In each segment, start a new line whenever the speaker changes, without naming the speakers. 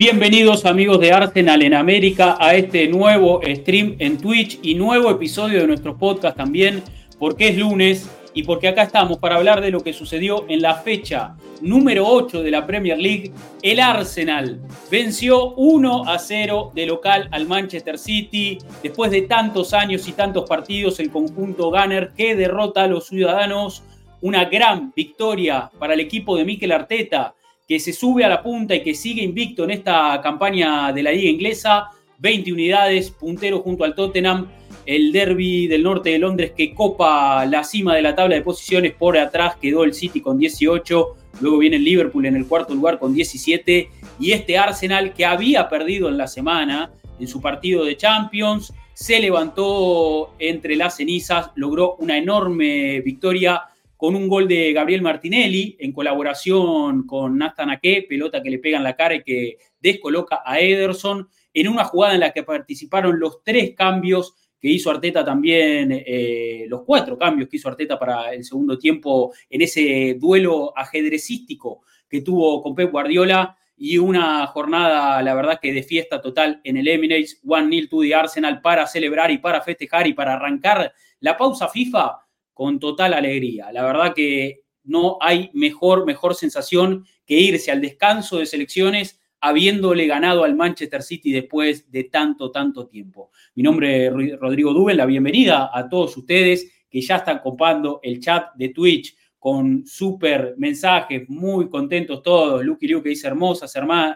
Bienvenidos amigos de Arsenal en América a este nuevo stream en Twitch y nuevo episodio de nuestro podcast también, porque es lunes y porque acá estamos para hablar de lo que sucedió en la fecha número 8 de la Premier League. El Arsenal venció 1 a 0 de local al Manchester City. Después de tantos años y tantos partidos, el conjunto Gunner que derrota a los ciudadanos. Una gran victoria para el equipo de Mikel Arteta que se sube a la punta y que sigue invicto en esta campaña de la liga inglesa. 20 unidades, puntero junto al Tottenham. El derby del norte de Londres que copa la cima de la tabla de posiciones. Por atrás quedó el City con 18. Luego viene el Liverpool en el cuarto lugar con 17. Y este Arsenal que había perdido en la semana en su partido de Champions. Se levantó entre las cenizas, logró una enorme victoria con un gol de Gabriel Martinelli en colaboración con Nathan pelota que le pega en la cara y que descoloca a Ederson, en una jugada en la que participaron los tres cambios que hizo Arteta también, eh, los cuatro cambios que hizo Arteta para el segundo tiempo en ese duelo ajedrecístico que tuvo con Pep Guardiola. Y una jornada, la verdad que de fiesta total en el Emirates, One Nil to the Arsenal para celebrar y para festejar y para arrancar la pausa FIFA con total alegría. La verdad que no hay mejor, mejor sensación que irse al descanso de selecciones habiéndole ganado al Manchester City después de tanto, tanto tiempo. Mi nombre es Rodrigo Duben, la bienvenida a todos ustedes que ya están copando el chat de Twitch con súper mensajes, muy contentos todos. Lucky Liu que dice hermosa,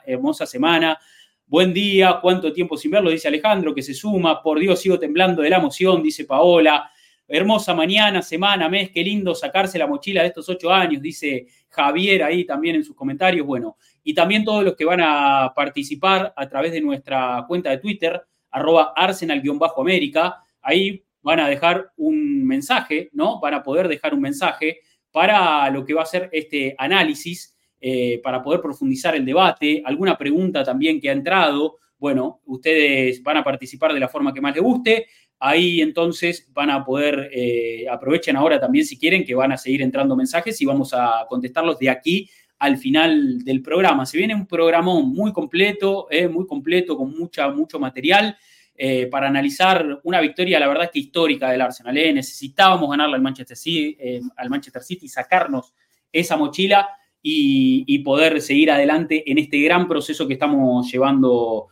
hermosa semana. Buen día, cuánto tiempo sin verlo, dice Alejandro, que se suma. Por Dios, sigo temblando de la emoción, dice Paola. Hermosa mañana, semana, mes, qué lindo sacarse la mochila de estos ocho años, dice Javier ahí también en sus comentarios. Bueno, y también todos los que van a participar a través de nuestra cuenta de Twitter, arroba arsenal-américa, ahí van a dejar un mensaje, ¿no? Van a poder dejar un mensaje para lo que va a ser este análisis, eh, para poder profundizar el debate, alguna pregunta también que ha entrado. Bueno, ustedes van a participar de la forma que más les guste. Ahí entonces van a poder, eh, aprovechen ahora también si quieren, que van a seguir entrando mensajes y vamos a contestarlos de aquí al final del programa. Se viene un programón muy completo, eh, muy completo, con mucha, mucho material eh, para analizar una victoria, la verdad que histórica del Arsenal. Necesitábamos ganarle al Manchester City, al Manchester City, sacarnos esa mochila y, y, poder seguir adelante en este gran proceso que estamos llevando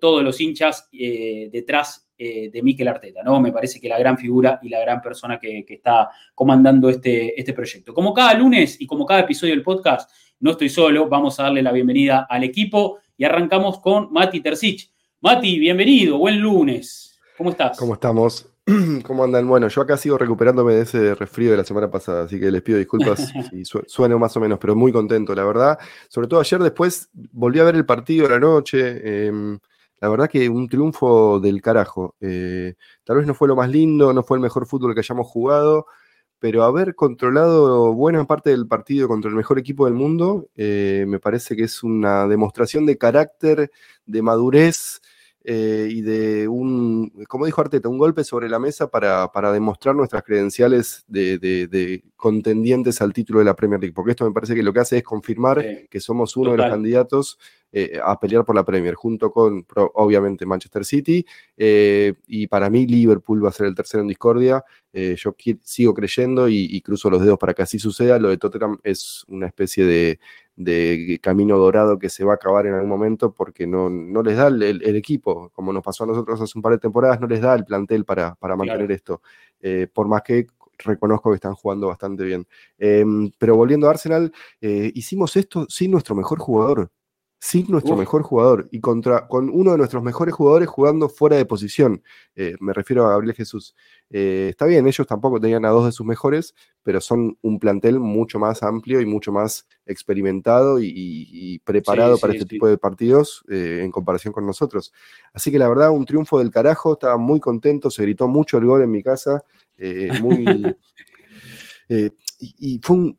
todos los hinchas detrás eh, de Mikel Arteta, ¿no? Me parece que la gran figura y la gran persona que, está comandando este, este proyecto. Como cada lunes y como cada episodio del podcast, no estoy solo, vamos a darle la bienvenida al equipo y arrancamos con Mati Tercich. Mati, bienvenido, buen lunes. ¿Cómo estás?
¿Cómo estamos? ¿Cómo andan? Bueno, yo acá sigo recuperándome de ese resfrío de la semana pasada, así que les pido disculpas si sueno más o menos, pero muy contento, la verdad. Sobre todo ayer después volví a ver el partido de la noche. Em, la verdad que un triunfo del carajo. Eh, tal vez no fue lo más lindo, no fue el mejor fútbol que hayamos jugado, pero haber controlado buena parte del partido contra el mejor equipo del mundo, eh, me parece que es una demostración de carácter, de madurez eh, y de un, como dijo Arteta, un golpe sobre la mesa para, demostrar nuestras credenciales de, contendientes al título de la Premier League, porque esto me parece que lo que hace es confirmar que somos uno de los candidatos eh, a pelear por la Premier, junto con, obviamente, Manchester City, eh, y para mí Liverpool va a ser el tercero en discordia. yo sigo creyendo y, cruzo los dedos para que así suceda. Lo de Tottenham es una especie de, de camino dorado que se va a acabar en algún momento porque no, no les da el, equipo, como nos pasó a nosotros hace un par de temporadas, no les da el plantel para, para mantener esto, eh, por más que reconozco que están jugando bastante bien. Em, pero volviendo a Arsenal, eh, hicimos esto sin nuestro mejor jugador, sin nuestro mejor jugador y contra, con uno de nuestros mejores jugadores jugando fuera de posición. Eh, me refiero a Gabriel Jesús. Eh, está bien, ellos tampoco tenían a dos de sus mejores, pero son un plantel mucho más amplio y mucho más experimentado y, preparado para este tipo de partidos eh, en comparación con nosotros. Así que la verdad, un triunfo del carajo, estaba muy contento, se gritó mucho el gol en mi casa, muy... y, fue un,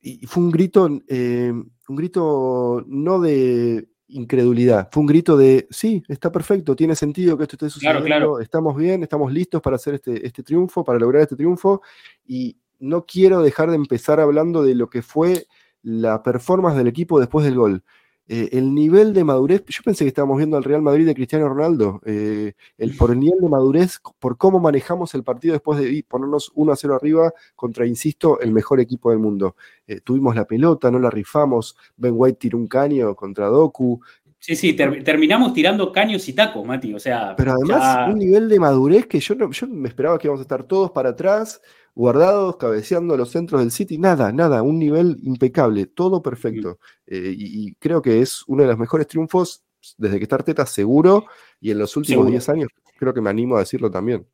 y fue un grito un grito no de incredulidad, fue un grito de, sí, está perfecto, tiene sentido que esto esté sucediendo, estamos bien, estamos listos para hacer este, este triunfo, para lograr este triunfo, y no quiero dejar de empezar hablando de lo que fue la performance del equipo después del gol. Eh, el nivel de madurez, yo pensé que estábamos viendo al Real Madrid de Cristiano Ronaldo, eh, el, por el nivel de madurez, por cómo manejamos el partido después de ponernos 1 a 0 arriba contra, insisto, el mejor equipo del mundo. Eh, tuvimos la pelota, no la rifamos, Ben White tiró un caño contra Doku.
Sí, sí, terminamos tirando caños y tacos, Mati, o sea...
Pero además un nivel de madurez que yo, yo me esperaba que íbamos a estar todos para atrás, guardados, cabeceando los centros del City, nada, nada, un nivel impecable, todo perfecto. Eh, y, creo que es uno de los mejores triunfos desde que está Arteta seguro y en los últimos 10 años creo que me animo a decirlo también.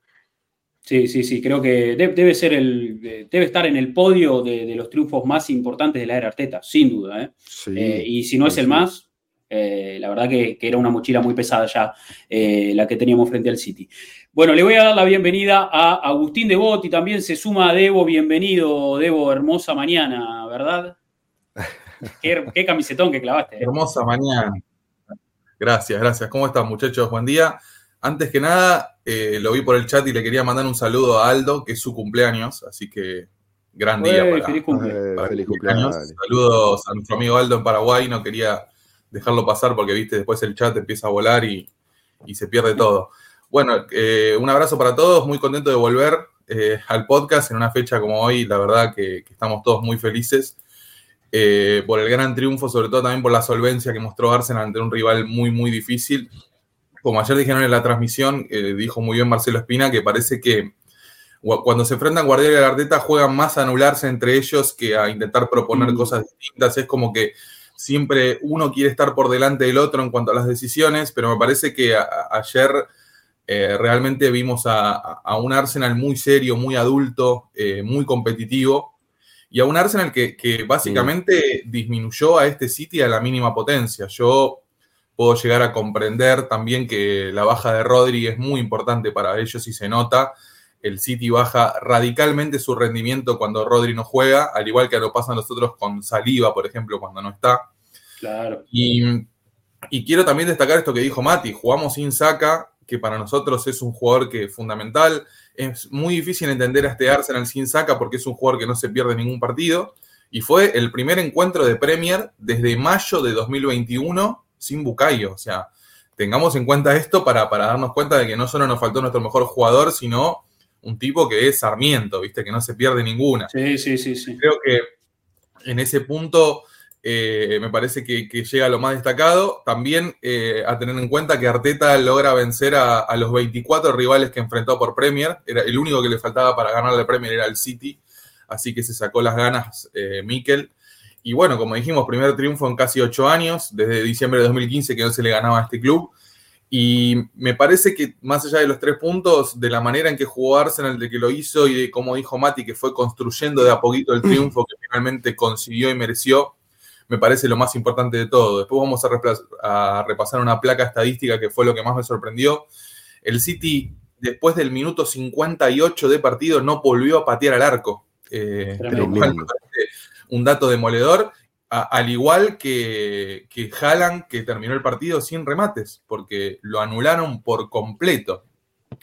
Sí, sí, sí, creo que debe, ser el, debe estar en el podio de, los triunfos más importantes de la era Arteta, sin duda. ¿eh? Eh, y si no es el más, la verdad que, era una mochila muy pesada ya la que teníamos frente al City. Bueno, le voy a dar la bienvenida a Agustín Devot y también se suma a Debo. Bienvenido, Debo, hermosa mañana, ¿verdad? Qué, camisetón que clavaste.
¿eh? Hermosa mañana. Gracias, gracias. ¿Cómo están, muchachos? Buen día. Antes que nada, eh, lo vi por el chat y le quería mandar un saludo a Aldo, que es su cumpleaños, así que gran día para,
feliz
cumpleaños. Saludos a nuestro amigo Aldo en Paraguay, no quería dejarlo pasar porque, viste, después el chat empieza a volar y se pierde todo. Bueno, eh, un abrazo para todos, muy contento de volver eh, al podcast en una fecha como hoy, la verdad que, estamos todos muy felices eh, por el gran triunfo, sobre todo también por la solvencia que mostró Arsenal ante un rival muy, muy difícil. Como ayer dijeron en la transmisión, dijo muy bien Marcelo Espina, que parece que cuando se enfrentan Guardiola y Arteta juegan más a anularse entre ellos que a intentar proponer mm. cosas distintas. Es como que siempre uno quiere estar por delante del otro en cuanto a las decisiones, pero me parece que ayer eh, realmente vimos a, un Arsenal muy serio, muy adulto, eh, muy competitivo, y a un Arsenal que, básicamente disminuyó a este City a la mínima potencia. Yo puedo llegar a comprender también que la baja de Rodri es muy importante para ellos y se nota. El City baja radicalmente su rendimiento cuando Rodri no juega, al igual que lo pasa a nosotros con Saliva, por ejemplo, cuando no está.
Claro.
Y, y quiero también destacar esto que dijo Mati, jugamos sin saca que para nosotros es un jugador que fundamental. Es muy difícil entender a este Arsenal sin saca porque es un jugador que no se pierde ningún partido. Y fue el primer encuentro de Premier desde mayo de 2021 sin Bucayo. O sea, tengamos en cuenta esto para, para darnos cuenta de que no solo nos faltó nuestro mejor jugador, sino un tipo que es Sarmiento, ¿viste? Que no se pierde ninguna.
Sí, sí, sí, sí.
Creo que en ese punto eh, me parece que, llega lo más destacado. También eh, a tener en cuenta que Arteta logra vencer a, los 24 rivales que enfrentó por Premier. Era el único que le faltaba para ganar la Premier era el City, así que se sacó las ganas eh, Mikel. Y bueno, como dijimos, primer triunfo en casi ocho años, desde diciembre de 2015 que no se le ganaba a este club. Y me parece que más allá de los tres puntos, de la manera en que jugó Arsenal, de que lo hizo y de cómo dijo Mati, que fue construyendo de a poquito el triunfo que finalmente consiguió y mereció, me parece lo más importante de todo. Después vamos a, repasar una placa estadística que fue lo que más me sorprendió. El City, después del minuto 58 de partido, no volvió a patear al arco. Eh, un dato demoledor, al igual que, que Haaland, que terminó el partido sin remates, porque lo anularon por completo.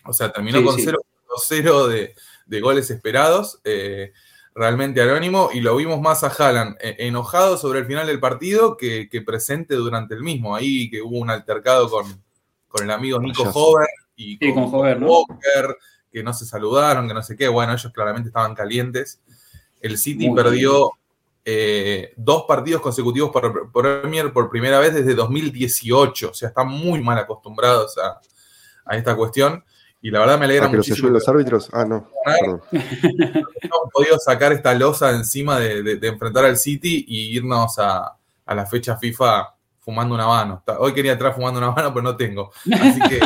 O sea, terminó con 0.0 de, de, goles esperados. Eh, realmente anónimo y lo vimos más a Haaland eh, enojado sobre el final del partido que, presente durante el mismo. Ahí que hubo un altercado con, el amigo Nico Hover y
con,
Walker, que no se saludaron, que no sé qué. Bueno, ellos claramente estaban calientes. El City perdió eh, dos partidos consecutivos por Premier por primera vez desde 2018. O sea, están muy mal acostumbrados a, a esta cuestión. Y la verdad me alegra
ah, que
muchísimo.
los árbitros? Ah, no.
Hemos podido sacar esta losa encima de, enfrentar al City y irnos a, la fecha FIFA fumando una mano. Hoy quería entrar fumando una mano, pero no tengo. Así que.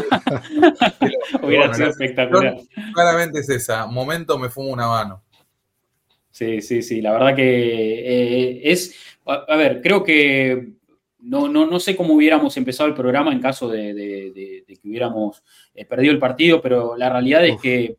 Hubiera sido espectacular.
Claramente es esa. Momento me fumo una mano.
Sí, sí, sí. La verdad que eh, es. A, ver, creo que. No, no, no sé cómo hubiéramos empezado el programa en caso de, que hubiéramos eh, perdido el partido, pero la realidad es que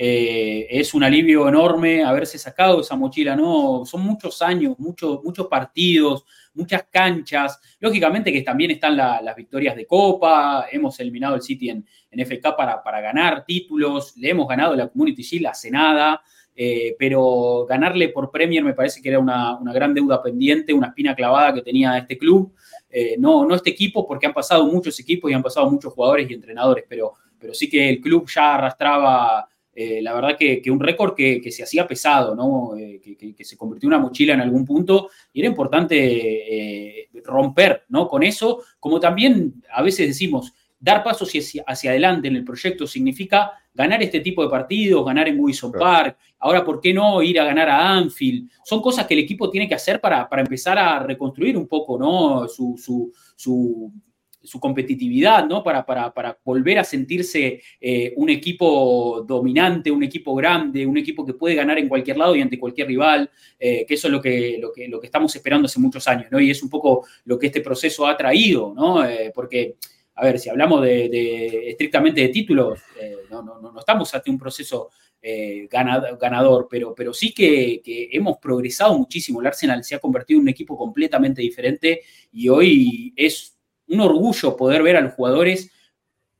eh, es un alivio enorme haberse sacado esa mochila, ¿no? Son muchos años, muchos, muchos partidos, muchas canchas. Lógicamente que también están las victorias de Copa, hemos eliminado el City en, en FK para, para, ganar títulos, le hemos ganado la Community Shield hace nada, eh, pero ganarle por Premier me parece que era una, gran deuda pendiente, una espina clavada que tenía este club. Eh, no, no este equipo, porque han pasado muchos equipos y han pasado muchos jugadores y entrenadores, pero, pero sí que el club ya arrastraba eh, la verdad que, un récord que, se hacía pesado, ¿no? Eh, que, se convirtió en una mochila en algún punto y era importante romper ¿no? con eso, como también a veces decimos, dar pasos hacia, adelante en el proyecto significa ganar este tipo de partidos, ganar en Wilson Park, ahora, ¿por qué no ir a ganar a Anfield? Son cosas que el equipo tiene que hacer para, empezar a reconstruir un poco ¿no? su, su su competitividad, ¿no? Para, para, volver a sentirse eh, un equipo dominante, un equipo grande, un equipo que puede ganar en cualquier lado y ante cualquier rival, eh, que eso es lo que, lo, que, lo que estamos esperando hace muchos años, ¿no? Y es un poco lo que este proceso ha traído, ¿no? Eh, porque, a ver, si hablamos de, estrictamente de títulos, no, no, no, estamos ante un proceso ganador, pero, pero sí que, que, hemos progresado muchísimo. El Arsenal se ha convertido en un equipo completamente diferente y hoy es un orgullo poder ver a los jugadores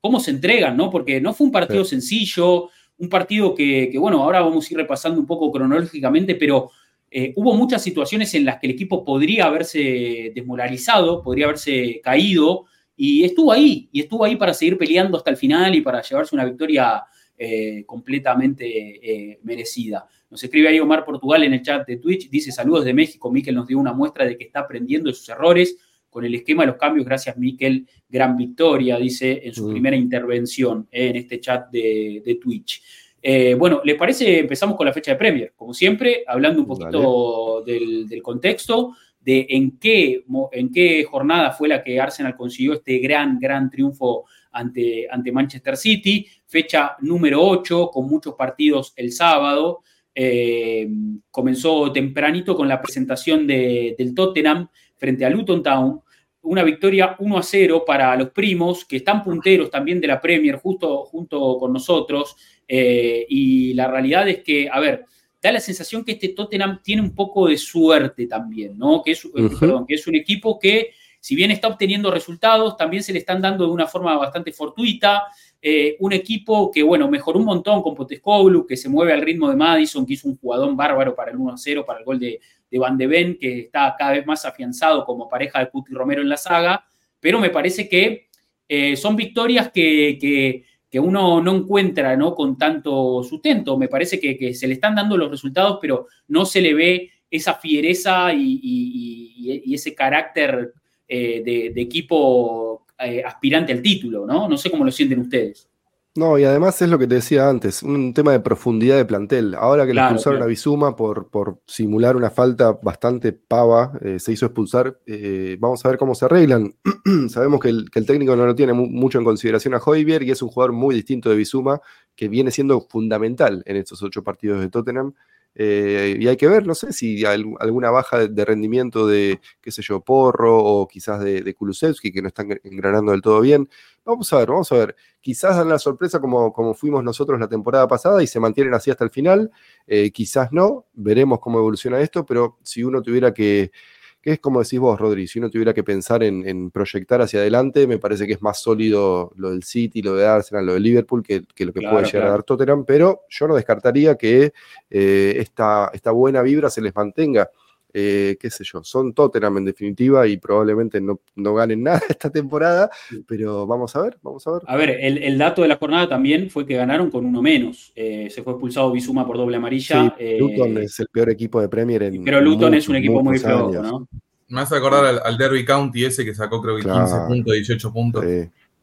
cómo se entregan, ¿no? Porque no fue un partido sencillo, un partido que, bueno, ahora vamos a ir repasando un poco cronológicamente, pero eh, hubo muchas situaciones en las que el equipo podría haberse desmoralizado, podría haberse caído, y estuvo ahí, y estuvo ahí para seguir peleando hasta el final y para llevarse una victoria eh, completamente eh, merecida. Nos escribe ahí Omar Portugal en el chat de Twitch, dice saludos de México, Miquel nos dio una muestra de que está aprendiendo de sus errores, con el esquema de los cambios, gracias Miquel, gran victoria, dice en su primera intervención en este chat de, Twitch. Eh, bueno, ¿les parece? Empezamos con la fecha de Premier, como siempre, hablando un poquito del, contexto, de en qué, en qué jornada fue la que Arsenal consiguió este gran, gran triunfo ante, ante Manchester City, fecha número 8, con muchos partidos el sábado. Eh, comenzó tempranito con la presentación del Tottenham frente a Luton Town, una victoria 1 a 0 para los primos, que están punteros también de la Premier justo junto con nosotros. Eh, y la realidad es que, a ver, da la sensación que este Tottenham tiene un poco de suerte también, ¿no? Que es, eh, perdón, que es un equipo que, si bien está obteniendo resultados, también se le están dando de una forma bastante fortuita. Eh, un equipo que, bueno, mejoró un montón con Potescoglu, que se mueve al ritmo de Madison, que hizo un jugador bárbaro para el 1 a 0, para el gol de, de Van de Ven, que está cada vez más afianzado como pareja de Cuti Romero en la saga, pero me parece que eh, son victorias que, uno no encuentra ¿no? con tanto sustento. Me parece que, se le están dando los resultados, pero no se le ve esa fiereza y, ese carácter eh, de, equipo eh, aspirante al título, ¿no? No sé cómo lo sienten ustedes.
No, y además es lo que te decía antes, un tema de profundidad de plantel. Ahora que le expulsaron a Bizuma por, por, simular una falta bastante pava, eh, se hizo expulsar, eh, vamos a ver cómo se arreglan. Sabemos que el, técnico no lo tiene mucho en consideración a Hoybier y es un jugador muy distinto de Bizuma, que viene siendo fundamental en estos ocho partidos de Tottenham. Eh, y hay que ver, no sé si hay alguna baja de, rendimiento de, qué sé yo, Porro o quizás de, de Kulusevski, que no están engranando del todo bien. Vamos a ver, vamos a ver. Quizás dan la sorpresa como, como fuimos nosotros la temporada pasada y se mantienen así hasta el final. Eh, quizás no, veremos cómo evoluciona esto, pero si uno tuviera que, que es como decís vos, Rodri, si uno tuviera que pensar en, proyectar hacia adelante, me parece que es más sólido lo del City, lo de Arsenal, lo de Liverpool, que, lo que puede llegar a dar Tottenham, pero yo no descartaría que eh, esta, esta buena vibra se les mantenga. Eh, qué sé yo, son Tottenham en definitiva y probablemente no, no, ganen nada esta temporada, pero vamos a ver, vamos a ver.
A ver, el, dato de la jornada también fue que ganaron con uno menos. Eh, se fue expulsado Bizuma por doble amarilla.
Luton es el peor equipo de Premier en.
Pero Luton es un equipo muy flojo, ¿no?
Me hace acordar al, Derby County ese que sacó creo que 15 puntos, 18 puntos.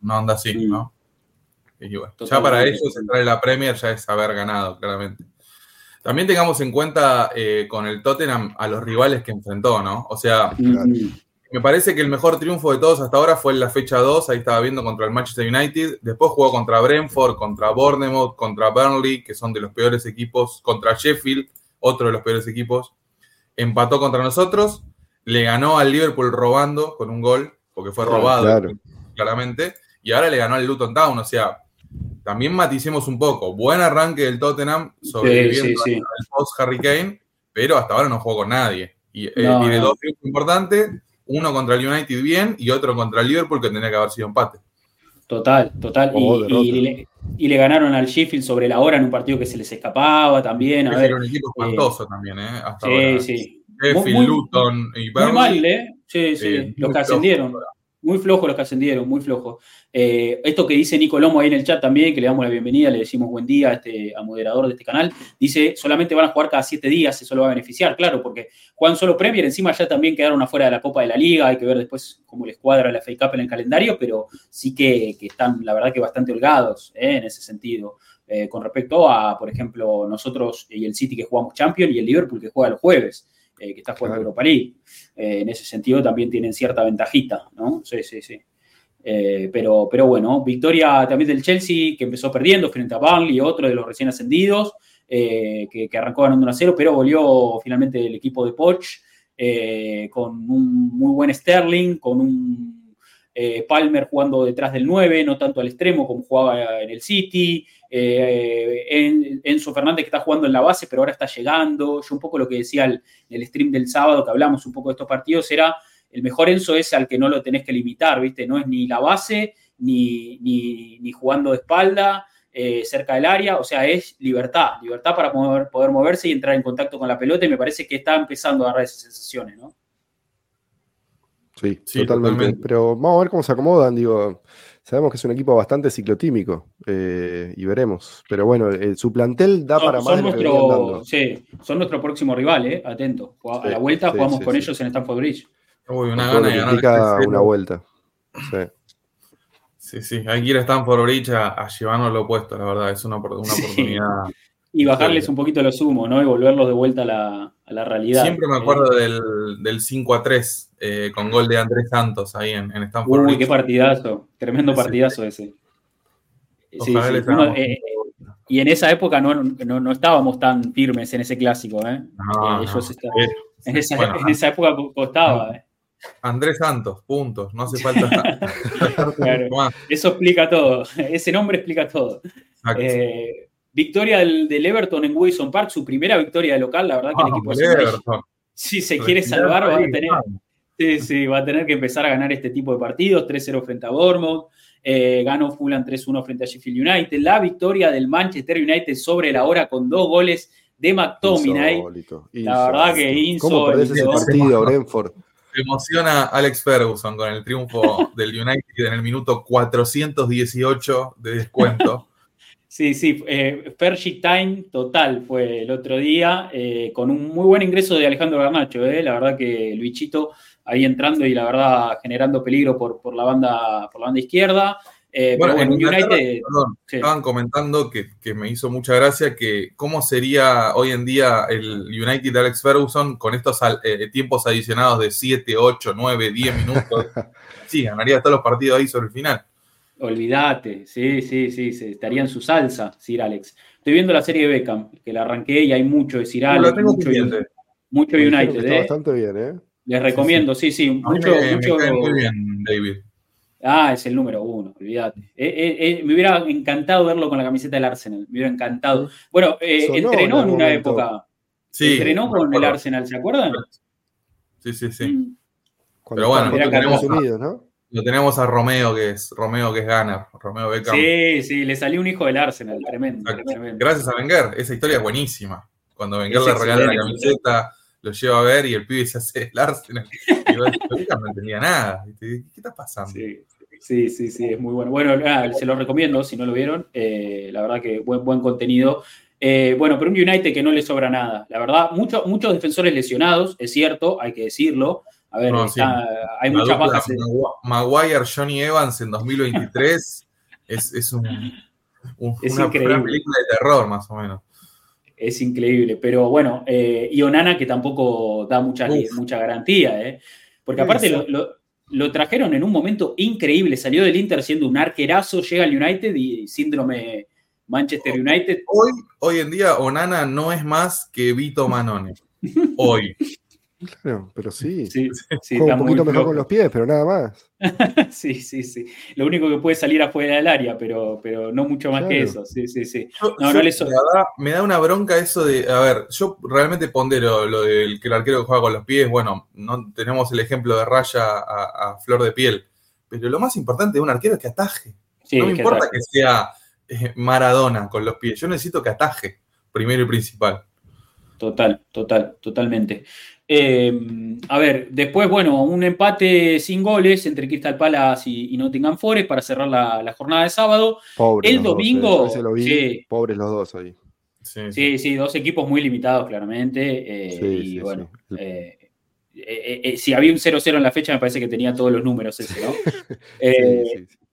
No anda así, ¿no? ya para ellos entrar en la Premier ya es haber ganado, claramente. También tengamos en cuenta eh, con el Tottenham a los rivales que enfrentó, ¿no? O sea, Me parece que el mejor triunfo de todos hasta ahora fue en la fecha 2, ahí estaba viendo contra el Manchester United. Después jugó contra Brentford, contra Bournemouth, contra Burnley, que son de los peores equipos, contra Sheffield, otro de los peores equipos. Empató contra nosotros, le ganó al Liverpool robando con un gol, porque fue robado, claramente, y ahora le ganó al Luton Town. O sea, también maticemos un poco. Buen arranque del Tottenham sobreviviendo al post Harry Kane, pero hasta ahora no jugó con nadie. Y eh, tiene dos triunfos importantes uno contra el United bien y otro contra el Liverpool que tenía que haber sido empate.
Total, total. y, le, ganaron al Sheffield sobre la hora en un partido que se les escapaba también. A
era un equipo eh, espantoso también, ¿eh? Hasta sí, sí. Sheffield, Luton y
Burnley. Muy mal, ¿eh? Sí, sí. Eh, los que ascendieron. Muy flojos los que ascendieron, muy flojos. Eh, esto que dice Nico Lomo ahí en el chat también, que le damos la bienvenida, le decimos buen día a este a moderador de este canal, dice solamente van a jugar cada siete días, eso lo va a beneficiar, claro, porque juegan solo Premier, encima ya también quedaron afuera de la Copa de la Liga, hay que ver después cómo les cuadra la FA Cup en el calendario, pero sí que, están, la verdad, que bastante holgados eh, en ese sentido. Eh, con respecto a, por ejemplo, nosotros y el City que jugamos Champions y el Liverpool que juega los jueves. Que está jugando Europa League. en ese sentido también tienen cierta ventajita, ¿no? Sí, sí, sí. Eh, pero, pero bueno, victoria también del Chelsea, que empezó perdiendo frente a Burnley, otro de los recién ascendidos, eh, que, arrancó ganando 1 a 0, pero volvió finalmente el equipo de Poch eh, con un muy buen Sterling, con un Palmer jugando detrás del 9, no tanto al extremo como jugaba en el City. Enzo Fernández que está jugando en la base, pero ahora está llegando. Yo un poco lo que decía en el stream del sábado, que hablamos un poco de estos partidos, era el mejor Enzo es al que no lo tenés que limitar, ¿viste? No es ni la base, ni, ni, jugando de espalda, eh, cerca del área, o sea, es libertad, libertad para poder, poder moverse y entrar en contacto con la pelota y me parece que está empezando a dar esas sensaciones, ¿no?
Sí, totalmente. Pero vamos a ver cómo se acomodan, digo, sabemos que es un equipo bastante ciclotímico eh, y veremos. Pero bueno, eh, su plantel da para más.
nuestro, sí, son nuestro próximo rival, ¿eh? Atento. A la vuelta jugamos con ellos en Stanford Bridge.
Uy, una gana de ganar.
una vuelta.
Sí. Sí, sí, hay que ir a Stanford Bridge a, a llevarnos lo opuesto, la verdad, es una, oportunidad.
Y bajarles un poquito los humos, ¿no? Y volverlos de vuelta a la, a la realidad.
Siempre me acuerdo del, del 5 a 3 eh, con gol de Andrés Santos ahí en, en Stanford Uy,
qué partidazo, tremendo partidazo ese. Sí, eh, y en esa época no, no, no, estábamos tan firmes en ese clásico, ¿eh? No, eh, ellos estaban, en, esa, en, esa, época costaba, ¿eh?
Andrés Santos, puntos. No hace falta.
eso explica todo. Ese nombre explica todo. Eh, victoria del, Everton en Wilson Park, su primera victoria de local. La verdad que el equipo si se quiere salvar, va a tener. va a tener que empezar a ganar este tipo de partidos. 3-0 frente a Bournemouth. Eh, ganó Fulham 3-1 frente a Sheffield United. La victoria del Manchester United sobre la hora con dos goles de McTominay. La verdad que insólito.
¿Cómo perdés ese partido, Brentford?
emociona Alex Ferguson con el triunfo del United en el minuto 418 de descuento.
Sí, sí, eh, Time total fue el otro día, eh, con un muy buen ingreso de Alejandro Garnacho, eh, la verdad que Luichito ahí entrando y la verdad generando peligro por, por, la, banda, por la banda izquierda.
Eh, bueno, en United. Estaban comentando que, me hizo mucha gracia que cómo sería hoy en día el United de Alex Ferguson con estos eh, tiempos adicionados de 7, 8, 9, 10 minutos. sí, ganaría todos los partidos ahí sobre el final.
Olvídate, sí, sí, sí, estaría en su salsa, Sir Alex. Estoy viendo la serie de Beckham, que la arranqué y hay mucho de Sir Alex, mucho, mucho, United. Está
¿eh? bastante bien, ¿eh?
Les recomiendo, sí, sí, mucho, mucho...
muy bien, David.
Ah, es el número uno, olvídate. Eh, eh, eh, me hubiera encantado verlo con la camiseta del Arsenal, me hubiera encantado. Bueno, entrenó en una época. Sí, entrenó con el Arsenal, ¿se acuerdan?
Sí, sí, sí. Mm. Pero bueno, lo tenemos, a, ¿no? Lo tenemos a Romeo, que es Romeo que es Gunner, Romeo Beckham.
Sí, sí, le salió un hijo del Arsenal, tremendo,
Gracias a Wenger, esa historia es buenísima. Cuando Wenger le regala la camiseta, lo lleva a ver y el pibe se hace el Arsenal. Y no entendía nada. ¿Qué está pasando?
Sí, sí, sí, es muy bueno. Bueno, se lo recomiendo si no lo vieron. Eh, la verdad que buen, buen contenido. Eh, bueno, pero un United que no le sobra nada. La verdad, muchos defensores lesionados, es cierto, hay que decirlo. A ver, hay muchas bajas.
Maguire, Johnny Evans en 2023 es, es, un, una, película de terror, más o menos
es increíble. Pero bueno, eh, y Onana que tampoco da mucha, mucha garantía. ¿eh? Porque aparte lo, trajeron en un momento increíble. Salió del Inter siendo un arquerazo, llega al United y síndrome Manchester United.
Hoy, hoy en día, Onana no es más que Vito Manone. Hoy.
Claro, pero sí. sí, un poquito mejor con los pies, pero nada más.
sí, sí, sí. Lo único que puede salir afuera del área, pero, pero no mucho más que eso. Sí, sí, sí.
me, da, una bronca eso de. A ver, yo realmente pondero lo del que el arquero que juega con los pies. Bueno, no tenemos el ejemplo de raya a, flor de piel. Pero lo más importante de un arquero es que ataje. no me importa que sea eh, Maradona con los pies. Yo necesito que ataje, primero y principal.
Total, total, totalmente. Eh, a ver, después, bueno, un empate sin goles entre Crystal Palace y, Nottingham Forest para cerrar la, jornada de sábado. el domingo.
sí, pobres los dos ahí.
Sí, sí, dos equipos muy limitados, claramente. Eh, y bueno, si había un 0-0 en la fecha, me parece que tenía todos los números ese, ¿no?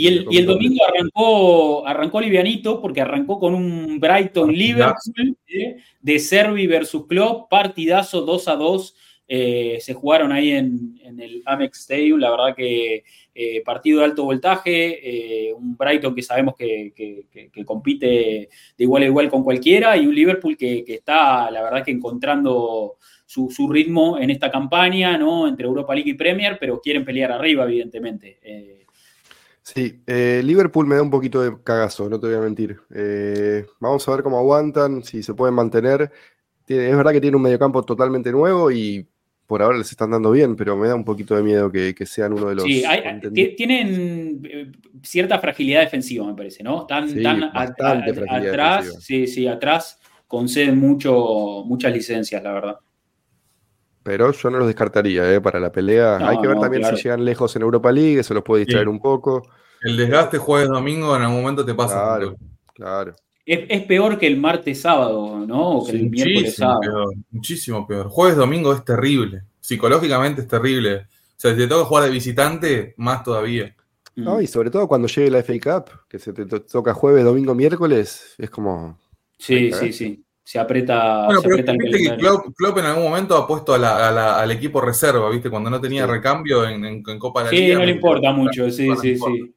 Y el, domingo arrancó, arrancó livianito porque arrancó con un Brighton Liverpool ¿eh? de Servi versus Klopp, partidazo 2 a 2. Eh, se jugaron ahí en, el Amex Stadium, la verdad que eh, partido de alto voltaje, un Brighton que sabemos que, compite de igual a igual con cualquiera y un Liverpool que, está, la verdad que encontrando su, su, ritmo en esta campaña, ¿no? Entre Europa League y Premier, pero quieren pelear arriba, evidentemente.
Sí, eh, Liverpool me da un poquito de cagazo, no te voy a mentir. Eh, vamos a ver cómo aguantan, si se pueden mantener. es verdad que tiene un mediocampo totalmente nuevo y por ahora les están dando bien, pero me da un poquito de miedo que, sean uno de los.
Sí, tienen eh, cierta fragilidad defensiva, me parece, ¿no? Están, atrás, sí, sí, atrás conceden mucho, muchas licencias, la verdad.
Pero yo no los descartaría ¿eh? para la pelea. Hay que ver también si llegan lejos en Europa League, eso los puede distraer un poco.
El desgaste jueves domingo en algún momento te pasa.
Claro, claro.
Es, peor que el martes sábado, ¿no? O que el miércoles sábado.
muchísimo peor. Jueves domingo es terrible. Psicológicamente es terrible. O sea, si te toca jugar de visitante, más todavía.
No, mm. y sobre todo cuando llegue la FA Cup, que se te toca jueves, domingo, miércoles, es como.
Sí, sí, sí se aprieta. Bueno,
pero que Klopp, en algún momento ha puesto al equipo reserva, ¿viste? Cuando no tenía recambio en, Copa de la
sí, Sí, no le importa mucho, sí, sí, sí.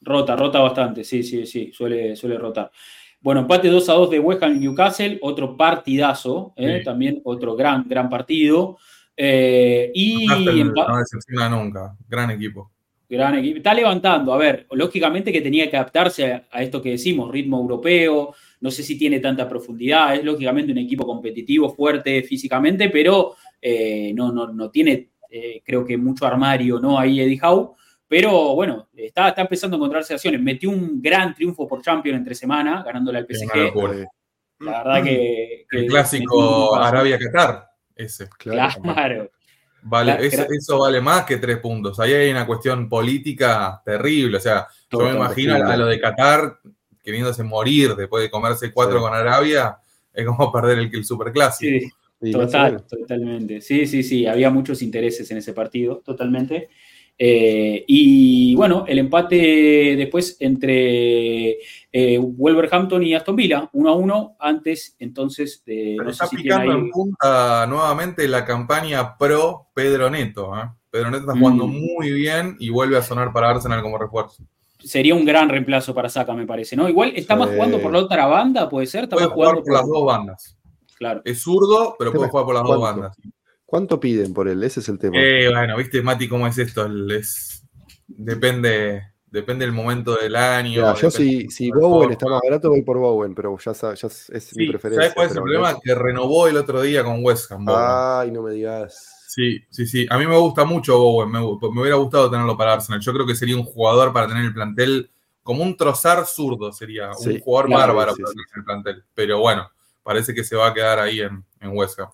Rota, rota bastante, sí, sí, sí, suele, suele rotar. Bueno, empate 2 a 2 de West Ham Newcastle, otro partidazo, ¿eh? también otro gran, gran partido. Eh, y
no decepciona nunca, gran equipo.
Gran equipo. Está levantando, a ver, lógicamente que tenía que adaptarse a esto que decimos, ritmo europeo, no sé si tiene tanta profundidad, es lógicamente un equipo competitivo, fuerte físicamente, pero eh, no, no, tiene, eh, creo que mucho armario, ¿no? Ahí Eddie Howe. Pero bueno, está, está empezando a encontrar acciones. Metió un gran triunfo por Champions entre semana, ganándole al PSG. La verdad que.
el clásico Arabia-Qatar, ese.
Claro.
Vale, eso, vale más que tres puntos. Ahí hay una cuestión política terrible. O sea, yo me imagino a lo de Qatar queriéndose morir después de comerse cuatro con Arabia, es como perder el, el superclásico.
Sí, total, totalmente. Sí, sí, sí, había muchos intereses en ese partido, totalmente. Eh, y bueno, el empate después entre eh, Wolverhampton y Aston Villa, uno a uno, antes entonces de...
está picando en punta nuevamente la campaña pro Pedro Neto. ¿eh? Pedro Neto está jugando mm. muy bien y vuelve a sonar para Arsenal como refuerzo
sería un gran reemplazo para Saka, me parece, ¿no? Igual está más jugando por la otra banda, puede ser.
puede jugar por, las dos bandas.
Claro.
Es zurdo, pero puede jugar por las dos bandas.
¿Cuánto piden por él? Ese es el tema.
Eh, bueno, viste, Mati, cómo es esto. Es, depende, depende del momento del año.
yo si, si Bowen está más barato, voy por Bowen, pero ya, ya es mi preferencia.
¿Sabes cuál es el problema? Que renovó el otro día con West Ham.
Ay, no me digas.
Sí, sí, sí. A mí me gusta mucho Bowen. Me, hubiera gustado tenerlo para Arsenal. Yo creo que sería un jugador para tener el plantel como un trozar zurdo. Sería un jugador bárbaro para tener el plantel. Pero bueno, parece que se va a quedar ahí en, en West Ham.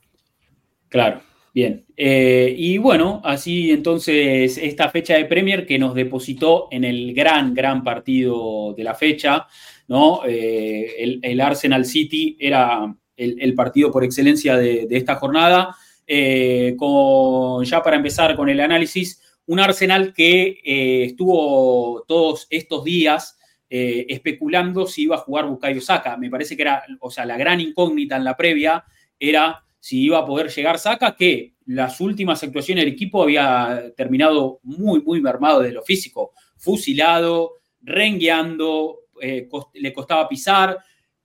Claro, bien. Eh, y bueno, así entonces esta fecha de Premier que nos depositó en el gran, gran partido de la fecha, ¿no? Eh, el, Arsenal City era el, partido por excelencia de esta jornada. Eh, con, ya para empezar con el análisis, un Arsenal que eh, estuvo todos estos días eh, especulando si iba a jugar Bukayo Saka. Me parece que era, o sea, la gran incógnita en la previa era si iba a poder llegar Saca, que las últimas actuaciones del equipo había terminado muy, muy mermado de lo físico, fusilado, rengueando, eh, le costaba pisar.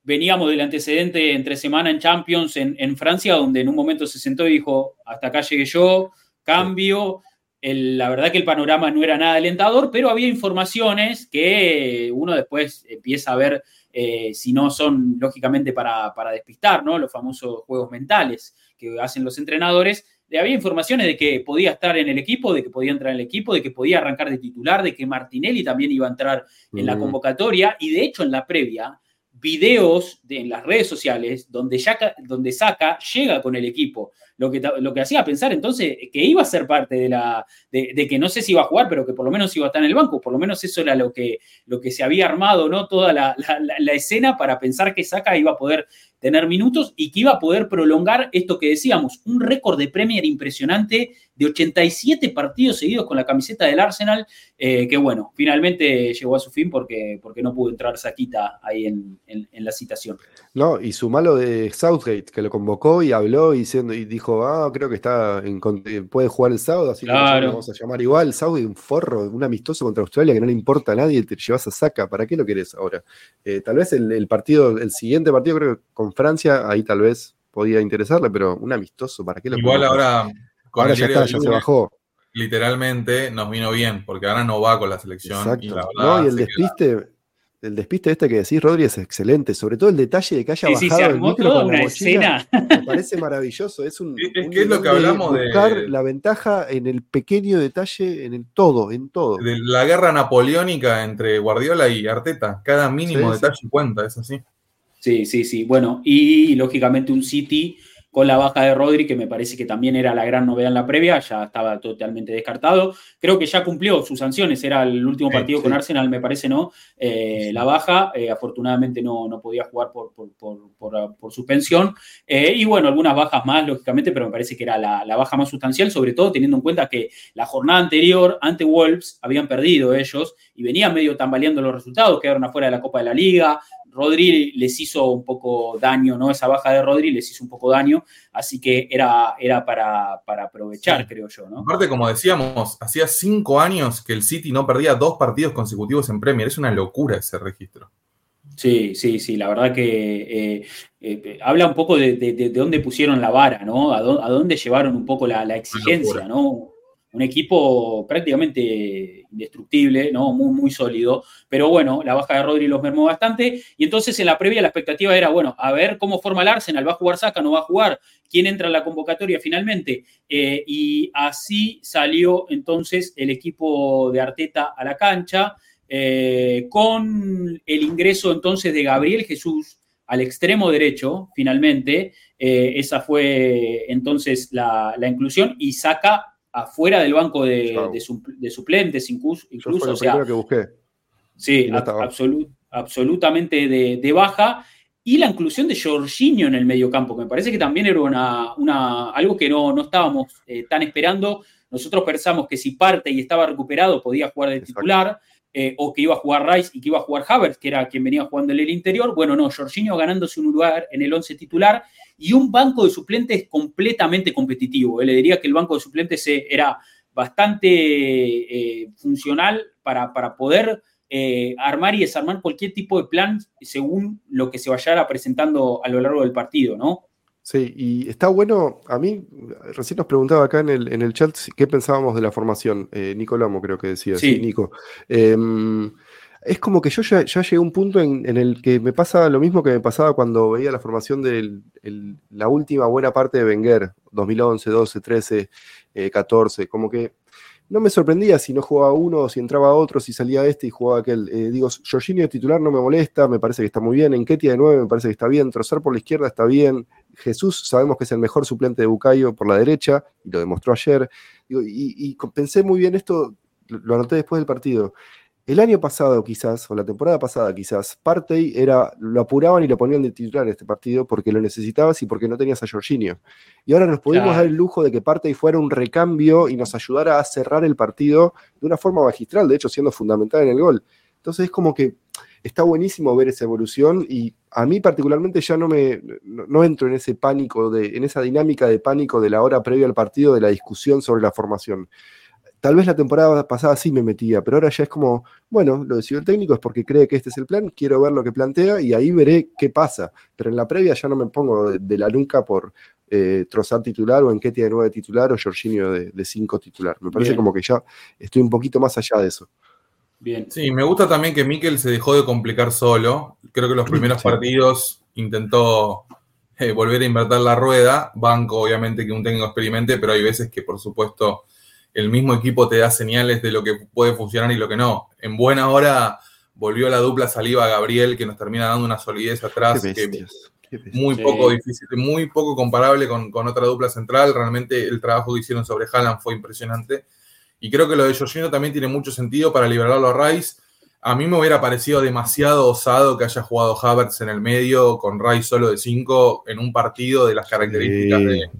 Veníamos del antecedente entre semana en Champions en, Francia, donde en un momento se sentó y dijo, hasta acá llegué yo, cambio. la verdad que el panorama no era nada alentador, pero había informaciones que uno después empieza a ver eh, si no son lógicamente para, para, despistar, ¿no? Los famosos juegos mentales que hacen los entrenadores. Había informaciones de que podía estar en el equipo, de que podía entrar en el equipo, de que podía arrancar de titular, de que Martinelli también iba a entrar en la convocatoria y de hecho en la previa videos en las redes sociales donde, donde Saca llega con el equipo. Lo que, lo que hacía pensar entonces que iba a ser parte de la. De, que no sé si iba a jugar, pero que por lo menos iba a estar en el banco. Por lo menos eso era lo que, lo que se había armado, ¿no? Toda la, la escena para pensar que Saca iba a poder tener minutos y que iba a poder prolongar esto que decíamos, un récord de Premier impresionante de 87 partidos seguidos con la camiseta del Arsenal, eh, que bueno, finalmente llegó a su fin porque, porque no pudo entrar Saquita ahí en, la citación.
No, y su malo de Southgate, que lo convocó y habló y, y dijo, ah, creo que está en, puede jugar el sábado, así que lo vamos a llamar igual. Southgate, un forro, un amistoso contra Australia que no le importa a nadie, te llevas a Saca, ¿para qué lo querés ahora? Eh, tal vez el, el, partido, el siguiente partido, creo que con Francia, ahí tal vez podía interesarle, pero un amistoso, ¿para qué lo
Igual ahora
ahora ya está, ya se bajó.
Literalmente nos vino bien, porque ahora no va con la selección.
Exacto. Y, no, y el despiste, el despiste este que decís, Rodri, es excelente. Sobre todo el detalle de que haya bajado el micro con la mochila, Me parece maravilloso. Es un.
Es, que es lo que hablamos de. Buscar
la ventaja en el pequeño detalle, en el todo, en todo.
De la guerra napoleónica entre Guardiola y Arteta. Cada mínimo detalle cuenta, es así.
Sí, sí, sí. Bueno, y lógicamente un City con la baja de Rodri, que me parece que también era la gran novedad en la previa, ya estaba totalmente descartado. Creo que ya cumplió sus sanciones, era el último partido con Arsenal, me parece, ¿no? Eh, la baja, eh, afortunadamente no, no, podía jugar por, por, suspensión. Eh, y bueno, algunas bajas más, lógicamente, pero me parece que era la, la, baja más sustancial, sobre todo teniendo en cuenta que la jornada anterior, ante Wolves, habían perdido ellos y venían medio tambaleando los resultados, quedaron afuera de la Copa de la Liga, Rodri les hizo un poco daño, ¿no? Esa baja de Rodri les hizo un poco daño, así que era, era para, aprovechar, creo yo, ¿no?
Aparte, como decíamos, hacía cinco años que el City no perdía dos partidos consecutivos en Premier, es una locura ese registro.
Sí, sí, sí, la verdad que eh, eh, habla un poco de, dónde pusieron la vara, ¿no? A, dónde llevaron un poco la, la exigencia, ¿no? Un equipo prácticamente indestructible, ¿no? Muy, sólido. Pero bueno, la baja de Rodri los mermó bastante. Y entonces en la previa la expectativa era, bueno, a ver cómo forma el Arsenal, ¿va a jugar Saca, no va a jugar? ¿Quién entra en la convocatoria finalmente? Eh, y así salió entonces el equipo de Arteta a la cancha, eh, con el ingreso entonces de Gabriel Jesús al extremo derecho, finalmente. Eh, esa fue entonces la, la inclusión y Saca afuera del banco de, suplentes, incluso. incluso
o sea, que busqué.
Sí, absolutamente de, baja. Y la inclusión de Jorginho en el mediocampo, que me parece que también era una, algo que no, no estábamos eh, tan esperando. Nosotros pensamos que si parte y estaba recuperado podía jugar de titular, eh, o que iba a jugar Rice y que iba a jugar Havertz, que era quien venía jugando en el interior. Bueno, no, Jorginho ganándose un lugar en el 11 titular y un banco de suplentes completamente competitivo. Le diría que el banco de suplentes eh, era bastante eh, funcional para, para poder eh, armar y desarmar cualquier tipo de plan según lo que se vaya presentando a lo largo del partido, ¿no?
Sí, y está bueno, a mí, recién nos preguntaba acá en el, en el chat qué pensábamos de la formación, Nico Lomo creo que decía, sí, Nico. Em, es como que yo ya, llegué a un punto en, el que me pasa lo mismo que me pasaba cuando veía la formación de la última buena parte de Wenger, 2011, 12, 13, 14, como que no me sorprendía si no jugaba uno, si entraba otro, si salía este y jugaba aquel. Eh, digo, Jorginho titular no me molesta, me parece que está muy bien. Enquetia de 9 me parece que está bien. Trozar por la izquierda está bien. Jesús sabemos que es el mejor suplente de Bucayo por la derecha y lo demostró ayer. y, y pensé muy bien esto, lo anoté después del partido. El año pasado quizás, o la temporada pasada quizás, Partey era, lo apuraban y lo ponían de titular en este partido porque lo necesitabas y porque no tenías a Jorginho. Y ahora nos pudimos dar el lujo de que Partey fuera un recambio y nos ayudara a cerrar el partido de una forma magistral, de hecho siendo fundamental en el gol. Entonces es como que está buenísimo ver esa evolución y a mí particularmente ya no me no, entro en ese pánico, de, en esa dinámica de pánico de la hora previa al partido, de la discusión sobre la formación. Tal vez la temporada pasada sí me metía, pero ahora ya es como, bueno, lo decidió el técnico es porque cree que este es el plan, quiero ver lo que plantea y ahí veré qué pasa. Pero en la previa ya no me pongo de, la nuca por eh, Trozar titular o en qué tiene nueve titular o Jorginho de, cinco titular. Me parece como que ya estoy un poquito más allá de eso.
Sí, me gusta también que Mikel se dejó de complicar solo. Creo que los primeros partidos intentó eh, volver a invertir la rueda. Banco, obviamente, que un técnico experimente, pero hay veces que, por supuesto, el mismo equipo te da señales de lo que puede funcionar y lo que no. En buena hora volvió la dupla saliva Gabriel, que nos termina dando una solidez atrás. que muy poco difícil, muy poco comparable con, con, otra dupla central. Realmente el trabajo que hicieron sobre Haaland fue impresionante. Y creo que lo de Jorginho también tiene mucho sentido para liberarlo a Rice. A mí me hubiera parecido demasiado osado que haya jugado Havertz en el medio con Rice solo de 5 en un partido de las características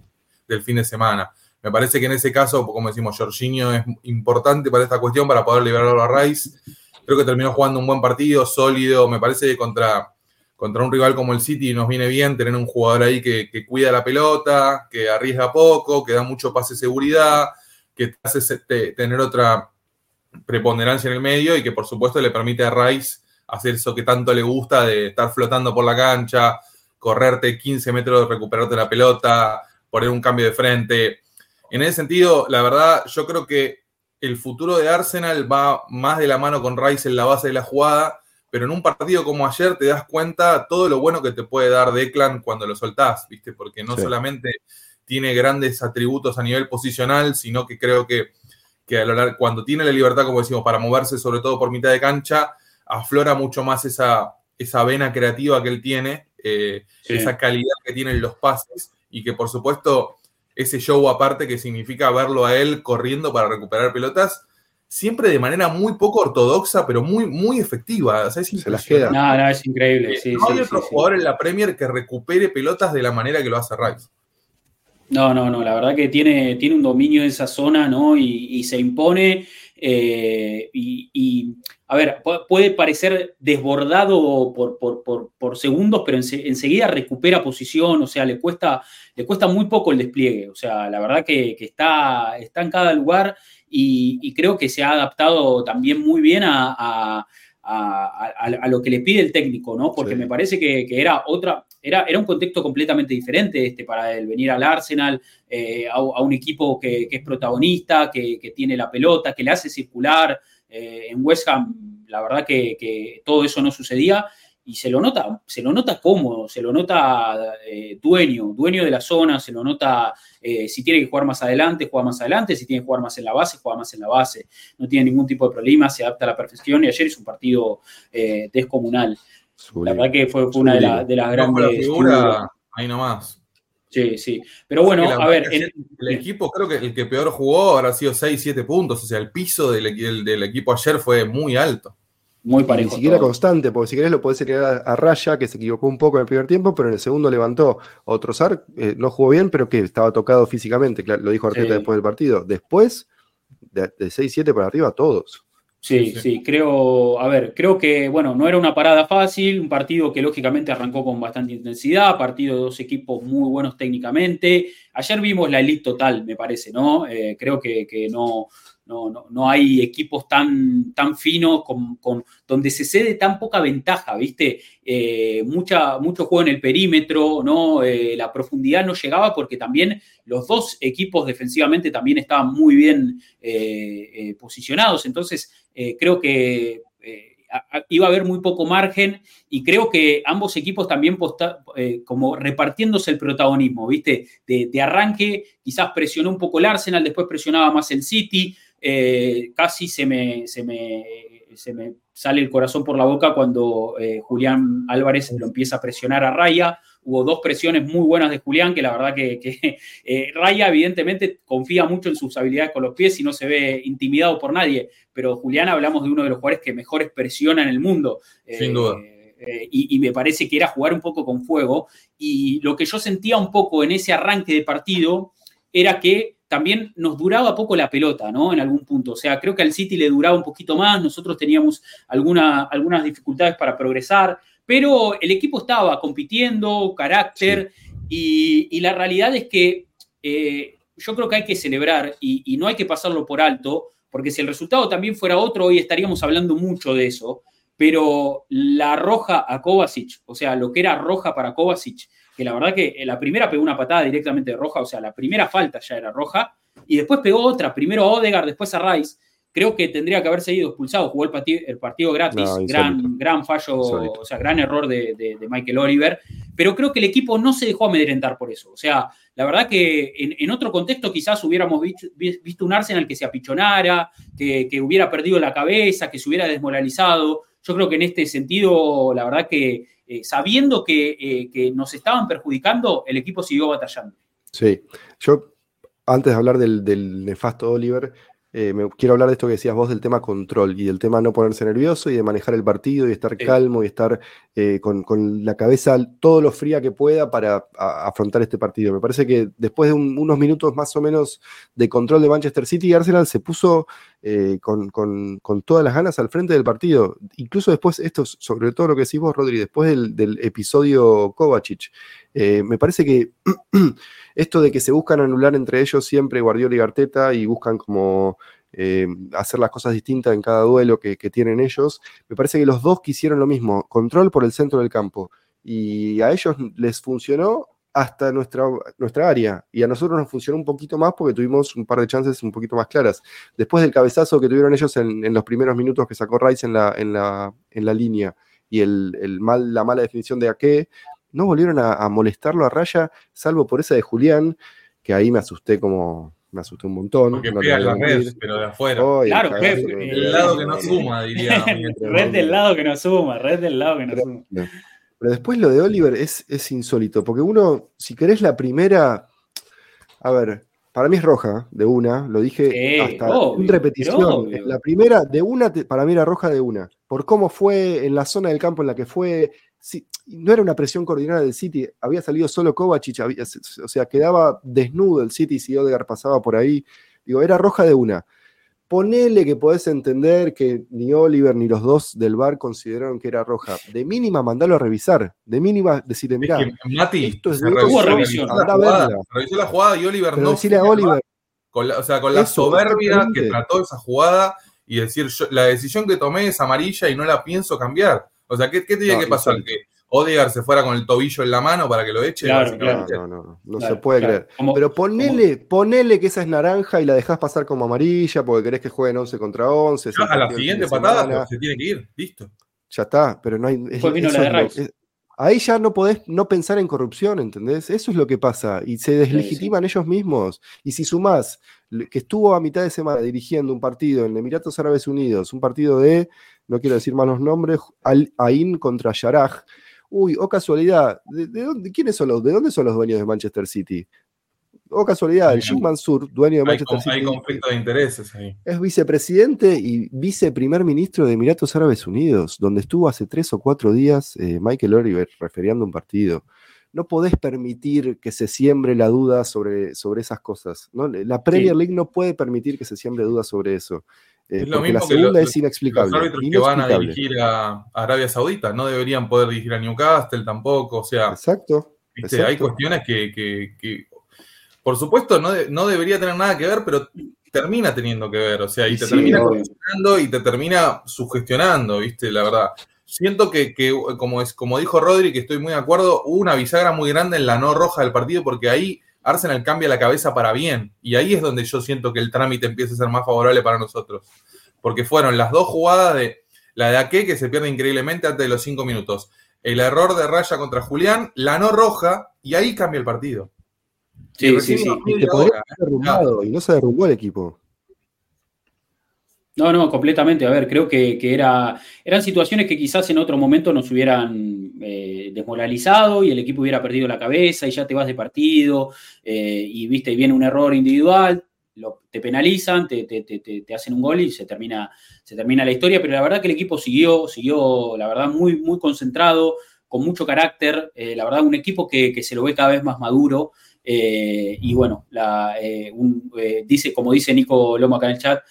del fin de semana. Me parece que en ese caso, como decimos, Jorginho es importante para esta cuestión para poder liberarlo a Rice. Creo que terminó jugando un buen partido, sólido. Me parece que contra, contra un rival como el City nos viene bien tener un jugador ahí que, cuida la pelota, que arriesga poco, que da mucho pase de seguridad que te hace tener otra preponderancia en el medio y que por supuesto le permite a Rice hacer eso que tanto le gusta de estar flotando por la cancha, correrte 15 metros, recuperarte la pelota, poner un cambio de frente. En ese sentido, la verdad, yo creo que el futuro de Arsenal va más de la mano con Rice en la base de la jugada, pero en un partido como ayer te das cuenta todo lo bueno que te puede dar Declan cuando lo soltás, ¿viste? Porque no solamente tiene grandes atributos a nivel posicional, sino que creo que, a cuando tiene la libertad, como decimos, para moverse sobre todo por mitad de cancha, aflora mucho más esa, esa vena creativa que él tiene, eh, esa calidad que tienen los pases y que por supuesto ese show aparte que significa verlo a él corriendo para recuperar pelotas, siempre de manera muy poco ortodoxa, pero muy, muy efectiva.
Se las queda. No, no, es increíble.
Eh, no hay otro jugador en la Premier que recupere pelotas de la manera que lo hace Rice.
No, no, no, la verdad que tiene, tiene un dominio en esa zona, ¿no? Y, se impone. Eh, y, a ver, puede parecer desbordado por, segundos, pero enseguida recupera posición, o sea, le cuesta, le cuesta muy poco el despliegue. O sea, la verdad que, está, está en cada lugar y, creo que se ha adaptado también muy bien a a, lo que le pide el técnico, ¿no? Porque me parece que, era otra, era, era un contexto completamente diferente este para él, venir al Arsenal, eh, a, un equipo que, es protagonista, que, tiene la pelota, que le hace circular. Eh, en West Ham, la verdad que, todo eso no sucedía y se lo nota, se lo nota cómodo, se lo nota eh, dueño, dueño de la zona, se lo nota eh, si tiene que jugar más adelante, juega más adelante, si tiene que jugar más en la base, juega más en la base. No tiene ningún tipo de problema, se adapta a la perfección y ayer es un partido eh, La verdad que fue, una de, las grandes...
figura, ahí nomás.
Sí, sí. Pero bueno, a ver.
El, equipo, creo que el que peor jugó habrá sido 6, 7 puntos. O sea, el piso del equipo ayer fue muy alto
muy parejo. Ni siquiera constante, porque si querés lo podés señalar a, Raya, que se equivocó un poco en el primer tiempo, pero en el segundo levantó. Otro Trozar, eh, no jugó bien, pero que estaba tocado físicamente, lo dijo Arteta después del partido. Después, de, 6-7 para arriba, todos.
Sí, sí, creo, a ver, creo que, bueno, no era una parada fácil, un partido que lógicamente arrancó con bastante intensidad, partido de dos equipos muy buenos técnicamente. Ayer vimos la elite total, me parece, ¿no? Eh, creo que, que no, no, no, no, hay equipos tan, tan finos con, donde se cede tan poca ventaja, ¿viste? Eh, mucha, mucho juego en el perímetro, ¿no? Eh, la profundidad no llegaba porque también los dos equipos defensivamente también estaban muy bien eh, posicionados. Entonces, creo que iba a haber muy poco margen y creo que ambos equipos también como repartiéndose el protagonismo, ¿viste? De, de, arranque quizás presionó un poco el Arsenal, después presionaba más el City, eh, casi se me, se, me, se me, sale el corazón por la boca cuando eh, Julián Álvarez lo empieza a presionar a Raya. Hubo dos presiones muy buenas de Julián, que la verdad que, eh, Raya evidentemente confía mucho en sus habilidades con los pies y no se ve intimidado por nadie, pero Julián hablamos de uno de los jugadores que mejor presiona en el mundo.
Sin duda.
y, me parece que era jugar un poco con fuego. Y lo que yo sentía un poco en ese arranque de partido era que también nos duraba poco la pelota, ¿no? En algún punto. O sea, creo que al City le duraba un poquito más, nosotros teníamos alguna, algunas dificultades para progresar, pero el equipo estaba compitiendo, carácter, y, la realidad es que eh, yo creo que hay que celebrar y, no hay que pasarlo por alto, porque si el resultado también fuera otro, hoy estaríamos hablando mucho de eso, pero la roja a Kovacic, o sea, lo que era roja para Kovacic, que la verdad que la primera pegó una patada directamente de roja, o sea, la primera falta ya era roja, y después pegó otra, primero a Odegaard, después a Rice, creo que tendría que haber seguido expulsado, jugó el partido, gratis, gran, gran fallo, o sea, gran error de, Michael Oliver, pero creo que el equipo no se dejó amedrentar por eso, o sea, la verdad que en, otro contexto quizás hubiéramos visto, un Arsenal que se apichonara, que, hubiera perdido la cabeza, que se hubiera desmoralizado, yo creo que en este sentido, la verdad que eh, sabiendo que, eh, que nos estaban perjudicando, el equipo siguió batallando.
Sí, yo antes de hablar del, del, nefasto Oliver, eh, me, quiero hablar de esto que decías vos del tema control y del tema no ponerse nervioso y de manejar el partido y estar calmo y estar eh, con, la cabeza todo lo fría que pueda para afrontar este partido. Me parece que después de unos minutos más o menos de control de Manchester City, Arsenal se puso eh, con, todas las ganas al frente del partido. Incluso después, esto sobre todo lo que decís vos, Rodri, después del, del episodio Kovacic, me parece que esto de que se buscan anular entre ellos siempre Guardiola y Arteta y buscan como eh, hacer las cosas distintas en cada duelo que, tienen ellos, me parece que los dos quisieron lo mismo, control por el centro del campo. Y a ellos les funcionó hasta nuestra, nuestra área. Y a nosotros nos funcionó un poquito más porque tuvimos un par de chances un poquito más claras. Después del cabezazo que tuvieron ellos en, los primeros minutos que sacó Rice en la, en la, en la línea y el, mal, la mala definición de Ake, no volvieron a, molestarlo a raya, salvo por esa de Julián, que ahí me asusté como, me asusté un montón.
Porque no pega la red, pero de afuera.
claro,
el lado que no suma, diría.
red del lado que no suma, red del lado que no suma.
Pero después lo de Oliver es, es insólito, porque uno, si querés la primera, a ver, para mí es roja, de una, lo dije hasta en repetición. La primera, de una, para mí era roja de una. Por cómo fue en la zona del campo en la que fue, no era una presión coordinada del City, había salido solo Kovacic, o sea, quedaba desnudo el City si Odegaard pasaba por ahí. Digo, era roja de una. Ponele que podés entender que ni Oliver ni los dos del bar consideraron que era roja. De mínima, mandalo a revisar. De mínima, decirle, mira,
esto es de revisó, revisión. La jugada, revisó la jugada y Oliver no.
Decirle a Oliver.
Con la, o sea, con la soberbia que trató esa jugada y decir, la decisión que tomé es amarilla y no la pienso cambiar. O sea, ¿qué, qué tenía que pasar? Que Odegaard se fuera con el tobillo en la mano para que lo eche.
Claro, No, no, no, no se puede creer. Pero ponele, ponele que esa es naranja y la dejás pasar como amarilla porque querés que jueguen 11 contra 11.
a la siguiente patada se tiene que ir, listo.
Ya está, pero no hay. ahí ya no podés no pensar en corrupción, ¿entendés? Eso es lo que pasa. Y se deslegitiman ellos mismos. Y si sumás que estuvo a mitad de semana dirigiendo un partido en Emiratos Árabes Unidos, un partido de no quiero decir malos nombres, Al Ain contra Yaraj. Uy, o oh casualidad, ¿de, dónde, ¿quiénes son los, ¿de dónde son los dueños de Manchester City? O oh casualidad, el Sheikh Mansur, dueño de Manchester City.
Hay conflicto de intereses ahí.
Es vicepresidente y viceprimer ministro de Emiratos Árabes Unidos, donde estuvo hace tres o cuatro días eh, Michael Oliver referiando un partido. No podés permitir que se siembre la duda sobre, sobre esas cosas. ¿no? La Premier League no puede permitir que se siembre duda sobre eso.
Eh, es lo mismo la segunda es inexplicable. Los árbitros que van a dirigir a Arabia Saudita no deberían poder dirigir a Newcastle tampoco. O sea,
exacto,
hay cuestiones que, por supuesto, no, no, debería tener nada que ver, pero termina teniendo que ver. O sea, y te termina condicionando y te termina sugestionando, ¿viste? La verdad. Siento que, como, es, como dijo Rodri, que estoy muy de acuerdo, hubo una bisagra muy grande en la no roja del partido porque ahí Arsenal cambia la cabeza para bien. Y ahí es donde yo siento que el trámite empieza a ser más favorable para nosotros. Porque fueron las dos jugadas de la de Ake, que se pierde increíblemente antes de los cinco minutos. El error de Raya contra Julián, la no roja, y ahí cambia el partido.
Sí, sí, sí. Y, y no se derrumbó el equipo.
No, no, completamente. A ver, creo que, era, eran situaciones que quizás en otro momento nos hubieran eh, desmoralizado y el equipo hubiera perdido la cabeza y ya te vas de partido eh, y viste, y viene un error individual, lo, te penalizan, te, te, hacen un gol y se termina, se termina la historia. Pero la verdad que el equipo siguió, siguió, la verdad, muy, muy concentrado, con mucho carácter. Eh, la verdad, un equipo que, que se lo ve cada vez más maduro y bueno, dice, como dice Nico Lomo acá en el chat,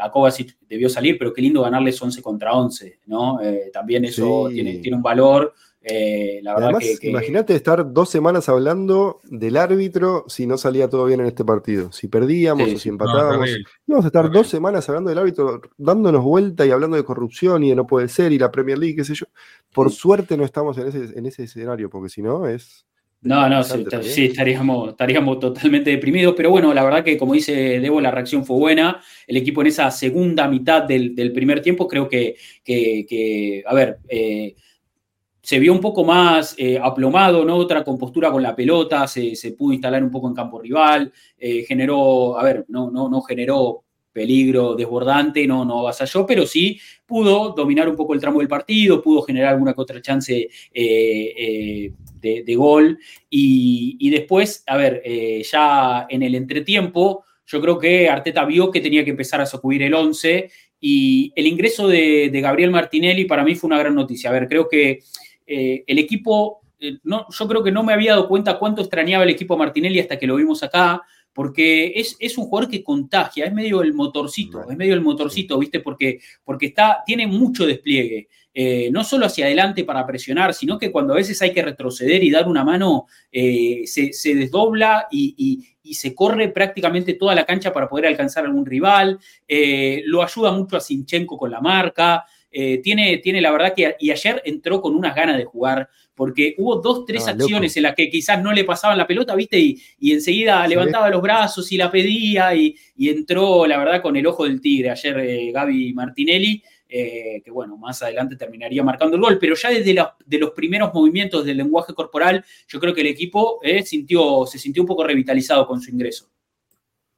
a Kovacic debió salir, pero qué lindo ganarles 11 contra 11, ¿no? también eso tiene, tiene un valor. Eh, la verdad que,
imagínate estar dos semanas hablando del árbitro si no salía todo bien en este partido. Si perdíamos o si empatábamos. íbamos a estar dos semanas hablando del árbitro, dándonos vuelta y hablando de corrupción y de no puede ser y la Premier League, qué sé yo. Por suerte no estamos en ese, en ese escenario, porque si no es.
No, no, sí, estaríamos, estaríamos totalmente deprimidos, pero bueno, la verdad que como dice Debo, la reacción fue buena. El equipo en esa segunda mitad del, primer tiempo creo que, que, a ver, eh, se vio un poco más eh, aplomado, ¿no? Otra compostura con la pelota, se, pudo instalar un poco en campo rival, eh, generó, a ver, no, no, no generó peligro desbordante, no, no avasalló, pero sí pudo dominar un poco el tramo del partido, pudo generar alguna que chance eh, de, gol. Y, después, a ver, ya en el entretiempo, yo creo que Arteta vio que tenía que empezar a sacudir el 11 y el ingreso de, de Gabriel Martinelli para mí fue una gran noticia. A ver, creo que eh, el equipo, eh, no, yo creo que no me había dado cuenta cuánto extrañaba el equipo Martinelli hasta que lo vimos acá, porque es, es, un jugador que contagia, es medio el motorcito, es medio el motorcito, ¿viste? Porque, porque está, tiene mucho despliegue, eh, no solo hacia adelante para presionar, sino que cuando a veces hay que retroceder y dar una mano, se, desdobla y, se corre prácticamente toda la cancha para poder alcanzar a algún rival, lo ayuda mucho a Sinchenko con la marca, eh, tiene, tiene la verdad que, y ayer entró con unas ganas de jugar, porque hubo dos, tres acciones en las que quizás no le pasaban la pelota, ¿viste? Y, enseguida levantaba los brazos y la pedía y, entró, la verdad, con el ojo del tigre ayer eh, Gaby Martinelli. Eh, que bueno, más adelante terminaría marcando el gol, pero ya desde de los primeros movimientos del lenguaje corporal, yo creo que el equipo sintió, se sintió un poco revitalizado con su ingreso.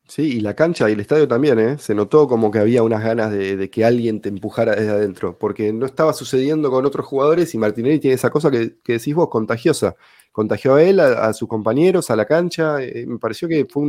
Sí, y la cancha y el estadio también, ¿eh? Se notó como que había unas ganas de, que alguien te empujara desde adentro, porque no estaba sucediendo con otros jugadores y Martinelli tiene esa cosa que, decís vos, contagiosa. Contagió a él, a, sus compañeros, a la cancha. Eh, me pareció que fue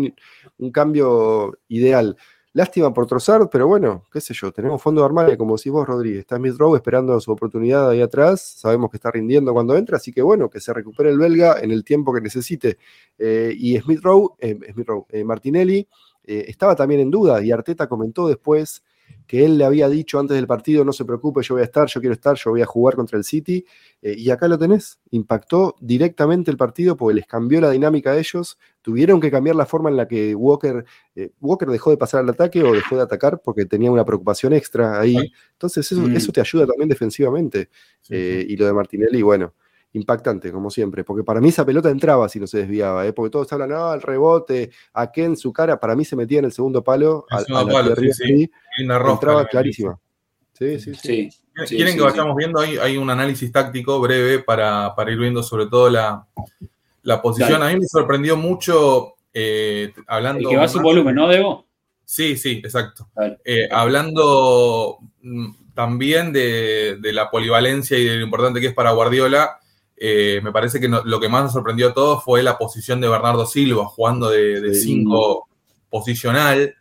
un, cambio ideal. Lástima por Trossard, pero bueno, qué sé yo, tenemos fondo de armario, como decís vos, Rodríguez. Está Smith Rowe esperando su oportunidad ahí atrás. Sabemos que está rindiendo cuando entra, así que bueno, que se recupere el belga en el tiempo que necesite. Eh, y Smith Rowe, Smith Rowe Martinelli eh, estaba también en duda y Arteta comentó después que él le había dicho antes del partido, no se preocupe, yo voy a estar, yo quiero estar, yo voy a jugar contra el City. Eh, y acá lo tenés, impactó directamente el partido porque les cambió la dinámica a ellos, tuvieron que cambiar la forma en la que Walker, eh, Walker dejó de pasar al ataque o dejó de atacar porque tenía una preocupación extra ahí. Entonces eso, mm. te ayuda también defensivamente. y lo de Martinelli, bueno, impactante, como siempre, porque para mí esa pelota entraba si no se desviaba, ¿eh? porque todos hablan, no, el rebote, a Ken, su cara, para mí se metía en el segundo palo, a, la sí, entraba clarísima. Sí, sí, sí.
¿Quieren que vayamos viendo? Hay, hay un análisis táctico breve para, ir viendo sobre todo la, posición. A mí me sorprendió mucho eh, hablando...
El que va sin volumen, ¿no, Debo?
Sí, sí, exacto. Eh, hablando mm, también de, de, la polivalencia y de lo importante que es para Guardiola, eh, me parece que lo que más nos sorprendió a todos fue la posición de Bernardo Silva jugando de 5 posicional.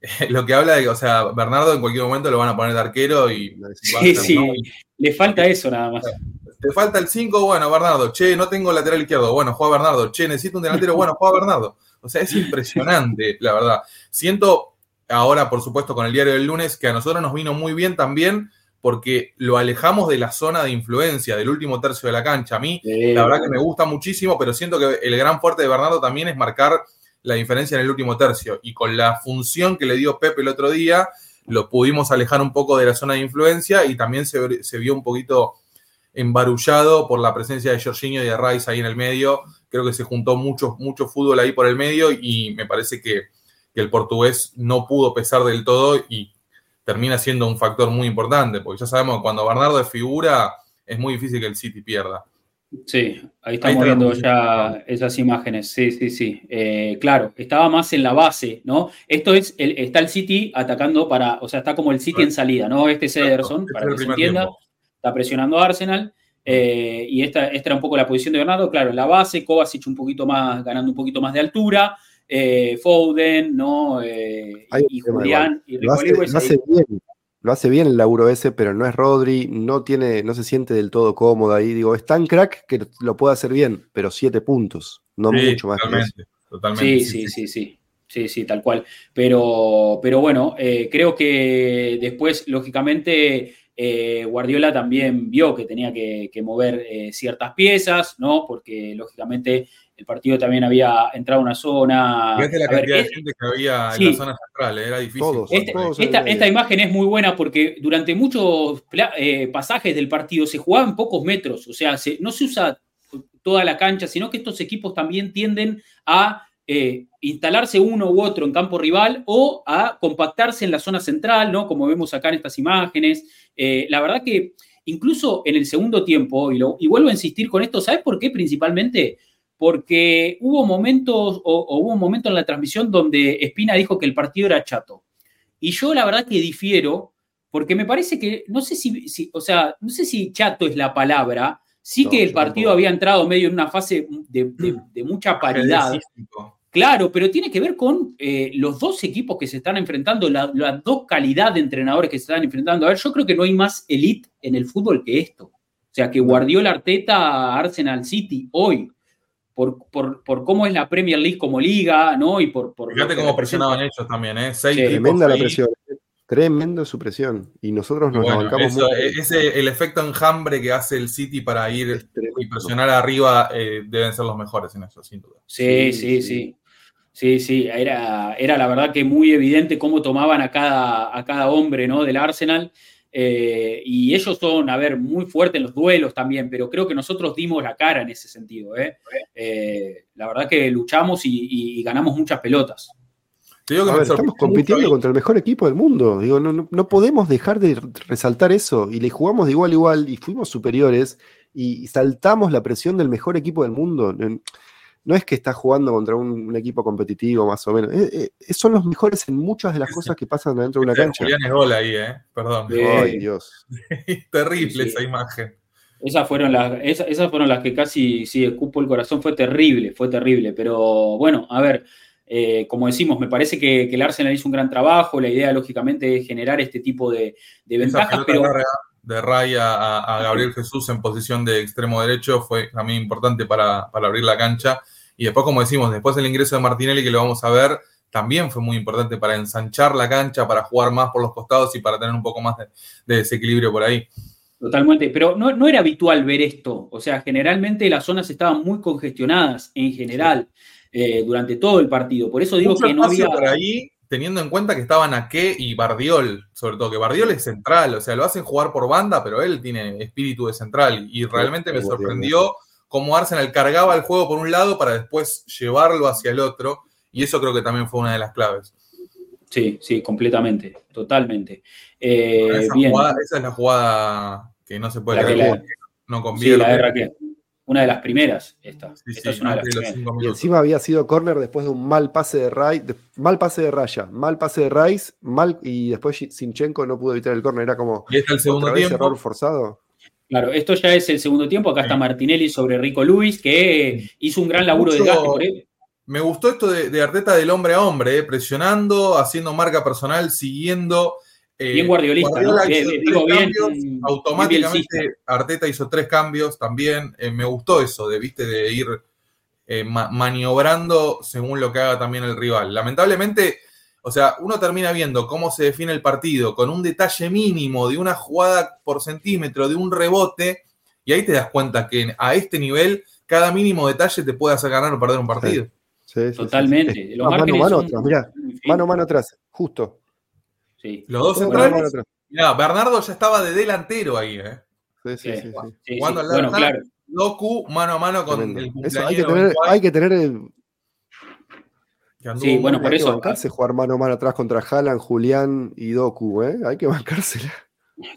lo que habla de que, o sea, Bernardo en cualquier momento lo van a poner de arquero y.
Sí, sí, le falta eso nada más.
Te falta el 5, bueno, Bernardo, che, no tengo lateral izquierdo, bueno, juega Bernardo, che, necesito un delantero, bueno, juega Bernardo. O sea, es impresionante, la verdad. Siento ahora, por supuesto, con el diario del lunes, que a nosotros nos vino muy bien también porque lo alejamos de la zona de influencia del último tercio de la cancha. A mí, la verdad que me gusta muchísimo, pero siento que el gran fuerte de Bernardo también es marcar la diferencia en el último tercio. Y con la función que le dio Pepe el otro día, lo pudimos alejar un poco de la zona de influencia y también se, vio un poquito embarullado por la presencia de Jorginho y de Rice ahí en el medio. Creo que se juntó mucho, mucho fútbol ahí por el medio y me parece que, que el portugués no pudo pesar del todo y termina siendo un factor muy importante, porque ya sabemos que cuando Bernardo es figura, es muy difícil que el City pierda.
Sí, ahí estamos viendo ya esas imágenes. Sí, sí, sí. Eh, claro, estaba más en la base, ¿no? Esto es, el, está el City atacando para, o sea, está como el City en salida, ¿no? Este es Ederson, este para que se entienda, está presionando a Arsenal. Eh, y esta, esta era un poco la posición de Bernardo. Claro, en la base, Kovacic un poquito más, ganando un poquito más de altura. Eh, Foden, ¿no? Eh, y Julián y
lo hace, bien, lo hace bien el laburo ese, pero no es Rodri, no tiene, no se siente del todo cómodo ahí. Digo, es tan crack que lo puede hacer bien, pero siete puntos, no mucho más.
Totalmente.
Sí, sí, sí, sí. Sí, sí, tal cual. Pero, pero bueno, eh, creo que después, lógicamente, eh, Guardiola también vio que tenía que, mover eh, ciertas piezas, ¿no? Porque, lógicamente, el partido también había entrado a una zona.
Fíjate la cantidad de gente que había en la zona central, era difícil.
Este, esta, imagen es muy buena porque durante muchos pasajes del partido se jugaban pocos metros, o sea, no se usa toda la cancha, sino que estos equipos también tienden a eh, instalarse uno u otro en campo rival o a compactarse en la zona central, ¿no? Como vemos acá en estas imágenes. Eh, la verdad que incluso en el segundo tiempo, y, lo, y, vuelvo a insistir con esto, ¿sabes por qué principalmente? Porque hubo momentos, o, hubo un momento en la transmisión donde Espina dijo que el partido era chato. Y yo la verdad que difiero, porque me parece que, no sé si, o sea, no sé si chato es la palabra, Sí que el partido había entrado medio en una fase de, mucha paridad. Claro, pero tiene que ver con eh, los dos equipos que se están enfrentando, las la dos calidades de entrenadores que se están enfrentando. A ver, yo creo que no hay más elite en el fútbol que esto. O sea, que Guardiola Arteta Arsenal City hoy, por, por, cómo es la Premier League como liga, ¿no? Y por, por
Fíjate cómo presionaban ellos también, ¿eh?
Seis Tremenda la presión. Tremendo su presión. Y nosotros nos bueno, bancamos
mucho. Ese, el efecto enjambre que hace el City para ir y presionar arriba eh, deben ser los mejores en eso, sin duda.
Sí, sí, sí. Sí, sí, Era, era la verdad que muy evidente cómo tomaban a cada, a cada hombre ¿no? del Arsenal. Eh, y ellos son, a ver, muy fuertes en los duelos también, pero creo que nosotros dimos la cara en ese sentido. ¿eh? la verdad que luchamos y ganamos muchas pelotas
estamos compitiendo contra el mejor equipo del mundo. Digo, no, no, podemos dejar de resaltar eso. Y le jugamos de igual a igual y fuimos superiores y saltamos la presión del mejor equipo del mundo. No es que estás jugando contra un, equipo competitivo, más o menos. Eh, eh, son los mejores en muchas de las cosas que pasan dentro de una cancha.
Julián es gol ahí, ¿eh? Perdón.
Ay, Dios.
Terrible esa imagen.
Esas fueron las, esas, fueron las que casi, sí, escupo el corazón, fue terrible, fue terrible. Pero bueno, a ver, eh, como decimos, me parece que, el Arsenal hizo un gran trabajo. La idea, lógicamente, es generar este tipo de, ventajas. Pero...
De Raya a, Gabriel Jesús en posición de extremo derecho fue también importante para, abrir la cancha. Y después, como decimos, después el ingreso de Martinelli, que lo vamos a ver, también fue muy importante para ensanchar la cancha, para jugar más por los costados y para tener un poco más de, desequilibrio por ahí.
Totalmente, pero no, no, era habitual ver esto. O sea, generalmente las zonas estaban muy congestionadas en general. Eh, durante todo el partido. Por eso digo que no había.
por ahí, teniendo en cuenta que estaban Ake y Bardiol, sobre todo que Bardiol es central, o sea, lo hacen jugar por banda, pero él tiene espíritu de central. Y realmente me sorprendió cómo Arsenal cargaba el juego por un lado para después llevarlo hacia el otro. Y eso creo que también fue una de las claves.
Sí, sí, completamente, totalmente.
Eh, esa, es la jugada que no se puede creer, no conviene
una de las primeras. Esta, es una de las primeras.
Y encima había sido corner después de un mal pase de Ray, mal pase de Raya, mal pase de Rice, mal y después Sinchenko no pudo evitar el corner. Era como
¿Y está el segundo tiempo?
error forzado.
Claro, esto ya es el segundo tiempo. Acá está Martinelli sobre Rico Luis, que hizo un gran laburo de desgaste por él.
Me gustó esto de, Arteta del hombre a hombre, eh, presionando, haciendo marca personal, siguiendo.
Eh, bien guardiolista,
automáticamente Arteta hizo tres cambios también. Eh, me gustó eso, de, ¿viste? de ir eh, maniobrando según lo que haga también el rival. Lamentablemente, o sea, uno termina viendo cómo se define el partido con un detalle mínimo de una jugada por centímetro, de un rebote, y ahí te das cuenta que a este nivel cada mínimo detalle te puede hacer ganar o perder un partido.
Totalmente.
mano, mano, atrás, mirá, mano, mano atrás, justo.
Los dos centrales. Bernardo ya estaba de delantero ahí, ¿eh?
Sí, sí, sí.
sí. Jugando al bueno, claro. Doku mano a mano con el
eso hay que tener, hay que tener el.
Sí, bueno, por eso.
Hay que bancarse jugar mano a mano atrás contra Haaland, Julián y Doku, ¿eh? Hay que bancársela.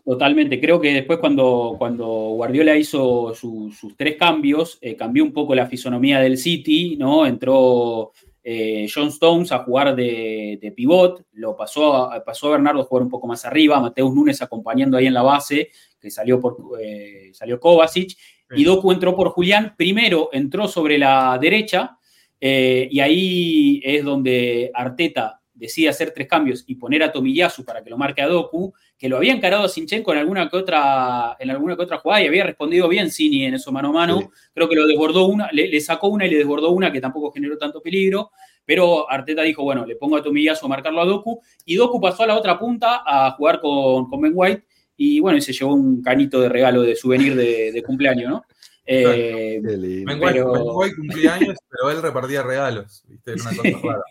Totalmente. Creo que después cuando, cuando Guardiola hizo sus tres cambios, eh, cambió un poco la fisonomía del City, ¿no? Entró eh, John Stones a jugar de, pivot, lo pasó a, pasó a Bernardo a jugar un poco más arriba, Mateus Núñez acompañando ahí en la base, que salió, por, eh, salió Kovacic, y Doku entró por Julián, primero entró sobre la derecha, eh, y ahí es donde Arteta decide hacer tres cambios y poner a Tomiyasu para que lo marque a Doku, que lo había encarado a Sinchenko en alguna que otra, en alguna que otra jugada y había respondido bien Cini en eso mano a mano. Creo que lo desbordó una, le, sacó una y le desbordó una que tampoco generó tanto peligro. Pero Arteta dijo, bueno, le pongo a Tomiyasu a marcarlo a Doku. Y Doku pasó a la otra punta a jugar con, con Ben White. Y bueno, y se llevó un canito de regalo de souvenir de, cumpleaños, ¿no?
Eh, ben White cumplía años, pero él repartía regalos. ¿viste? Era una cosa rara.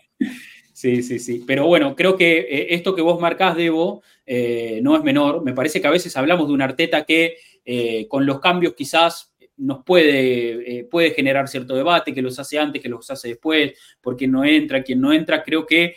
Sí, sí, sí. Pero bueno, creo que eh, esto que vos marcás, Debo, eh, no es menor. Me parece que a veces hablamos de un Arteta que eh, con los cambios quizás nos puede, puede generar cierto debate, que los hace antes, que los hace después, porque no entra, quien no entra, creo que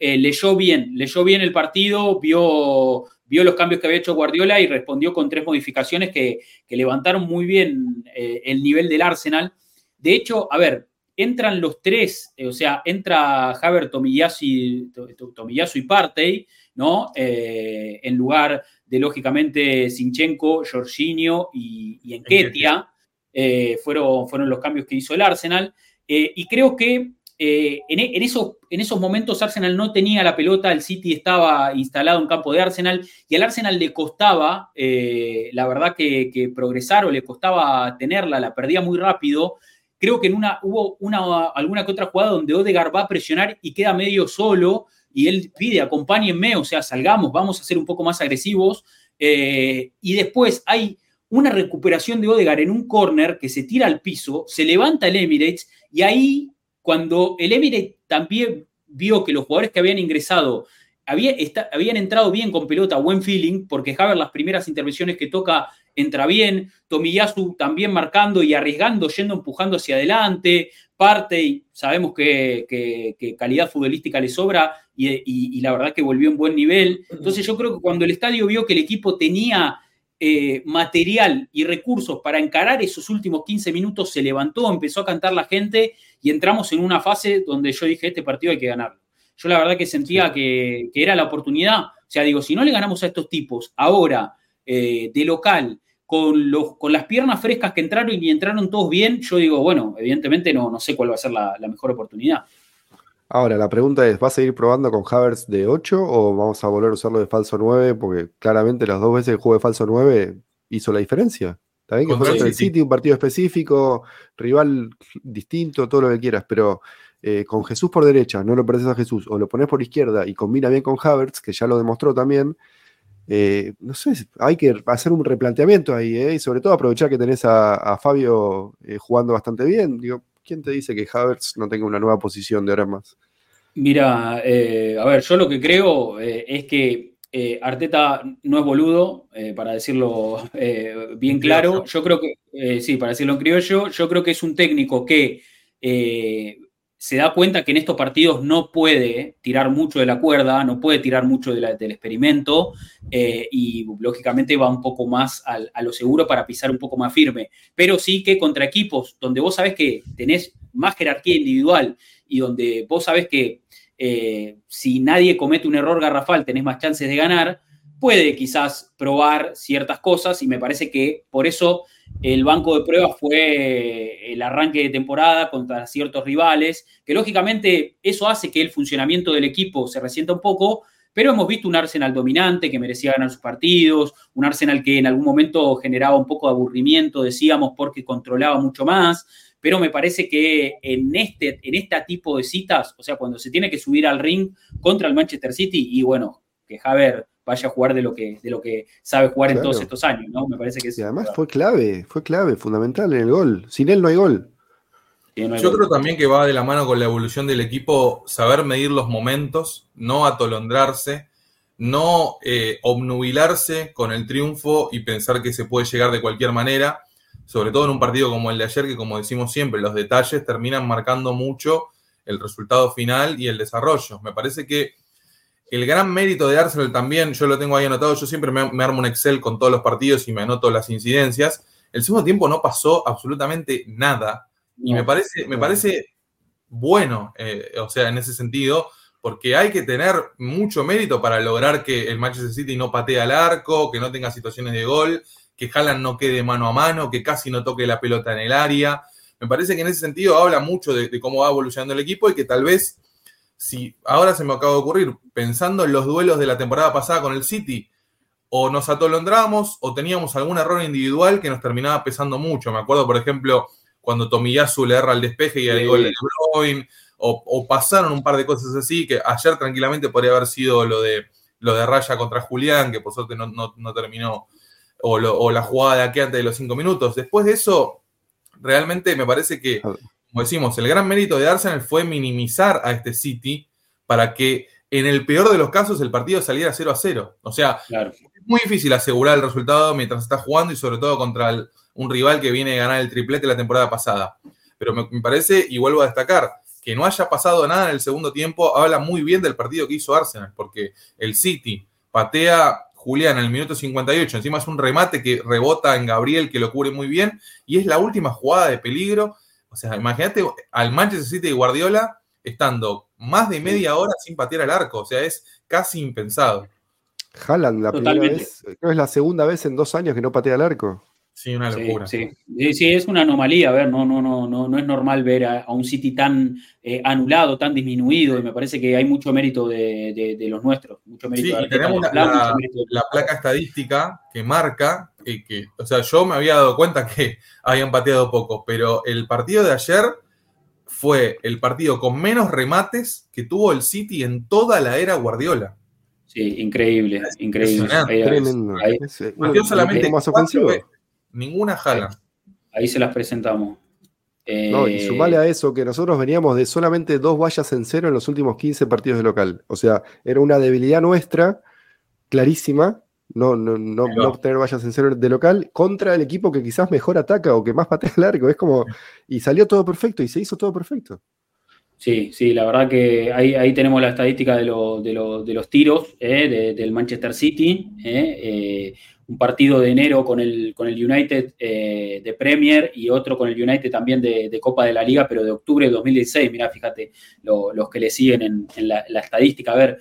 leyó bien, leyó bien el partido, vio, vio los cambios que había hecho Guardiola y respondió con tres modificaciones que, que levantaron muy bien el nivel del Arsenal. De hecho, a ver, entran los tres, eh, o sea, entra Haber, Tomiyasu y Partey, ¿no? Eh, en lugar de, lógicamente, Sinchenko, Jorginho y, y Enketia, eh, fueron, fueron los cambios que hizo el Arsenal. y creo que en, esos, en esos momentos Arsenal no tenía la pelota, el City estaba instalado en campo de Arsenal y al Arsenal le costaba, la verdad, que, que progresar o le costaba tenerla, la perdía muy rápido. Creo que en una, hubo una, alguna que otra jugada donde Odegaard va a presionar y queda medio solo y él pide, acompáñenme, o sea, salgamos, vamos a ser un poco más agresivos. Eh, y después hay una recuperación de Odegaard en un corner que se tira al piso, se levanta el Emirates y ahí cuando el Emirates también vio que los jugadores que habían ingresado habían entrado bien con pelota, buen feeling, porque Javier las primeras intervenciones que toca entra bien, Tomiyasu también marcando y arriesgando, yendo empujando hacia adelante, parte y sabemos que, calidad futbolística le sobra y, la verdad que volvió en buen nivel. Entonces yo creo que cuando el estadio vio que el equipo tenía eh, material y recursos para encarar esos últimos 15 minutos, se levantó, empezó a cantar la gente y entramos en una fase donde yo dije, este partido hay que ganarlo yo la verdad que sentía que, era la oportunidad. O sea, digo, si no le ganamos a estos tipos ahora eh, de local, con, los, con las piernas frescas que entraron y entraron todos bien, yo digo, bueno, evidentemente no, no sé cuál va a ser la, mejor oportunidad.
Ahora, la pregunta es, ¿vas a seguir probando con Havers de 8 o vamos a volver a usarlo de falso 9? Porque claramente las dos veces que jugué de falso 9 hizo la diferencia. Está bien que fue contra el City, un partido específico, rival distinto, todo lo que quieras, pero eh, con Jesús por derecha, no lo pareces a Jesús, o lo pones por izquierda y combina bien con Havertz, que ya lo demostró también, eh, no sé, hay que hacer un replanteamiento ahí, eh, y sobre todo aprovechar que tenés a, Fabio jugando bastante bien. Digo, ¿quién te dice que Havertz no tenga una nueva posición de ahora más?
Mira, a ver, yo lo que creo es que Arteta no es boludo, para decirlo bien claro. Yo creo que, sí, para decirlo en criollo, yo creo que es un técnico que se da cuenta que en estos partidos no puede tirar mucho de la cuerda, no puede tirar mucho del experimento eh, y lógicamente va un poco más a lo seguro para pisar un poco más firme. Pero sí que contra equipos donde vos sabés que tenés más jerarquía individual y donde vos sabés que eh, si nadie comete un error garrafal tenés más chances de ganar, puede quizás probar ciertas cosas y me parece que por eso el banco de pruebas fue el arranque de temporada contra ciertos rivales, que lógicamente eso hace que el funcionamiento del equipo se resienta un poco, pero hemos visto un Arsenal dominante que merecía ganar sus partidos, un Arsenal que en algún momento generaba un poco de aburrimiento, decíamos, porque controlaba mucho más, pero me parece que en este en tipo de citas, o sea, cuando se tiene que subir al ring contra el Manchester City, y bueno, que Javier vaya a jugar de lo que, de lo que sabe jugar en todos estos años, ¿no? Me parece que
Y además fue clave, fue clave, fundamental en el gol. Sin él no hay gol.
Yo creo también que va de la mano con la evolución del equipo saber medir los momentos, no atolondrarse, no eh, obnubilarse con el triunfo y pensar que se puede llegar de cualquier manera, sobre todo en un partido como el de ayer, que como decimos siempre, los detalles terminan marcando mucho el resultado final y el desarrollo. Me parece que el gran mérito de Arsenal también, yo lo tengo ahí anotado, yo siempre me, armo un Excel con todos los partidos y me anoto las incidencias. El segundo tiempo no pasó absolutamente nada. Y me parece, me parece bueno, eh, o sea, en ese sentido, porque hay que tener mucho mérito para lograr que el Manchester City no patee al arco, que no tenga situaciones de gol, que Haaland no quede mano a mano, que casi no toque la pelota en el área. Me parece que en ese sentido habla mucho de cómo va evolucionando el equipo y que tal vez si ahora se me acaba de ocurrir, pensando en los duelos de la temporada pasada con el City, o nos atolondraamos o teníamos algún error individual que nos terminaba pesando mucho. Me acuerdo, por ejemplo, cuando Tomiyasu le erra el despeje y el gol de Bruyne, o, pasaron un par de cosas así, que ayer tranquilamente podría haber sido lo de, lo de Raya contra Julián, que por suerte no, terminó, o, o, la jugada de aquí antes de los cinco minutos. Después de eso, realmente me parece que, como decimos, el gran mérito de Arsenal fue minimizar a este City para que en el peor de los casos el partido saliera 0 a 0. O sea, es muy difícil asegurar el resultado mientras está jugando y sobre todo contra un rival que viene a ganar el triplete la temporada pasada. Pero me, parece, y vuelvo a destacar, que no haya pasado nada en el segundo tiempo habla muy bien del partido que hizo Arsenal, porque el City patea Julián en el minuto 58, encima es un remate que rebota en Gabriel, que lo cubre muy bien, y es la última jugada de peligro. O sea, imagínate al Manchester City de Guardiola estando más de media hora sin patear al arco. O sea, es casi impensado.
Haaland, la primera vez, creo que es la segunda vez en dos años que no patea al arco.
Sí, una locura.
Sí, sí. es una anomalía. A ver, no, no, no, no, no es normal ver a, un City tan eh, anulado, tan disminuido, y me parece que hay mucho mérito de, los nuestros. Mucho mérito
sí, y tenemos la, placa estadística que marca que, o sea, yo me había dado cuenta que habían pateado poco, pero el partido de ayer fue el partido con menos remates que tuvo el City en toda la era Guardiola.
Sí, increíble, increíble.
Tremendo.
Ahí, solamente más ofensivo. Ninguna jala.
Ahí, se las presentamos.
No, y eh, sumale a eso que nosotros veníamos de solamente dos vallas en cero en los últimos 15 partidos de local. O sea, era una debilidad nuestra, clarísima, no, no, no, no obtener vallas en cero de local contra el equipo que quizás mejor ataca o que más patea largo. Es como, y salió todo perfecto y se hizo todo perfecto.
Sí, sí, la verdad que ahí, ahí tenemos la estadística de, de, los tiros eh, del Manchester City. Eh, eh, un partido de enero con el, con el United de Premier y otro con el United también de, Copa de la Liga, pero de octubre de 2016. Mira, fíjate, los que le siguen en, la, estadística. A ver,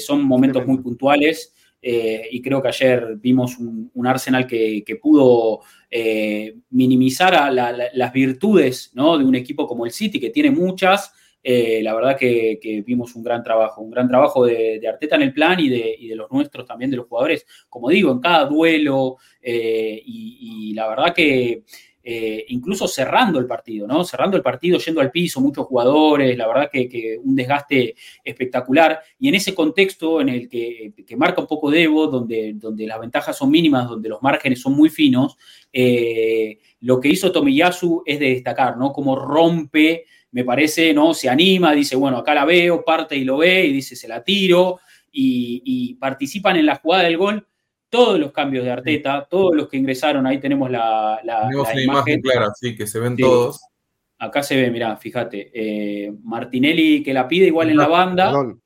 son momentos muy puntuales. Eh, y creo que ayer vimos un, Arsenal que, pudo eh, minimizar las virtudes de un equipo como el City, que tiene muchas. Eh, la verdad que, vimos un gran trabajo, un gran trabajo de, Arteta en el plan y de, los nuestros también, de los jugadores, como digo, en cada duelo. y, la verdad que eh, incluso cerrando el partido, ¿no? Cerrando el partido, yendo al piso, muchos jugadores, la verdad que, un desgaste espectacular. Y en ese contexto en el que, marca un poco Debo, donde, donde las ventajas son mínimas, donde los márgenes son muy finos, eh, lo que hizo Tomiyasu es de destacar, ¿no? Como rompe, me parece, ¿no? Se anima, dice, bueno, acá la veo, parte y lo ve, y dice, se la tiro, y, y participan en la jugada del gol todos los cambios de Arteta, todos los que ingresaron, ahí tenemos la,
imagen. clara, sí, que se ven todos.
Acá se ve, mirá, fíjate, eh, Martinelli que la pide igual en la banda. Perdón.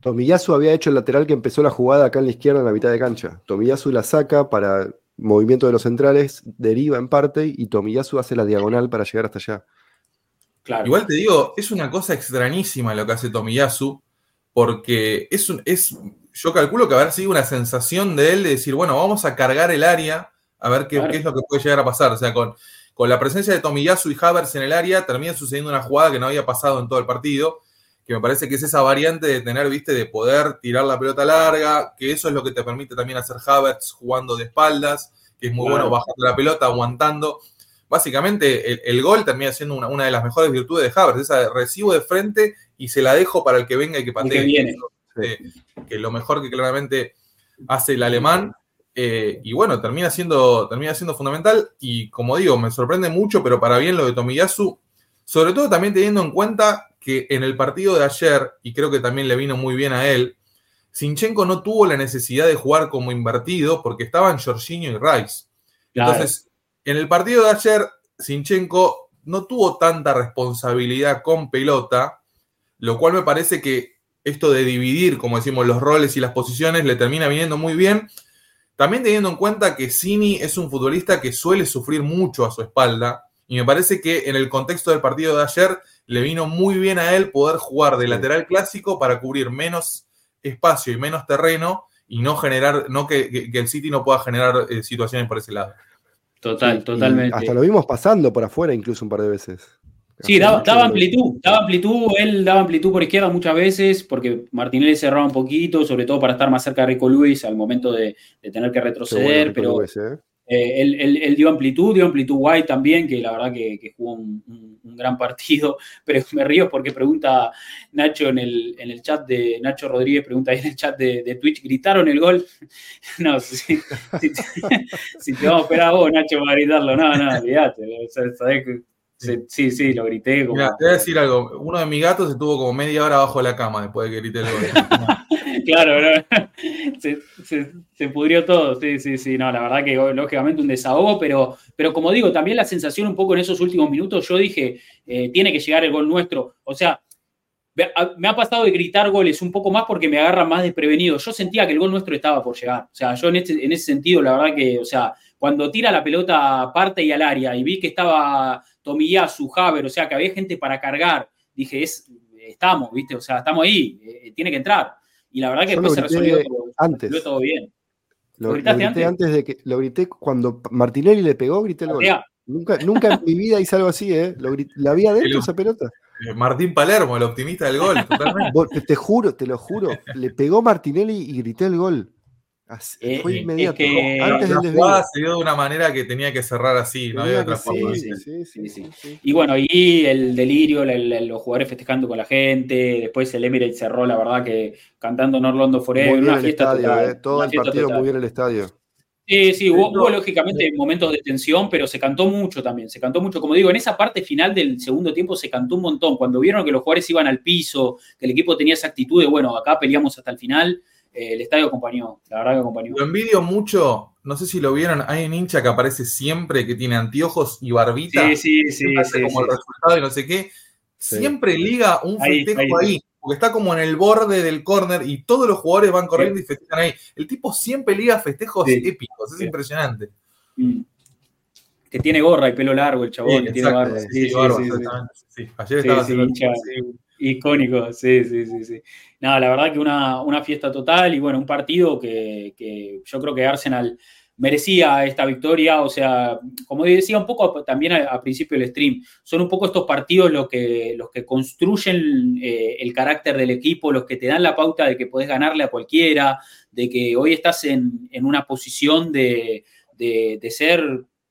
Tomiyasu había hecho el lateral que empezó la jugada acá en la izquierda en la mitad de cancha. Tomiyasu la saca para movimiento de los centrales, deriva en parte y Tomiyasu hace la diagonal para llegar hasta allá.
Claro. Igual te digo, es una cosa extrañísima lo que hace Tomiyasu, porque es, un, es yo calculo que haber sido una sensación de él de decir, bueno, vamos a cargar el área a ver qué, es lo que puede llegar a pasar. O sea, con, con la presencia de Tomiyasu y Havers en el área, termina sucediendo una jugada que no había pasado en todo el partido, que me parece que es esa variante de tener, viste, de poder tirar la pelota larga, que eso es lo que te permite también hacer Havertz jugando de espaldas, que es muy bueno bajando la pelota, aguantando. Básicamente, el, gol termina siendo una, de las mejores virtudes de Havertz, esa de recibo de frente y se la dejo para el que venga y que patee que lo mejor que claramente hace el alemán. Eh, y bueno, termina siendo, termina siendo fundamental. Y como digo, me sorprende mucho, pero para bien lo de Tomiyasu, sobre todo también teniendo en cuenta que en el partido de ayer, y creo que también le vino muy bien a él, Sinchenko no tuvo la necesidad de jugar como invertido porque estaban Jorginho y Rice. Entonces, en el partido de ayer, Sinchenko no tuvo tanta responsabilidad con pelota, lo cual me parece que esto de dividir, como decimos, los roles y las posiciones le termina viniendo muy bien. También teniendo en cuenta que Cini es un futbolista que suele sufrir mucho a su espalda. Y me parece que en el contexto del partido de ayer le vino muy bien a él poder jugar de lateral clásico para cubrir menos espacio y menos terreno y no generar, no que, el City no pueda generar eh, situaciones por ese lado.
Total, totalmente.
Hasta lo vimos pasando por afuera incluso un par de veces.
Sí, daba, amplitud, daba amplitud, él daba amplitud por izquierda muchas veces, porque Martinelli cerraba un poquito, sobre todo para estar más cerca de Rico Luis al momento de, tener que retroceder, pero ¿eh? Eh, él, dio amplitud, dio amplitud White también, que la verdad que, jugó un, gran partido, pero me río porque pregunta Nacho en el, en el chat de, Nacho Rodríguez pregunta ahí en el chat de, Twitch, ¿gritaron el gol? no, si, te vamos a esperar a vos, Nacho, para gritarlo, no, no, olvídate, sabés que Sí, sí, lo grité.
te voy a decir algo. Uno de mis gatos estuvo como media hora abajo de la cama después de que grité el gol.
Claro, se, pudrió todo. Sí, sí, sí. No, la verdad que lógicamente un desahogo, pero, pero como digo, también la sensación un poco en esos últimos minutos, yo dije, eh, tiene que llegar el gol nuestro. O sea, me ha pasado de gritar goles un poco más porque me agarra más desprevenido. Yo sentía que el gol nuestro estaba por llegar. O sea, yo en, este, en ese sentido, la verdad que, o sea, cuando tira la pelota aparte y al área y vi que estaba Tomiyasu, Haber, o sea, que había gente para cargar, dije, es, estamos, ¿viste? O sea, estamos ahí, eh, tiene que entrar. Y la verdad que después se resolvió todo,
antes.
todo bien.
Lo, grité antes? de que lo grité cuando Martinelli le pegó, grité el gol. Nunca, nunca en mi vida hice algo así, ¿eh? Lo la vi adentro esa pelota.
Eh, Martín Palermo, el optimista del gol,
totalmente. Te juro, te lo juro. Le pegó Martinelli y grité el gol.
Eh, fue inmediato. Antes la, jugada se dio de una manera que tenía que cerrar así, no había otra forma.
y bueno, y el delirio, los jugadores festejando con la gente, después el Emirates cerró, la verdad que cantando Norlondo Forever,
una fiesta eh, todo el partido muy bien el estadio.
Sí, sí, hubo, lógicamente momentos de tensión, pero se cantó mucho también, se cantó mucho. Como digo, en esa parte final del segundo tiempo se cantó un montón. Cuando vieron que los jugadores iban al piso, que el equipo tenía esa actitud de, bueno, acá peleamos hasta el final, el estadio acompañó, la verdad que acompañó.
Lo envidio mucho, no sé si lo vieron, hay un hincha que aparece siempre que tiene anteojos y barbita.
Sí, sí, sí.
como el resultado y no sé qué. Siempre liga un festejo ahí, porque está como en el borde del córner y todos los jugadores van corriendo y festejan ahí. El tipo siempre liga festejos épicos, es impresionante. Mm.
Que tiene gorra y pelo largo el chabón, tiene barba.
Sí, sí, Ayer estaba haciendo
Icónico, sí, sí, sí, sí. Nada, la verdad que una, fiesta total y bueno, un partido que, yo creo que Arsenal merecía esta victoria, o sea, como decía un poco también al, principio del stream, son un poco estos partidos los que, los que construyen eh, el carácter del equipo, los que te dan la pauta de que podés ganarle a cualquiera, de que hoy estás en, una posición de, ser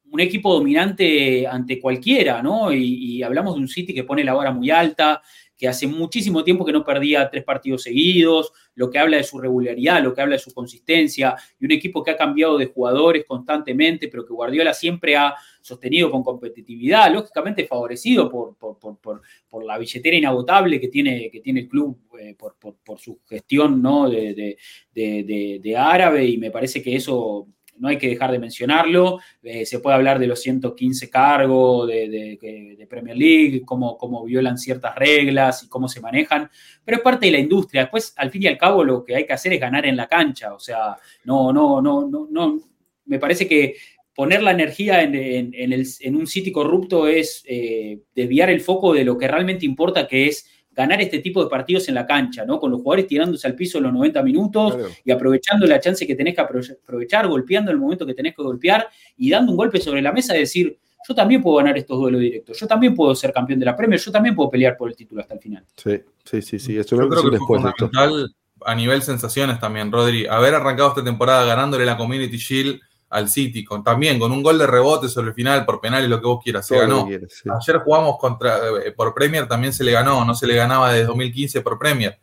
un equipo dominante ante cualquiera, ¿no? Y, y, hablamos de un City que pone la vara muy alta, que hace muchísimo tiempo que no perdía tres partidos seguidos, lo que habla de su regularidad, lo que habla de su consistencia, y un equipo que ha cambiado de jugadores constantemente, pero que Guardiola siempre ha sostenido con competitividad, lógicamente favorecido por, por, la billetera inagotable que tiene, que tiene el club eh, por, su gestión ¿no? de, de árabe, y me parece que eso no hay que dejar de mencionarlo. Eh, se puede hablar de los 115 cargos de, Premier League, cómo, cómo, violan ciertas reglas y cómo se manejan, pero es parte de la industria. Después, al fin y al cabo, lo que hay que hacer es ganar en la cancha. O sea, no, no, no, no, no. Me parece que poner la energía en, un sitio corrupto es eh, desviar el foco de lo que realmente importa, que es ganar este tipo de partidos en la cancha, ¿no? Con los jugadores tirándose al piso en los 90 minutos y aprovechando la chance que tenés que aprovechar, golpeando el momento que tenés que golpear y dando un golpe sobre la mesa y decir, yo también puedo ganar estos duelos directos, yo también puedo ser campeón de la Premier, yo también puedo pelear por el título hasta el final.
Sí, sí, sí, sí.
Eso yo creo que fue fundamental a nivel sensaciones también, Rodri, haber arrancado esta temporada ganándole la Community Shield al City, con, también con un gol de rebote sobre el final, por penal y lo que vos quieras, se ganó. Ayer jugamos contra, eh, por Premier, también se le ganó, no se le ganaba desde 2015 por Premier.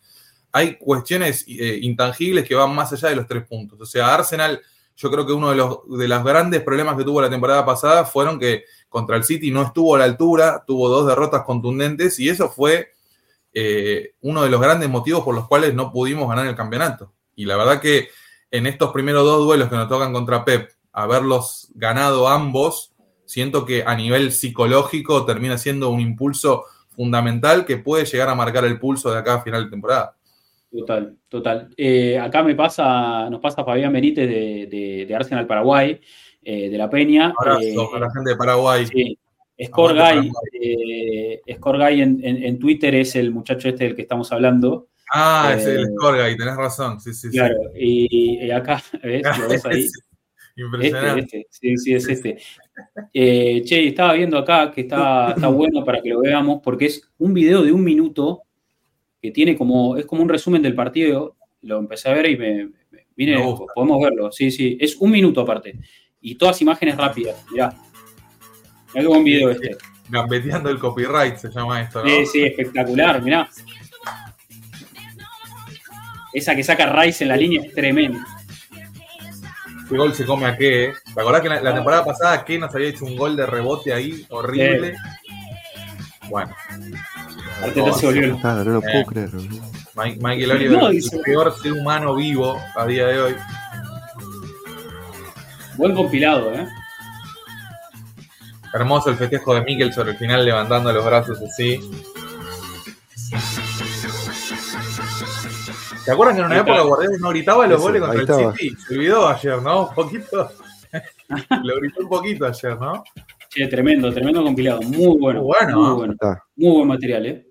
Hay cuestiones eh, intangibles que van más allá de los tres puntos. O sea, Arsenal, yo creo que uno de los, de los grandes problemas que tuvo la temporada pasada fueron que contra el City no estuvo a la altura, tuvo dos derrotas contundentes y eso fue eh, uno de los grandes motivos por los cuales no pudimos ganar el campeonato. Y la verdad que en estos primeros dos duelos que nos tocan contra Pep, haberlos ganado ambos, siento que a nivel psicológico termina siendo un impulso fundamental que puede llegar a marcar el pulso de acá a final de temporada.
Total, total. Eh, acá me pasa, nos pasa Fabián Benítez de, Arsenal Paraguay, eh, de la Peña.
Abrazo eh, a la gente de Paraguay.
Sí. Score Guy, en, Twitter es el muchacho este del que estamos hablando.
Ah, es el Score Guy, tenés razón. Sí, sí,
claro, Y, acá, ¿ves? ¿Lo ves ahí?
Impresionante.
Este, este. Sí, sí, es este. Eh, che, estaba viendo acá que está, está bueno para que lo veamos, porque es un video de un minuto que tiene como, es como un resumen del partido. Lo empecé a ver y me, me- vine,
Me gusta.
podemos verlo. Sí, sí, es un minuto aparte. Y todas imágenes rápidas, mirá. Mirá qué buen video este.
Gambeteando el copyright se llama esto, ¿no?
Sí, sí, espectacular, mirá. Esa que saca Rice en la línea es tremenda.
¿Qué gol se come a qué? eh? ¿Te acordás que la, la temporada pasada qué nos había hecho un gol de rebote ahí horrible? Bueno.
Arteta se volvió loco.
Ah, no lo
Eh.
puedo creer.
Mike- Michael Oliver,
No,
el peor ser humano vivo a día de hoy.
Buen compilado, ¿eh?
Hermoso el festejo de Mikel sobre el final levantando los brazos así. ¿Te acuerdas que en una
Ahí
época. Guardiola no gritaba los
Eso,
goles contra
estaba.
el City? Se olvidó ayer, ¿no? Un poquito. Lo gritó un poquito ayer, ¿no?
Che, tremendo, tremendo compilado. Muy bueno.
Muy bueno,
Muy
¿no?
bueno.
Está.
Muy buen material, ¿eh?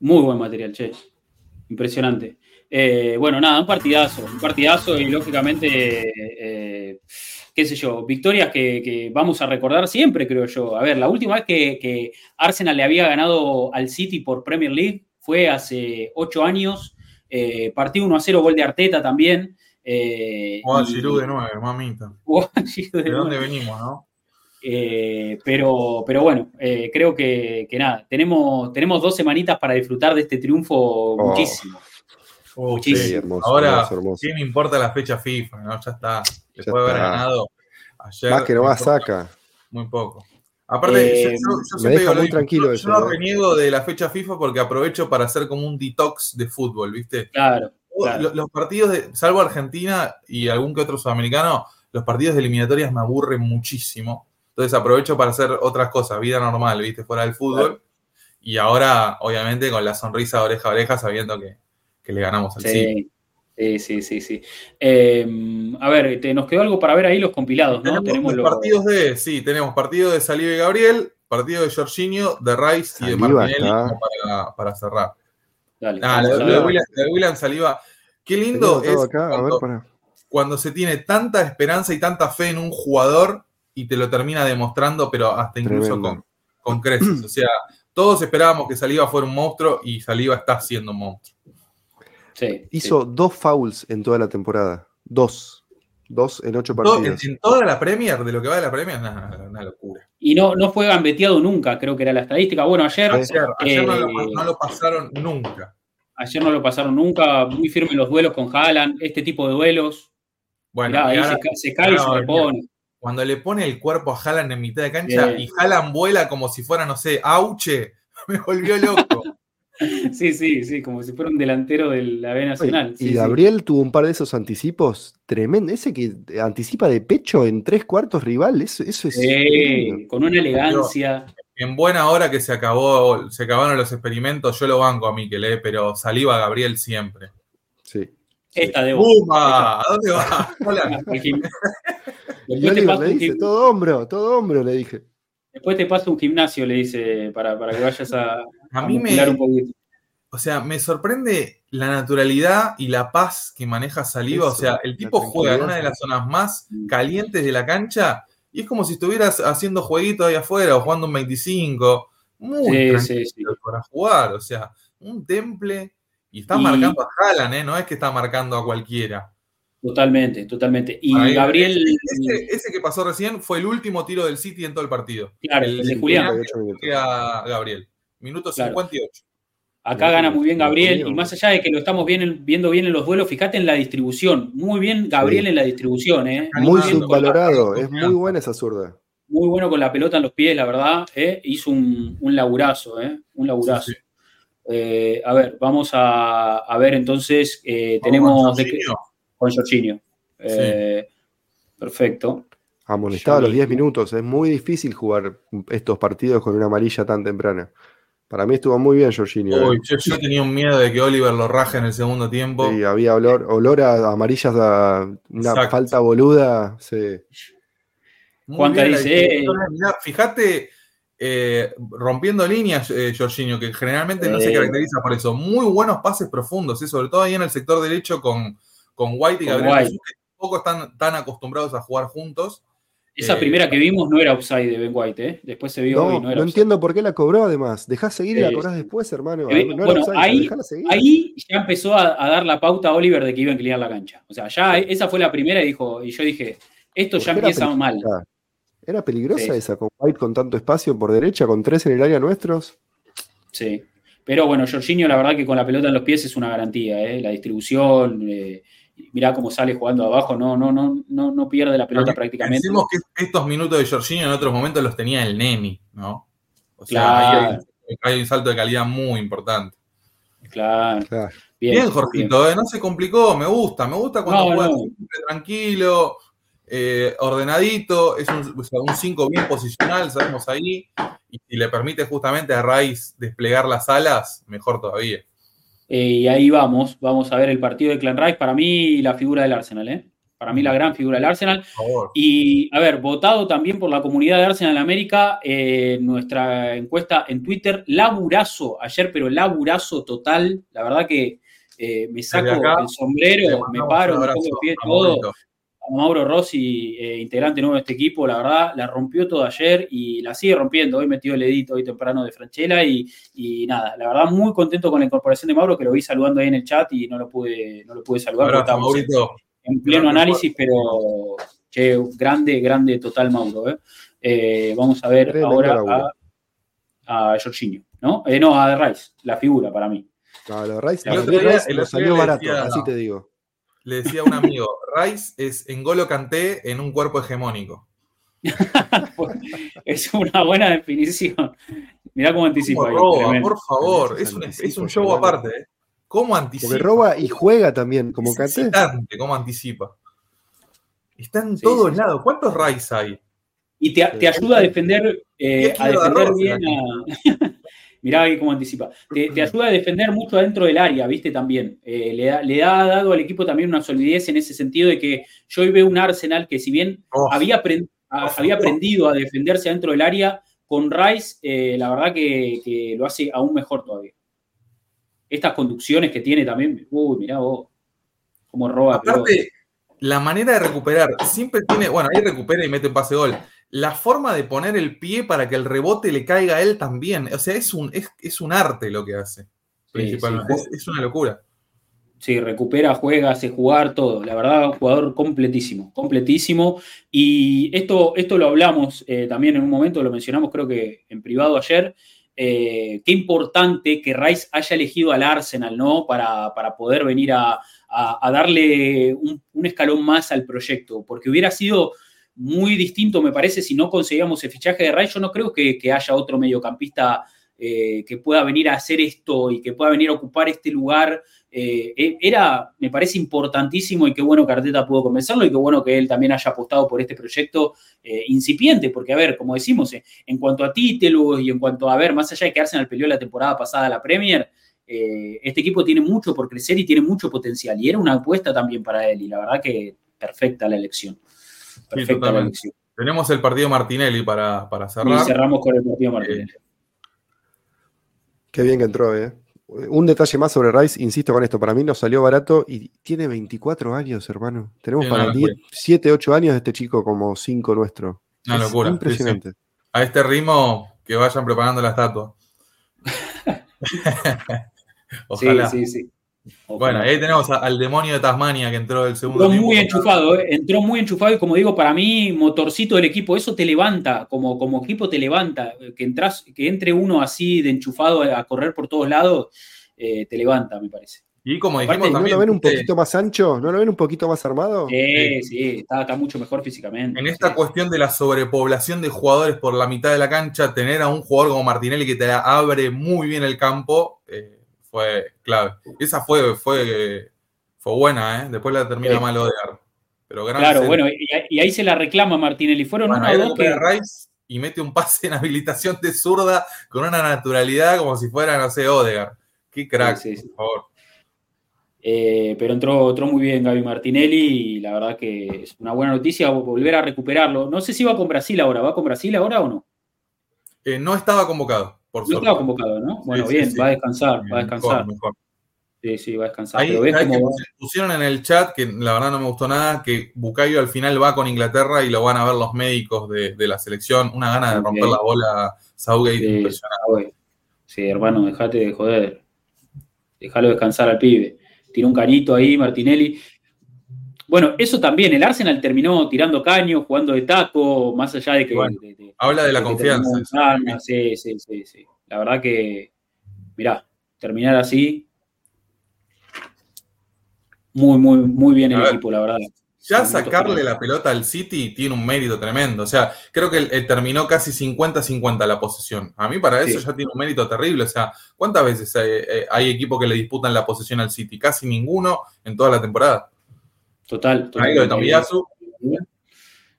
Muy buen material, che. Impresionante. Eh, bueno, nada, un partidazo. Un partidazo y lógicamente, eh, qué sé yo, victorias que, que vamos a recordar siempre, creo yo. A ver, la última vez que, que Arsenal le había ganado al City por Premier League fue hace ocho años. Eh, partido 1 a 0, gol de Arteta también. Eh, y-
Giroud de nueve, mamita.
Jugó Giroud de
¿De dónde venimos, no?
Eh, pero, pero bueno, eh, creo que, que nada, tenemos, tenemos dos semanitas para disfrutar de este triunfo muchísimo.
Uh,
Muchísimo.
Sí, hermoso,
Ahora,
hermoso, hermoso.
¿qué me importa la fecha FIFA? ¿no? Ya está. Después
Ya
de haber ganado ayer.
Más que no va
importa
saca.
Muy poco. Aparte,
Eh,
yo, yo- yo siempre digo
muy tranquilo
yo,
eso,
yo no
¿eh?
reniego de la fecha FIFA porque aprovecho para hacer como un detox de fútbol, ¿viste?
Claro, claro.
Los, los partidos, de, salvo Argentina y algún que otro sudamericano, los partidos de eliminatorias me aburren muchísimo. Entonces aprovecho para hacer otras cosas, vida normal, ¿viste? Fuera del fútbol. Y ahora, obviamente, con la sonrisa oreja a oreja, sabiendo que, que le ganamos al City.
Sí, sí, sí, sí. sí. Eh, a ver, te- nos quedó algo para ver ahí los compilados, ¿no?
Tenemos,
Tenemos
los partidos de, sí, tenemos partido de Saliba y Gabriel, partido de Jorginho, de Rice y de Martinelli para, para cerrar.
Dale,
Ah,
vamos
lo,
a
lo
ver.
de William, William Saliba. Qué lindo es
acá, ver,
cuando,
para.
cuando se tiene tanta esperanza y tanta fe en un jugador y te lo termina demostrando, pero hasta incluso
Tremendo.
con, con creces. O sea, todos esperábamos que Saliba fuera un monstruo y Saliba está siendo un monstruo.
Sí,
Hizo dos fouls en toda la temporada. Dos. Dos en ocho
Todo- en,
partidos.
en toda la Premier, de lo que va de la Premier, es una, una locura.
Y no, no fue gambeteado nunca, creo que era la estadística. Bueno, ayer,
Ayer, ayer no, lo,
Eh,
no lo pasaron nunca.
ayer no lo pasaron nunca, muy firme los duelos con Haaland, este tipo de duelos.
Bueno,
Mirá,
y
ahí
ahora-
se, se cae y se repone.
cuando le pone el cuerpo a Haaland en mitad de cancha
Bien.
y Haaland vuela como si fuera, no sé, Auche, me volvió loco.
Sí, sí, sí, como si fuera un delantero de la B Nacional.
y
sí, sí.
Gabriel tuvo un par de esos anticipos tremendo. Ese que anticipa de pecho en tres cuartos rival. Eso, eso es.
Sí, con una elegancia.
En buena hora que se acabó, se acabaron los experimentos, yo lo banco a Mikel, eh, pero saliva Gabriel siempre.
Sí.
Esta de
¡Puma! ¿A dónde va? Hola.
Al gim-
Y
Después te,
Oliver
paso
le dice, todo hombro, todo hombro, le dije.
Después te paso un gimnasio, le dice, para, para que vayas a,
A mí
muscular un
me,
poquito.
o sea, me sorprende la naturalidad y la paz que maneja Saliva. O sea, el tipo juega en una de las zonas más
Mm.
calientes de la cancha y es como si estuvieras haciendo jueguitos ahí afuera o jugando un 25. Muy
Sí, sí, sí.
para jugar. O sea, un temple y está
Y-
marcando a Haaland, ¿eh? No es que está marcando a cualquiera.
Totalmente, totalmente. Y
Ahí,
Gabriel,
Ese, ese que pasó recién fue el último tiro del City en todo el partido.
claro,
el
el de Julián.
58 minutos.
Que a Gabriel. Minuto
Claro.
58.
Acá gana muy bien Gabriel, y más allá de que lo estamos bien- viendo bien en los duelos, fíjate en la distribución. Muy bien Gabriel
Sí.
en la distribución, ¿eh?
Muy subvalorado.
la
Es muy buena esa zurda.
Muy bueno con la pelota en los pies, la verdad. ¿eh? Hizo un, un laburazo, ¿eh? Un laburazo.
Sí, sí.
Eh, a ver, vamos a, a ver entonces. eh, tenemos de. Con Jorginho. Eh, Perfecto.
Amonestado a los
Ya
10
vi.
minutos. Es muy difícil jugar estos partidos con una amarilla tan temprana. Para mí estuvo muy bien Jorginho. ¿eh?
Uy, yo, yo tenía un miedo de que Oliver lo raje en el segundo tiempo.
Sí, había olor, olor a amarillas, a una
Exacto.
falta boluda. Sí.
La
dice,
fíjate, eh, rompiendo líneas, eh, Jorginho, que generalmente no se
Sí.
caracteriza por eso. Muy buenos pases profundos, ¿eh? sobre todo ahí en el sector derecho con, con White y
Con
Gabriel
White.
Jesús, que tampoco están tan acostumbrados a jugar juntos.
Esa
Eh,
primera que vimos no era offside de Ben White, ¿eh? Después se vio
No,
y no era
no entiendo por qué la cobró además. Dejá seguir y la
Eh,
cobrás después, hermano.
eh,
No era
ahí-. Ahí ya empezó a, a dar la pauta a Oliver de que iba a inclinar la cancha. O sea, ya esa fue la primera y dijo, y yo dije, esto ya empieza mal.
Era peligrosa
Sí.
esa, con White con tanto espacio por derecha, con tres en el área nuestros.
Sí. Pero bueno, Jorginho, la verdad que con la pelota en los pies es una garantía, ¿eh? La distribución, eh, mirá cómo sale jugando abajo, no, no, no, no, no pierde la pelota prácticamente.
Decimos que estos minutos de Jorginho en otros momentos los tenía el Neni, ¿no? O sea,
Claro.
hay, hay un salto de calidad muy importante.
Claro.
Claro.
Bien,
Bien, Jorgito, ¿eh? no se complicó, me gusta, me gusta cuando
No,
juega
no.
siempre tranquilo, eh, ordenadito, es un 5 bien posicional, sabemos ahí, y si le permite justamente a Rice desplegar las alas, mejor todavía.
Eh, y ahí vamos, vamos a ver el partido de Clan Rice. Para mí, la figura del Arsenal, ¿eh? Para mí, la gran figura del Arsenal. Y, a ver, votado también por la comunidad de Arsenal América, eh, nuestra encuesta en Twitter, laburazo ayer, pero laburazo total. La verdad que eh, me saco el sombrero, me paro, me pongo de pie todo. A Mauro Rossi, eh, integrante nuevo de este equipo, la verdad, la rompió todo ayer y la sigue rompiendo. Hoy metió el edito hoy temprano de Franchella y, y nada, la verdad, muy contento con la incorporación de Mauro, que lo vi saludando ahí en el chat y no lo pude, no lo pude saludar.
Maurito.
en pleno análisis, pero che, grande, grande total Mauro. ¿eh? Eh, vamos a ver ahora a, a Jorginho, ¿no? Eh, no, a Rice, la figura para mí.
No, lo de Rice,
El
lo
otro
de
día-
Rice
el
nos
otro día
salió barato,
decía-
así te digo.
Le decía a un amigo, Rice es Engolo Kanté en un cuerpo hegemónico.
es una buena definición. Mirá cómo anticipa.
¿Cómo
ahí,
roba, por favor? Es un, es un show aparte, ¿eh? ¿Cómo anticipa?
Porque roba y juega también, como
excitante cómo anticipa. Está en
Sí,
todos
sí,
lados. ¿Cuántos Rice hay?
Y te, te ayuda a defender, eh, a defender bien a. Mirá ahí cómo anticipa. Te, te ayuda a defender mucho adentro del área, ¿viste? También. Eh, le, ha, le ha dado al equipo también una solidez en ese sentido de que yo hoy veo un Arsenal que, si bien
Oh,
había, aprendido a defenderse dentro del área, con Rice, eh, la verdad que, que lo hace aún mejor todavía. Estas conducciones que tiene también, uy, mirá vos, cómo roba.
Aparte, la manera de recuperar, siempre tiene, bueno, ahí recupera y mete un pase gol. La forma de poner el pie para que el rebote le caiga a él también. O sea, es un, es, es un arte lo que hace. Principalmente.
sí.
es, es una locura.
Sí, recupera, juega, hace jugar, todo. La verdad, un jugador completísimo, completísimo. Y esto, esto lo hablamos eh, también en un momento, lo mencionamos creo que en privado ayer. Eh, qué importante que Rice haya elegido al Arsenal, ¿no? Para, para poder venir a, a- a darle un, un escalón más al proyecto, porque hubiera sido muy distinto, me parece, si no conseguíamos el fichaje de Rice. Yo no creo que, haya otro mediocampista eh, que pueda venir a hacer esto y que pueda venir a ocupar este lugar eh, era, me parece importantísimo y qué bueno que Arteta pudo convencerlo y qué bueno que él también haya apostado por este proyecto eh, incipiente, porque a ver, como decimos, en cuanto a títulos y en cuanto a ver, más allá de que Arsenal peleó la temporada pasada la Premier, este equipo tiene mucho por crecer y tiene mucho potencial y era una apuesta también para él y la verdad que perfecta la elección. Perfecta elección.
Tenemos el partido Martinelli para, para
Y
cerrar.
cerramos con el partido Martínez.
Qué bien que entró, ¿eh? Un detalle más sobre Rice, insisto con esto, para mí nos salió barato y tiene 24 años, hermano. Tenemos
Sí,
para
una
10, 7, 8 años de este chico como 5 nuestro.
Una
Es
locura. sí,
Impresionante.
sí. A este ritmo, que vayan preparando la estatua. Ojalá.
Sí, sí, sí.
Bueno, ahí tenemos a- al demonio de Tasmania que entró del segundo
Entró
tiempo.
muy enchufado, ¿eh? entró muy enchufado y como digo, para mí, motorcito del equipo, eso te levanta, como, como equipo te levanta, que, entras, que entre uno así de enchufado a, a correr por todos lados, eh, te levanta, me parece.
Y como
Aparte,
dijimos
¿No
también,
lo ven un
viste,
poquito más ancho? ¿No lo ven un poquito más armado?
Sí, sí, está, está mucho mejor físicamente.
en esta
sí.
cuestión de la sobrepoblación de jugadores por la mitad de la cancha, tener a un jugador como Martinelli que te abre muy bien el campo eh, fue clave. Esa fue, fue, fue buena, ¿eh? Después la termina
Sí.
mal Odegaard. Pero gran
Claro, bueno, y, y ahí se la reclama Martinelli. Fueron
Bueno,
o dos que.
Rice y mete un pase en habilitación de zurda con una naturalidad como si fuera, no sé, Odegaard. Qué crack,
Sí, sí, sí.
por favor.
Eh, pero entró, entró muy bien Gaby Martinelli y la verdad que es una buena noticia volver a recuperarlo. No sé si va con Brasil ahora, ¿va con Brasil ahora o no?
Eh, no estaba convocado, por
No estaba convocado, ¿no? Bueno,
sí,
bien,
sí.
va a descansar, va a descansar.
mejor.
Sí, sí, va a descansar.
Ahí,
pero ves
que pusieron en el chat, que la verdad no me gustó nada, que Bucayo al final va con Inglaterra y lo van a ver los médicos de, de la selección. Una gana de romper la bola Southgate
Sí,
impresionante.
Sí, hermano, dejate de joder. Déjalo descansar al pibe. Tira un cañito ahí, Martinelli. Bueno, eso también, el Arsenal terminó tirando caños, jugando de taco, más allá de que.
Bueno,
de- de-
habla de la confianza,
Sí, sí, sí, sí. La verdad que, mirá, terminar así. Muy, muy, muy bien el
ver,
equipo, la verdad.
Ya sacarle la pelota al City tiene un mérito tremendo. O sea, creo que eh, terminó casi 50-50 la posesión. A mí para eso
Sí.
ya tiene un mérito terrible. O sea, ¿cuántas veces eh, eh, hay equipos que le disputan la posesión al City? Casi ninguno en toda la temporada.
Total. total.
Ahí lo de Tomiyasu.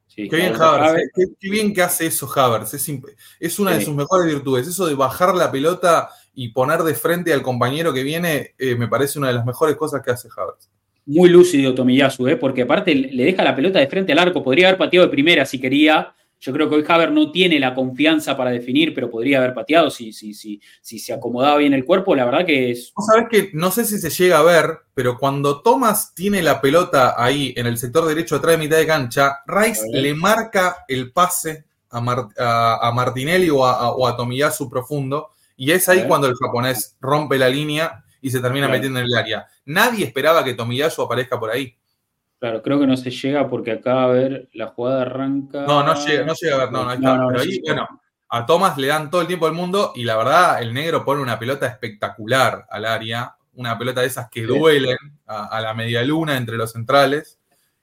Sí,
Qué bien qué, qué que hace eso Havertz. Es, es una de sus mejores virtudes. Eso de bajar la pelota y poner de frente al compañero que viene, eh, me parece una de las mejores cosas que hace Havertz.
Muy lúcido Tomiyasu, ¿eh? porque aparte le deja la pelota de frente al arco. Podría haber pateado de primera si quería. Yo creo que hoy Haver no tiene la confianza para definir, pero podría haber pateado si, si, si, si se acomodaba bien el cuerpo. La verdad que es.
Vos sabés que no sé si se llega a ver, pero cuando Thomas tiene la pelota ahí en el sector derecho atrás de mitad de cancha, Rice le marca el pase a, Mar- a- a Martinelli o a, o a Tomiyasu profundo, y es ahí cuando el japonés rompe la línea y se termina metiendo en el área. Nadie esperaba que Tomiyasu aparezca por ahí.
Claro, creo que no se llega porque acá, a ver, la jugada arranca.
No, no llega, no llega a ver, no, no, está.
no,
Pero ahí, bueno, a Thomas le dan todo el tiempo del mundo y la verdad, el negro pone una pelota espectacular al área, una pelota de esas que duelen a, a la media luna entre los centrales.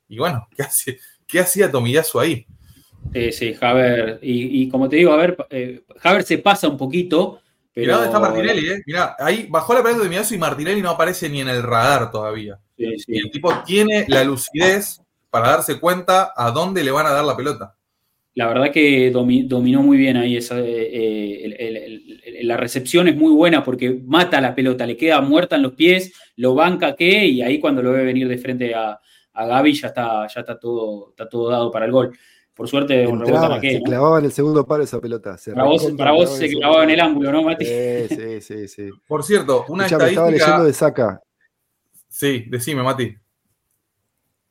Y bueno, ¿qué, hace, qué hacía Tomiyasu ahí?
Sí, sí, Haver. Y, y como te digo, a ver, eh, Haver se pasa un poquito. Pero...
Mirá dónde está Martinelli, ¿eh? Mirá, ahí bajó la pelota de Tomiyasu y Martinelli no aparece ni en el radar todavía.
Sí, sí.
Y el tipo tiene la lucidez para darse cuenta a dónde le van a dar la pelota.
La verdad que domi- dominó muy bien ahí esa, eh, el- el- el- el- la recepción es muy buena porque mata la pelota, le queda muerta en los pies, lo banca que y ahí cuando lo ve venir de frente a, a Gaby ya está, ya está todo, está todo dado para el gol. Por suerte un
se
¿no?
clavaba en el segundo paro esa pelota. se
Para vos, para se clavaba en el ángulo, ¿no, Mati?
palo. Sí, sí, sí, sí.
Por cierto, una
Escuchame, estaba
estadística.
leyendo de Saca.
Sí, decime, Mati.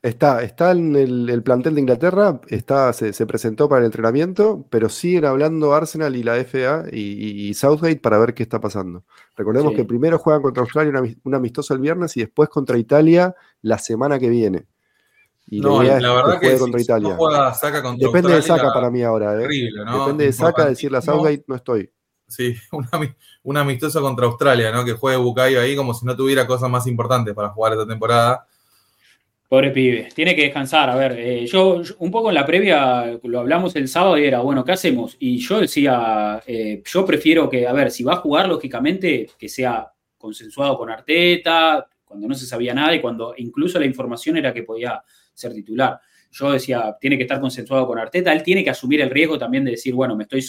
Está, está en el, el plantel de Inglaterra, está, se, se presentó para el entrenamiento, pero siguen hablando Arsenal y la FA y, y- y Southgate para ver qué está pasando. Recordemos
Sí.
que primero juegan contra Australia un amistoso el viernes y después contra Italia la semana que viene. Y
No, la verdad
que
que si- no
Italia.
juega Saka contra
Depende de Saca para mí ahora, ¿eh? Depende de Saca decirle a. Southgate no estoy.
Sí, un, ami- un amistoso contra Australia, ¿no? Que juegue Bucayo ahí como si no tuviera cosas más importantes para jugar esta temporada.
Pobre pibe, tiene que descansar. A ver, eh, yo, yo un poco en la previa lo hablamos el sábado y era, bueno, ¿qué hacemos? Y yo decía, eh, yo prefiero que, a ver, si va a jugar, lógicamente, que sea consensuado con Arteta, cuando no se sabía nada y cuando incluso la información era que podía ser titular. Yo decía, tiene que estar consensuado con Arteta, él tiene que asumir el riesgo también de decir, bueno, me estoy,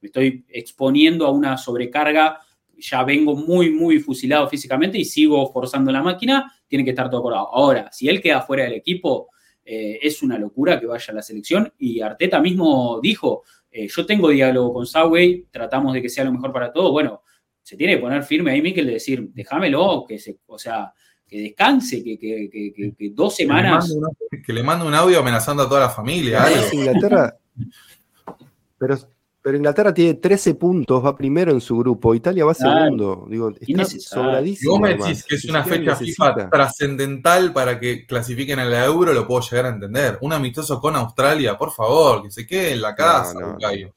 me estoy exponiendo a una sobrecarga, ya vengo muy, muy fusilado físicamente y sigo forzando la máquina, tiene que estar todo acordado. Ahora, si él queda fuera del equipo, eh, es una locura que vaya a la selección y Arteta mismo dijo, eh, yo tengo diálogo con Southgate, tratamos de que sea lo mejor para todos, bueno, se tiene que poner firme ahí, Mikel, de decir, déjamelo, que se, o sea, que descanse, que, que- que- que- que dos
le,
semanas...
que le mande un audio amenazando a toda la familia. algo.
Es Inglaterra. Pero, pero Inglaterra tiene 13 puntos, va primero en su grupo. Italia va
Claro.
segundo. Digo, está sobradísimo.
vos me decís que es una fecha FIFA trascendental para que clasifiquen a la Euro, lo puedo llegar a entender. Un amistoso con Australia, por favor, que se quede en la casa,
No, no,
Bucayo.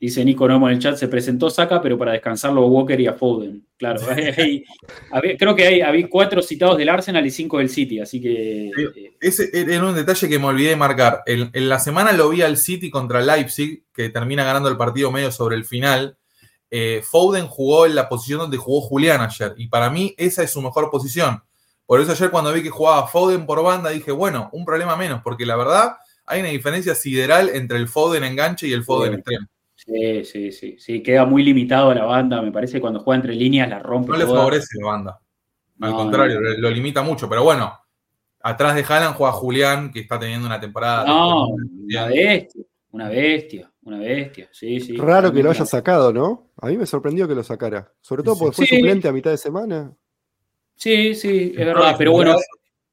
Dice Nico Nomo en el chat, se presentó Saca, pero para descansarlo a Walker y a Foden. Claro, hay- había- creo que hay, había cuatro citados del Arsenal y cinco del City, así que... Eh,
Ese era un detalle que me olvidé de marcar. En, en la semana lo vi al City contra Leipzig, que termina ganando el partido medio sobre el final. Eh, Foden jugó en la posición donde jugó Julián ayer, y para mí esa es su mejor posición. Por eso ayer cuando vi que jugaba Foden por banda, dije, bueno, un problema menos, porque la verdad hay una diferencia sideral entre el Foden enganche y el Foden
Sí.
extremo.
Sí, sí, sí, sí, queda muy limitado la banda, me parece que cuando juega entre líneas la rompe
No le favorece la banda. Al
No,
contrario,
no.
lo, limita mucho. Pero bueno, atrás de Haaland juega Julián, que está teniendo una temporada.
No, una bestia, una bestia, una bestia, sí, sí.
Raro que lo haya sacado, ¿no? A mí me sorprendió que lo sacara. Sobre todo porque fue suplente a mitad de semana.
Sí, sí, es verdad, pero bueno,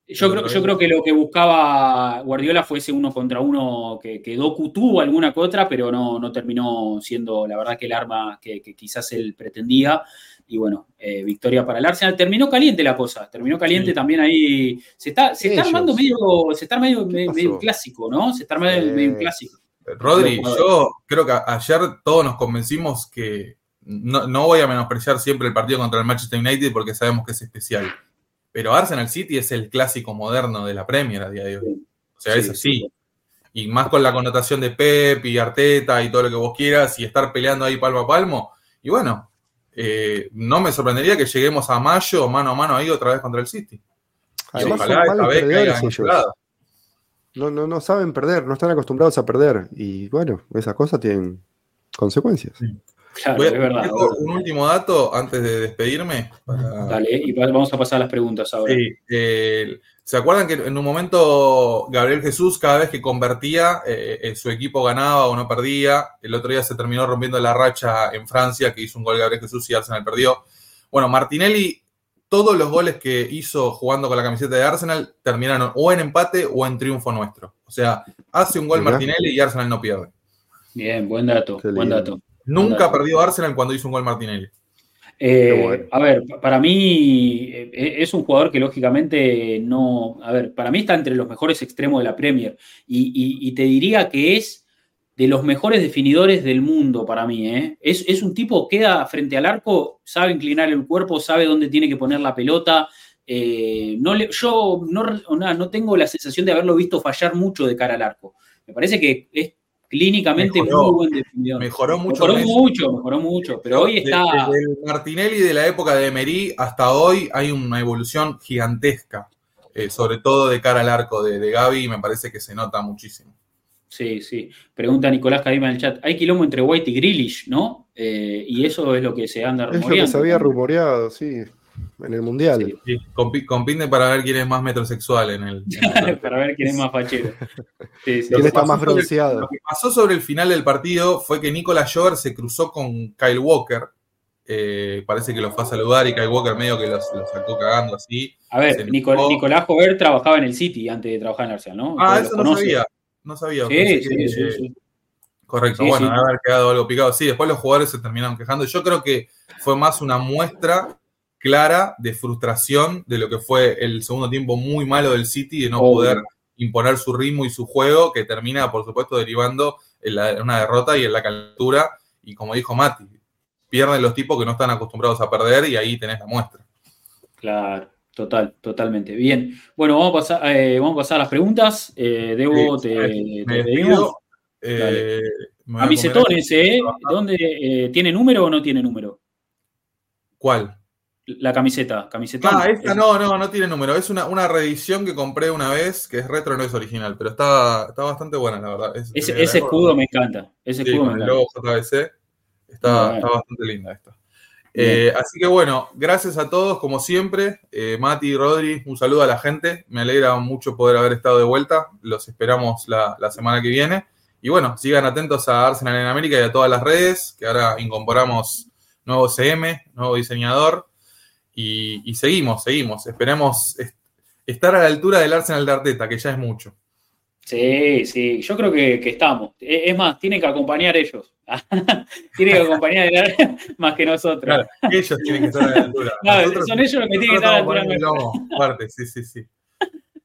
yo creo, yo creo que lo que buscaba Guardiola fue ese uno contra uno que, que Doku tuvo alguna que otra, pero no, no terminó siendo la verdad que el arma que, que quizás él pretendía. Y bueno, eh, victoria para el Arsenal. Terminó caliente la cosa, terminó caliente
Sí.
también ahí. Se está, se está armando medio, se está medio, medio, clásico, ¿no? Se está armando medio clásico.
Rodri, yo creo que ayer todos nos convencimos que no, no voy a menospreciar siempre el partido contra el Manchester United porque sabemos que es especial. Pero Arsenal City es el clásico moderno de la Premier a día de hoy. O sea,
Sí,
es así.
sí.
Y más con la connotación de Pep y Arteta y todo lo que vos quieras y estar peleando ahí palmo a palmo. Y bueno, eh, no me sorprendería que lleguemos a mayo mano a mano ahí otra vez contra el City.
Además
ojalá
malos perdedores ellos. No, no, no saben perder, no están acostumbrados a perder. Y bueno, esas cosas tienen consecuencias.
Claro,
Voy a-
es verdad.
un último dato antes de despedirme. para-
Dale, y va- vamos a pasar a las preguntas ahora.
Sí, eh, ¿Se acuerdan que en un momento Gabriel Jesús, cada vez que convertía, eh, eh, su equipo ganaba o no perdía? El otro día se terminó rompiendo la racha en Francia, que hizo un gol Gabriel Jesús y Arsenal perdió. Bueno, Martinelli, todos los goles que hizo jugando con la camiseta de Arsenal terminaron o en empate o en triunfo nuestro. O sea, hace un gol. Martinelli y Arsenal no pierde.
Bien, buen dato, buen dato.
Nunca perdió Arsenal cuando hizo un gol Martinelli.
Eh,
Qué bueno.
A ver, pa- para mí eh, es un jugador que lógicamente no, a ver, para mí está entre los mejores extremos de la Premier y, y- y te diría que es de los mejores definidores del mundo para mí. ¿eh? Es, es un tipo que queda frente al arco, sabe inclinar el cuerpo, sabe dónde tiene que poner la pelota. eh, no le- yo no, o nada, no tengo la sensación de haberlo visto fallar mucho de cara al arco. Me parece que es clínicamente
Mejoró.
muy buen definidor.
Mejoró mucho.
Mejoró
Messi.
mucho, mejoró mucho, pero hoy está...
Desde el Martinelli de la época de Emery hasta hoy hay una evolución gigantesca, eh, sobre todo de cara al arco de, de Gaby, y me parece que se nota muchísimo.
Sí, sí. Pregunta Nicolás Cadima en el chat. Hay quilombo entre White y Grealish, ¿no? Eh, y eso es lo que se anda
Es lo que
rumoreando.
se había rumoreado, sí, en el Mundial.
Sí.
Sí, compi- compiten para ver quién es más metrosexual en el. en el-
Para ver quién es más fachero. Sí, sí.
¿Quién
que
está más
sobre-
bronceado?
Lo que pasó sobre el final del partido fue que Nicolas Jover se cruzó con Kyle Walker. eh, parece que lo fue a saludar y Kyle Walker medio que lo sacó cagando así.
A ver,
se
Nico-
enojó.
Nicolás Jover trabajaba en el City antes de trabajar en Arsenal, ¿no?
Ah, eso no sabía. No sabía.
Sí,
pensé
sí,
que-
sí, sí.
Correcto,
Sí,
bueno, haber quedado algo picado. Sí, después los jugadores se terminaron quejando. Yo creo que fue más una muestra clara de frustración de lo que fue el segundo tiempo muy malo del City, de no
Obvio.
poder imponer su ritmo y su juego, que termina, por supuesto, derivando en, la- en una derrota y en la calentura. Y como dijo Mati, pierden los tipos que no están acostumbrados a perder y ahí tenés la muestra.
Claro, total, totalmente. Bien. Bueno, vamos a pasar, eh, vamos a, pasar a las preguntas. Eh, Debo,
Sí,
te, te pedimos.
Eh, a
Camisetones,
comer-
¿eh? ¿Dónde, ¿Tiene número o no tiene número?
¿Cuál?
La camiseta, camiseta.
Ah, esta no, no, no tiene número. Es una, una reedición que compré una vez, que es retro, no es original, pero está, está bastante buena, la verdad. Es-
Ese, ese escudo me encanta. Ese
sí,
escudo me encanta.
JBC. Está, está bastante linda esta. Eh, así que bueno, gracias a todos, como siempre. Eh, Mati, Rodri, un saludo a la gente. Me alegra mucho poder haber estado de vuelta. Los esperamos la, la semana que viene. Y bueno, sigan atentos a Arsenal en América y a todas las redes, que ahora incorporamos nuevo CM, nuevo diseñador. Y, y seguimos, seguimos. Esperemos est- estar a la altura del Arsenal de Arteta, que ya es mucho.
Sí, sí, yo creo que, que estamos. E- Es más, tienen que acompañar ellos. tienen que acompañar más que nosotros.
Claro, ellos tienen que estar a la altura.
Claro,
Nosotros-
son ellos los que tienen que estar a la altura.
fuerte, sí, sí, sí.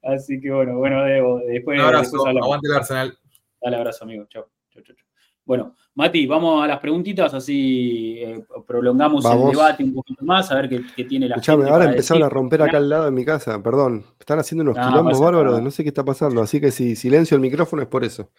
Así que bueno, bueno, Debo, después,
Un abrazo,
después
aguante el Arsenal.
Dale abrazo, amigo. Chao. Chau, chau. Bueno, Mati, vamos a las preguntitas, así eh, prolongamos
Vamos.
el debate un poquito más, a ver qué, qué tiene la
Escuchame,
gente
ahora empezaron a romper acá al lado de mi casa, perdón. Están haciendo unos
No,
quilombos bárbaros,
nada.
no sé qué está pasando, así que si silencio el micrófono es por eso.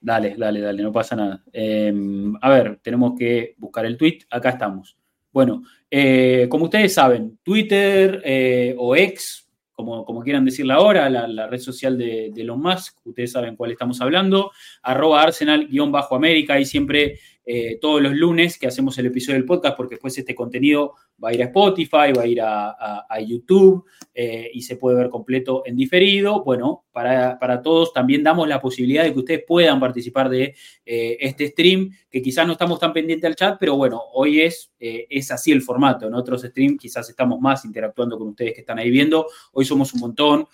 Dale, dale, dale, no pasa nada. Eh, a ver, tenemos que buscar el tweet. Acá estamos. Bueno, eh, como ustedes saben, Twitter eh, o X, como, como quieran decirla ahora, la, la red social de, de Elon Musk, ustedes saben cuál estamos hablando, arroba Arsenal-América, ahí siempre eh, todos los lunes que hacemos el episodio del podcast, porque después este contenido va a ir a Spotify, va a ir a, YouTube eh, y se puede ver completo en diferido. Bueno, para, todos también damos la posibilidad de que ustedes puedan participar de eh, este stream, que quizás no estamos tan pendientes al chat, pero bueno, hoy es, es así el formato. En otros streams quizás estamos más interactuando con ustedes que están ahí viendo. Hoy somos un montón,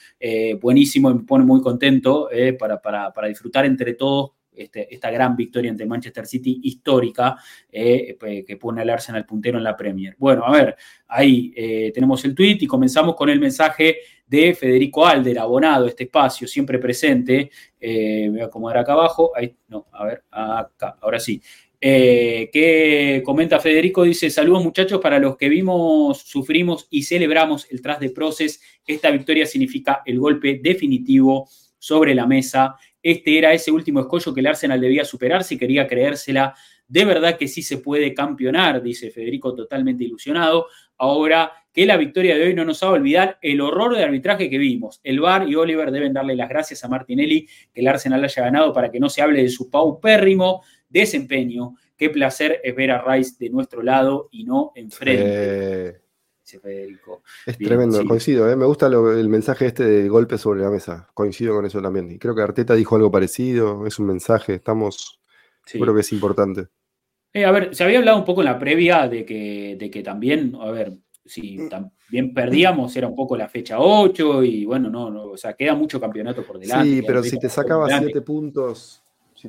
buenísimo me pone muy contento para, para disfrutar entre todos este, esta gran victoria ante Manchester City histórica eh, que pone al Arsenal puntero en la Premier. Bueno, a ver, ahí eh, tenemos el tweet y comenzamos con el mensaje de Federico Alder, abonado este espacio, siempre presente. Eh, voy a acomodar acá abajo. Ahí, no, a ver, acá, ahora sí. que comenta Federico, dice, saludos muchachos, para los que vimos, sufrimos y celebramos el tras de proces, esta victoria significa el golpe definitivo sobre la mesa este era ese último escollo que el Arsenal debía superar si quería creérsela. De verdad que sí se puede campeonar, dice Federico totalmente ilusionado. Ahora que la victoria de hoy no nos va a olvidar el horror de arbitraje que vimos. El VAR y Oliver deben darle las gracias a Martinelli que el Arsenal haya ganado para que no se hable de su paupérrimo desempeño. Qué placer es ver a Rice de nuestro lado y no enfrente. Eh,
Federico. Es tremendo, coincido, ¿eh? me gusta el mensaje este de golpe sobre la mesa, coincido con eso también. Y creo que Arteta dijo algo parecido, es un mensaje, estamos, creo que es importante.
Eh, a ver, se había hablado un poco en la previa de que, de que también, a ver, si también perdíamos, era un poco la fecha 8 y bueno, no, no o sea, queda mucho campeonato por delante.
Sí, pero si te sacaba 7 puntos,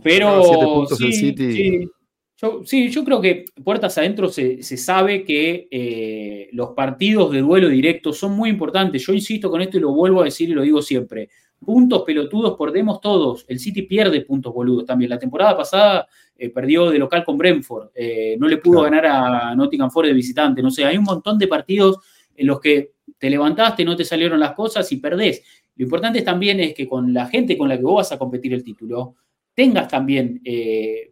pero puntos el City sí, yo creo que puertas adentro se, sabe que eh, los partidos de duelo directo son muy importantes. Yo insisto con esto y lo vuelvo a decir y lo digo siempre. Puntos pelotudos perdemos todos. El City pierde puntos boludos también. La temporada pasada eh, perdió de local con Brentford. Eh, no le pudo ganar a Nottingham Forest de visitante. No sé, hay un montón de partidos en los que te levantaste, no te salieron las cosas y perdés. Lo importante también es que con la gente con la que vos vas a competir el título, tengas también,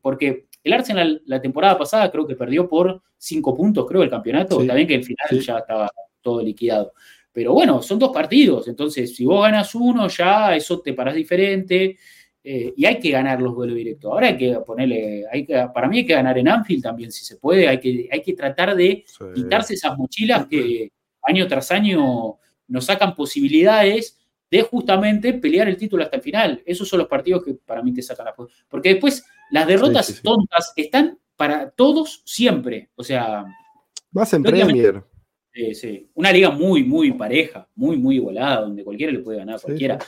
porque el Arsenal la temporada pasada creo que perdió por cinco puntos, creo, el campeonato. También que el final ya estaba todo liquidado. Pero bueno, son dos partidos. Entonces, si vos ganas uno, ya eso te parás diferente. Eh, y hay que ganar los duelos directos. Ahora hay que ponerle, hay que, para mí hay que ganar en Anfield también, si se puede. Hay que, hay que tratar de quitarse esas mochilas que año tras año nos sacan posibilidades de justamente pelear el título hasta el final. Esos son los partidos que para mí te sacan la Porque después las derrotas tontas están para todos siempre. O sea.
Más en Premier.
sí. Una liga muy, muy pareja, muy, muy igualada, donde cualquiera le puede ganar a cualquiera.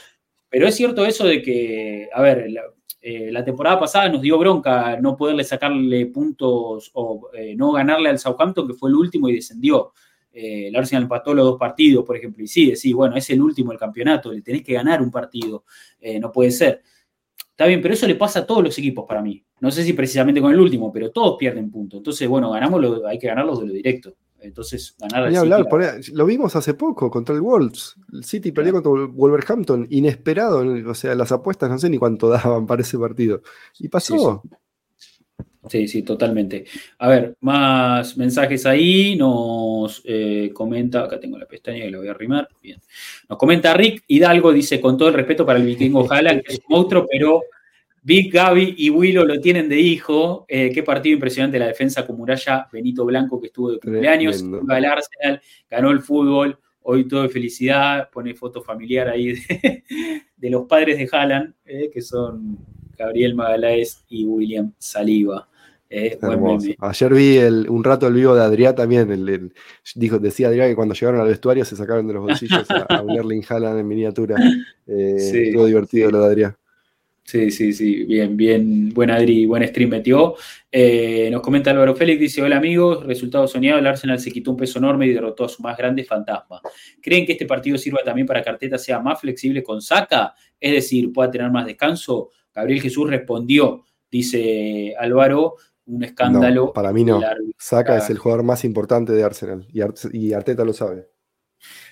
Pero es cierto eso de que, a ver, eh, la, temporada pasada nos dio bronca no poderle sacarle puntos o eh, no ganarle al Southampton, que fue el último y descendió. Eh, el Arsenal empató los dos partidos, por ejemplo, y sí, decís, bueno, es el último del campeonato, le tenés que ganar un partido, no puede ser. Está bien, pero eso le pasa a todos los equipos para mí. No sé si precisamente con el último, pero todos pierden puntos. Entonces, bueno, ganamos lo, hay que ganarlos de lo directo. Entonces, ganar al
hablar, Lo vimos hace poco contra el Wolves. El City perdió contra Wolverhampton, inesperado. O sea, las apuestas no sé ni cuánto daban para ese partido. Y pasó.
Sí, sí, totalmente. A ver, más mensajes ahí. Nos eh, comenta, acá tengo la pestaña y la voy a arrimar. Bien. Nos comenta Rick Hidalgo, dice, con todo el respeto para el vikingo Haaland, que es un monstruo, pero Big Gaby y Willow lo tienen de hijo. Eh, qué partido impresionante la defensa con Muralla Benito Blanco, que estuvo de cumpleaños, iba al Arsenal, ganó el fútbol. Hoy todo de felicidad, pone foto familiar ahí de, los padres de Haaland, eh, que son Gabriel Magaláes y William Saliva. Eh,
Ayer vi un rato el vivo de Adrián también. dijo, decía Adrián que cuando llegaron al vestuario se sacaron de los bolsillos a, un Erling Haaland en miniatura. Eh, todo divertido lo de Adrián.
Sí, sí, sí, bien, bien, buen Adri, buen stream metió. Eh, nos comenta Álvaro Félix, dice, hola amigos, resultado soñado, el Arsenal se quitó un peso enorme y derrotó a su más grande fantasma. ¿Creen que este partido sirva también para que Arteta sea más flexible con Saca? Es decir, pueda tener más descanso. Gabriel Jesús respondió, dice Álvaro, un escándalo.
para mí no. Saca es el jugador más importante de Arsenal y, Arteta lo sabe.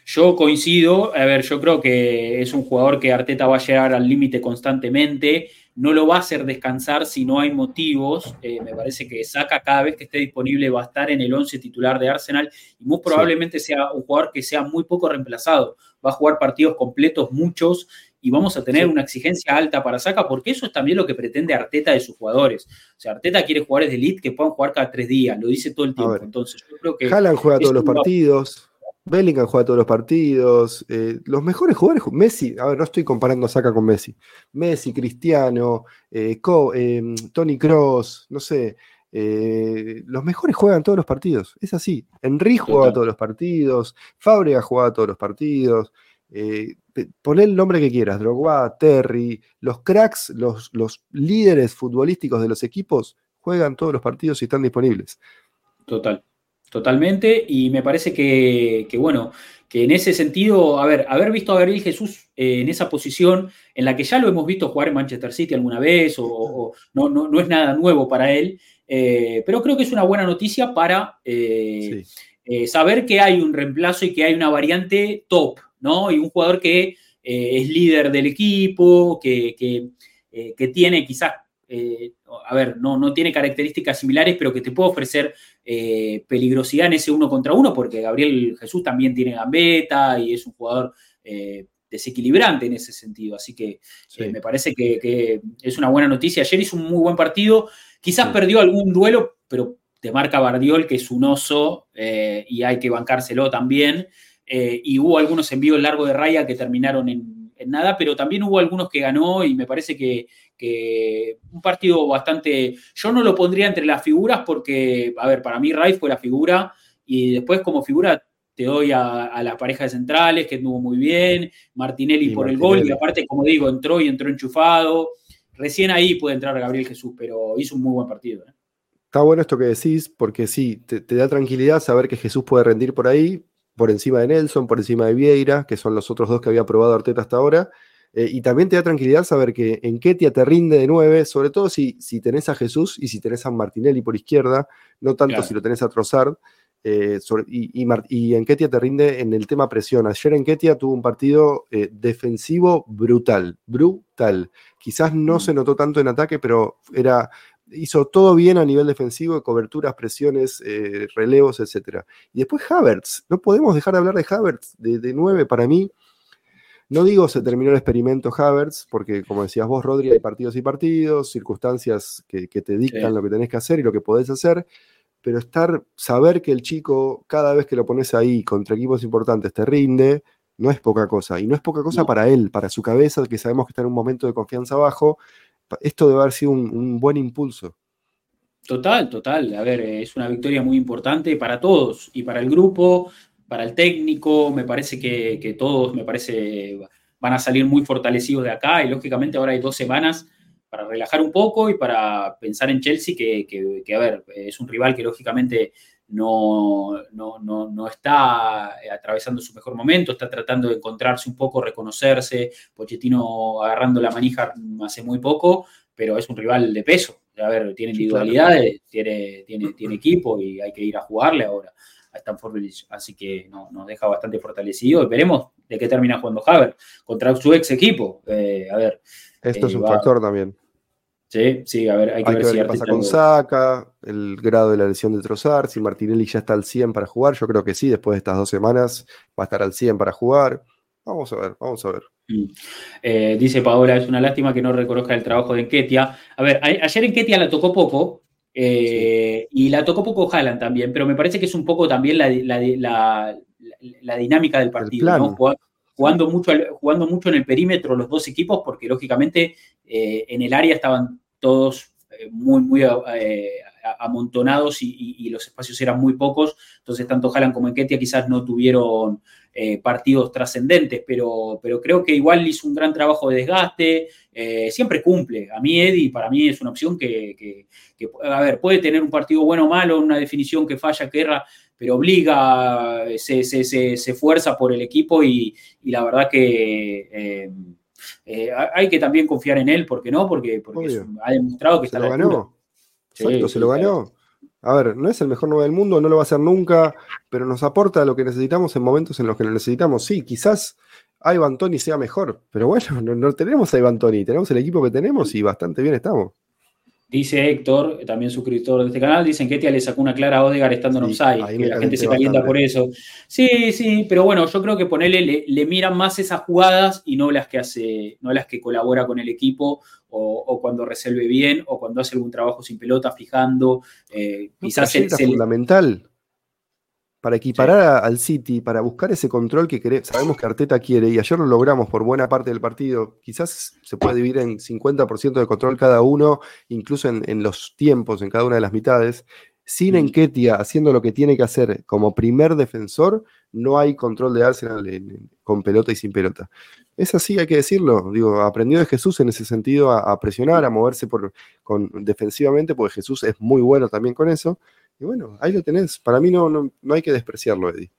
Yo coincido, a ver, yo creo que es un jugador que Arteta va a llegar al límite constantemente, no lo va a hacer descansar si no hay motivos, eh, me parece que Saca cada vez que esté disponible va a estar en el 11 titular de Arsenal y muy probablemente sea un jugador que sea muy poco reemplazado, va a jugar partidos completos, muchos, y vamos a tener una exigencia alta para Saca, porque eso es también lo que pretende Arteta de sus jugadores. O sea, Arteta quiere jugadores de elite que puedan jugar cada tres días, lo dice todo el tiempo. Entonces, yo creo que.
Haaland juega todos los partidos. Bellingham juega todos los partidos. Eh, los mejores jugadores, Messi, a ver, no estoy comparando a Saca con Messi. Messi, Cristiano, eh, eh, Tony Cross, no sé. los mejores juegan todos los partidos. Es así. Enrique juega todos los partidos. Fábrega juega todos los partidos. Pon el nombre que quieras, Drogba, Terry, los cracks, los, los líderes futbolísticos de los equipos juegan todos los partidos y están disponibles.
Total. Totalmente, y me parece que, bueno, que en ese sentido, a ver, haber visto a Gabriel Jesús eh, en esa posición, en la que ya lo hemos visto jugar en Manchester City alguna vez, o, no, no, es nada nuevo para él, eh, pero creo que es una buena noticia para eh, saber que hay un reemplazo y que hay una variante top, ¿no? Y un jugador que es líder del equipo, que, que tiene quizás eh, a ver, no, no tiene características similares, pero que te puede ofrecer eh, peligrosidad en ese uno contra uno, porque Gabriel Jesús también tiene gambeta y es un jugador eh, desequilibrante en ese sentido. Así que me parece que, es una buena noticia. Ayer hizo un muy buen partido, quizás perdió algún duelo, pero te marca Bardiol, que es un oso y hay que bancárselo también. Y hubo algunos envíos largos de raya que terminaron en en nada, pero también hubo algunos que ganó y me parece que, un partido bastante. Yo no lo pondría entre las figuras porque, a ver, para mí Ray fue la figura y después como figura te doy a, la pareja de centrales que estuvo muy bien, Martinelli por el gol y aparte, como digo, entró y entró enchufado. Recién ahí puede entrar Gabriel Jesús, pero hizo un muy buen partido. ¿eh?
Está bueno esto que decís, porque sí, te, te, da tranquilidad saber que Jesús puede rendir por ahí, por encima de Nelson, por encima de Vieira, que son los otros dos que había probado Arteta hasta ahora. Eh, y también te da tranquilidad saber que en Ketia te rinde de nueve, sobre todo si, si tenés a Jesús y si tenés a Martinelli por izquierda, no tanto si lo tenés a Trossard. Eh, y, en Ketia te rinde en el tema presión. Ayer en Ketia tuvo un partido eh, defensivo brutal, brutal. Quizás no mm. se notó tanto en ataque, pero era hizo todo bien a nivel defensivo, coberturas, presiones, eh, relevos, etc. Y después Havertz, no podemos dejar de hablar de Havertz, de, 9 para mí. No digo se terminó el experimento Havertz, porque como decías vos, Rodri, hay partidos y partidos, circunstancias que, te dictan lo que tenés que hacer y lo que podés hacer, pero estar, saber que el chico, cada vez que lo pones ahí contra equipos importantes, te rinde, no es poca cosa. Y no es poca cosa para él, para su cabeza, que sabemos que está en un momento de confianza bajo, esto debe haber sido un, buen impulso.
Total, total. A ver, es una victoria muy importante para todos y para el grupo, para el técnico. Me parece que, todos, me parece, van a salir muy fortalecidos de acá y lógicamente ahora hay dos semanas para relajar un poco y para pensar en Chelsea, que, que, a ver, es un rival que lógicamente no, no, no, está atravesando su mejor momento, está tratando de encontrarse un poco, reconocerse, Pochettino agarrando la manija hace muy poco, pero es un rival de peso. A ver, tiene individualidades, tiene, tiene, tiene equipo y hay que ir a jugarle ahora a Stanford Village. Así que nos deja bastante fortalecido y veremos de qué termina jugando Haver contra su ex equipo. Eh, a ver.
Esto es eh, un factor también.
Sí, sí, a ver, hay que ver,
qué pasa con Saca, el grado de la lesión de Trozar, si Martinelli ya está al 100 para jugar, yo creo que sí, después de estas dos semanas va a estar al 100 para jugar. Vamos a ver, vamos a ver.
Mm. Eh, dice Paola, es una lástima que no reconozca el trabajo de Enquetia. A ver, ayer Enquetia la tocó poco, eh, y la tocó poco Haaland también, pero me parece que es un poco también la, dinámica del partido, ¿no? jugando mucho, jugando mucho en el perímetro los dos equipos, porque lógicamente eh, en el área estaban todos eh, muy, muy eh, amontonados y, los espacios eran muy pocos, entonces tanto Haaland como Enquetia quizás no tuvieron partidos trascendentes, pero, pero creo que igual hizo un gran trabajo de desgaste, siempre cumple. A mí Eddie, para mí es una opción que, a ver, puede tener un partido bueno o malo, una definición que falla, que erra, pero obliga, se, se, se, fuerza por el equipo y, la verdad que eh, hay que también confiar en él, ¿por qué no? Porque, porque ha demostrado que
se lo ganó. Exacto, se lo ganó. A ver, no es el mejor 9 del mundo, no lo va a hacer nunca, pero nos aporta lo que necesitamos en momentos en los que lo necesitamos. Sí, quizás Ivan Tony sea mejor, pero bueno, no, tenemos a Ivan Tony, tenemos el equipo que tenemos y bastante bien estamos.
Dice Héctor, también suscriptor de este canal, dicen que Etia le sacó una clara a Odegar estando en offside, que la gente se calienta por eso. Sí, sí, pero bueno, yo creo que ponerle, le, le, miran más esas jugadas y no las que hace, no las que colabora con el equipo o, cuando resuelve bien o cuando hace algún trabajo sin pelota, fijando. Eh, quizás
es fundamental para equiparar al City, para buscar ese control que sabemos que Arteta quiere, y ayer lo logramos por buena parte del partido, quizás se puede dividir en 50% de control cada uno, incluso en, los tiempos, en cada una de las mitades. Sin Enquetia haciendo lo que tiene que hacer como primer defensor, no hay control de Arsenal con pelota y sin pelota. Es así, hay que decirlo. Digo, aprendió de Jesús en ese sentido a, presionar, a moverse por, con, defensivamente, porque Jesús es muy bueno también con eso. Y bueno, ahí lo tenés. Para mí no, no, hay que despreciarlo, Eddie.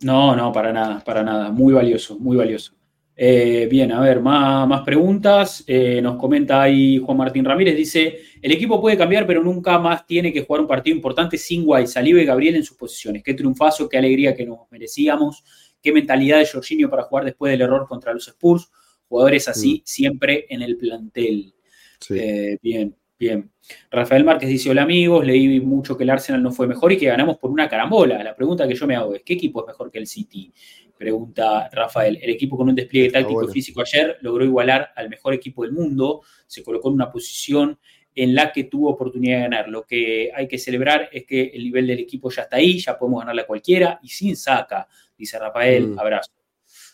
No, no, para nada, para nada. Muy valioso, muy valioso. Eh, bien, a ver, más, más preguntas. Eh, nos comenta ahí Juan Martín Ramírez. Dice: El equipo puede cambiar, pero nunca más tiene que jugar un partido importante sin Guay, Saliba y Gabriel en sus posiciones. Qué triunfazo, qué alegría que nos merecíamos. Qué mentalidad de Jorginho para jugar después del error contra los Spurs. Jugadores así mm. siempre en el plantel. Eh, bien. Bien. Rafael Márquez dice: Hola amigos, leí mucho que el Arsenal no fue mejor y que ganamos por una carambola. La pregunta que yo me hago es: ¿qué equipo es mejor que el City? Pregunta Rafael. El equipo con un despliegue táctico y físico ayer logró igualar al mejor equipo del mundo, se colocó en una posición en la que tuvo oportunidad de ganar. Lo que hay que celebrar es que el nivel del equipo ya está ahí, ya podemos ganarle a cualquiera y sin saca, dice Rafael. Mm. Abrazo.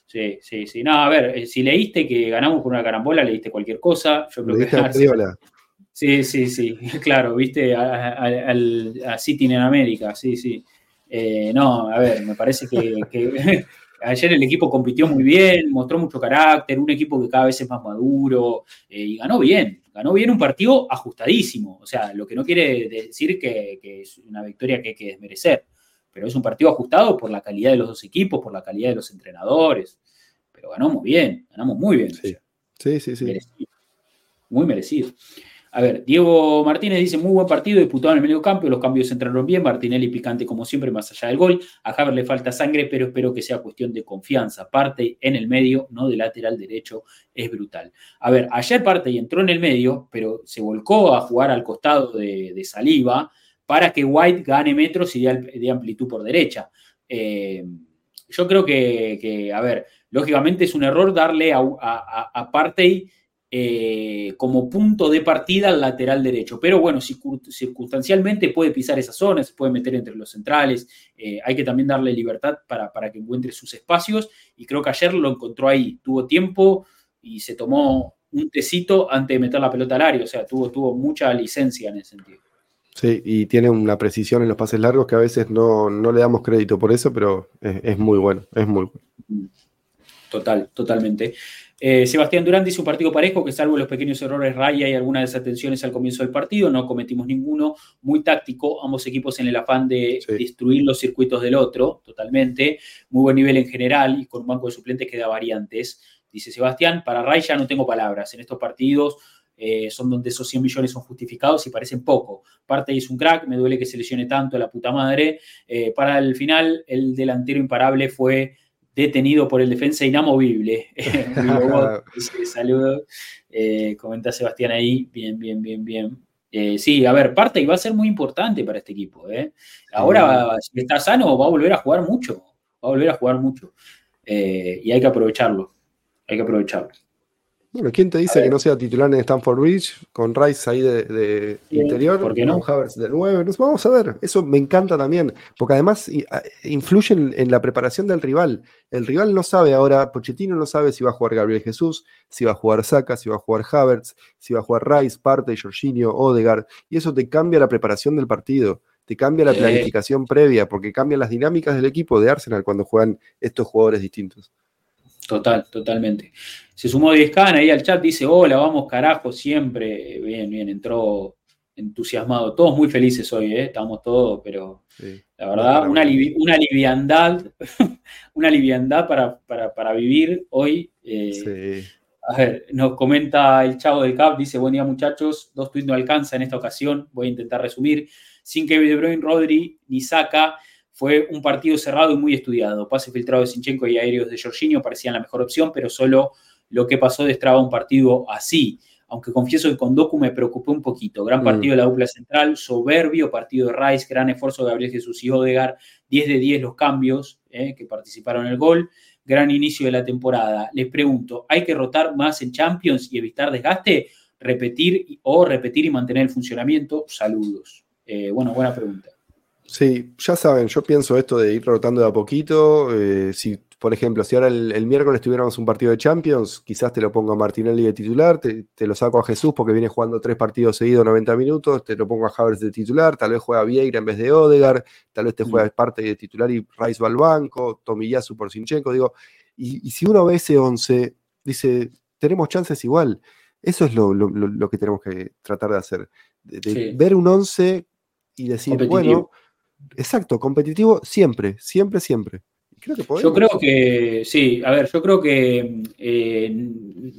Sí, sí, sí. No, a ver, eh, si leíste que ganamos por una carambola, leíste cualquier cosa. Yo creo que Sí, sí, sí, claro, viste, a, City en América, sí, sí. Eh, no, a ver, me parece que, ayer el equipo compitió muy bien, mostró mucho carácter, un equipo que cada vez es más maduro eh, y ganó bien, ganó bien un partido ajustadísimo, o sea, lo que no quiere decir que, es una victoria que hay que desmerecer, pero es un partido ajustado por la calidad de los dos equipos, por la calidad de los entrenadores, pero ganó muy bien, ganamos muy bien.
Sí, sí, sí.
Muy merecido. A ver, Diego Martínez dice, muy buen partido, disputado en el medio campo, los cambios entraron bien, Martinelli picante como siempre, más allá del gol, a Javier le falta sangre, pero espero que sea cuestión de confianza. Parte en el medio, no de lateral derecho, es brutal. A ver, ayer parte y entró en el medio, pero se volcó a jugar al costado de, Saliva para que White gane metros y de, amplitud por derecha. Eh, yo creo que, a ver, lógicamente es un error darle a, a Partey eh, como punto de partida al lateral derecho. Pero bueno, circunstancialmente puede pisar esa zona, se puede meter entre los centrales. Eh, hay que también darle libertad para, para, que encuentre sus espacios. Y creo que ayer lo encontró ahí. Tuvo tiempo y se tomó un tecito antes de meter la pelota al área. O sea, tuvo, tuvo mucha licencia en ese sentido.
Sí, y tiene una precisión en los pases largos que a veces no, le damos crédito por eso, pero es, es muy bueno, es muy bueno.
Total, totalmente. Eh, Sebastián Durán dice un partido parejo que salvo los pequeños errores Raya y algunas desatenciones al comienzo del partido, no cometimos ninguno, muy táctico, ambos equipos en el afán de destruir los circuitos del otro, totalmente, muy buen nivel en general y con un banco de suplentes que da variantes, dice Sebastián, para Raya no tengo palabras, en estos partidos eh, son donde esos 100 millones son justificados y parecen poco. Parte es un crack, me duele que se lesione tanto la puta madre. Eh, para el final, el delantero imparable fue detenido por el defensa inamovible. Saludos. Eh, comenta Sebastián ahí. Bien, bien, bien, bien. Eh, sí, a ver, parte y va a ser muy importante para este equipo. ¿eh? Ahora, si está sano, va a volver a jugar mucho. Va a volver a jugar mucho. y hay que aprovecharlo. Hay que aprovecharlo.
Bueno, ¿quién te dice que no sea titular en Stanford Bridge con Rice ahí de, interior?
¿Por qué no?
Havertz de 9. Vamos a ver, eso me encanta también, porque además influye en, la preparación del rival. El rival no sabe ahora, Pochettino no sabe si va a jugar Gabriel Jesús, si va a jugar Saka, si va a jugar Havertz, si va a jugar Rice, Parte, Jorginho, Odegaard, y eso te cambia la preparación del partido te cambia la planificación previa, porque cambian las dinámicas del equipo de Arsenal cuando juegan estos jugadores distintos.
Total, totalmente. Se sumó Diezcan ahí al chat, dice, hola, vamos carajo, siempre. Bien, bien, entró entusiasmado. Todos muy felices hoy, ¿eh? estamos todos, pero la verdad, una, una liviandad, una liviandad para, para, vivir hoy. Eh, a ver, nos comenta el chavo del CAP, dice, buen día muchachos, dos tweets no alcanza en esta ocasión, voy a intentar resumir. Sin que De Bruyne, Rodri ni Saca fue un partido cerrado y muy estudiado. Pase filtrado de Sinchenko y aéreos de Jorginho parecían la mejor opción, pero solo lo que pasó destraba un partido así. aunque confieso que con Doku me preocupé un poquito. Gran mm. partido de la dupla central, soberbio partido de Rice, gran esfuerzo de Gabriel Jesús y Odegar, 10 de 10 los cambios eh, que participaron en el gol, gran inicio de la temporada. Les pregunto, ¿hay que rotar más en Champions y evitar desgaste? ¿Repetir o repetir y mantener el funcionamiento? Saludos. Eh, bueno, buena pregunta.
Sí, ya saben, yo pienso esto de ir rotando de a poquito. Eh, si por ejemplo, si ahora el, miércoles tuviéramos un partido de Champions, quizás te lo pongo a Martinelli de titular, te, lo saco a Jesús porque viene jugando tres partidos seguidos 90 minutos, te lo pongo a Havertz de titular, tal vez juega Vieira en vez de Odegar, tal vez te juega mm. parte de titular y Rice va al banco, Tomiyasu por Sinchenko, digo, y, si uno ve ese 11, dice, tenemos chances igual. Eso es lo, que tenemos que tratar de hacer, de, ver un 11 y decir, bueno, exacto, competitivo siempre, siempre, siempre.
Yo creo que, sí, a ver, yo creo que eh,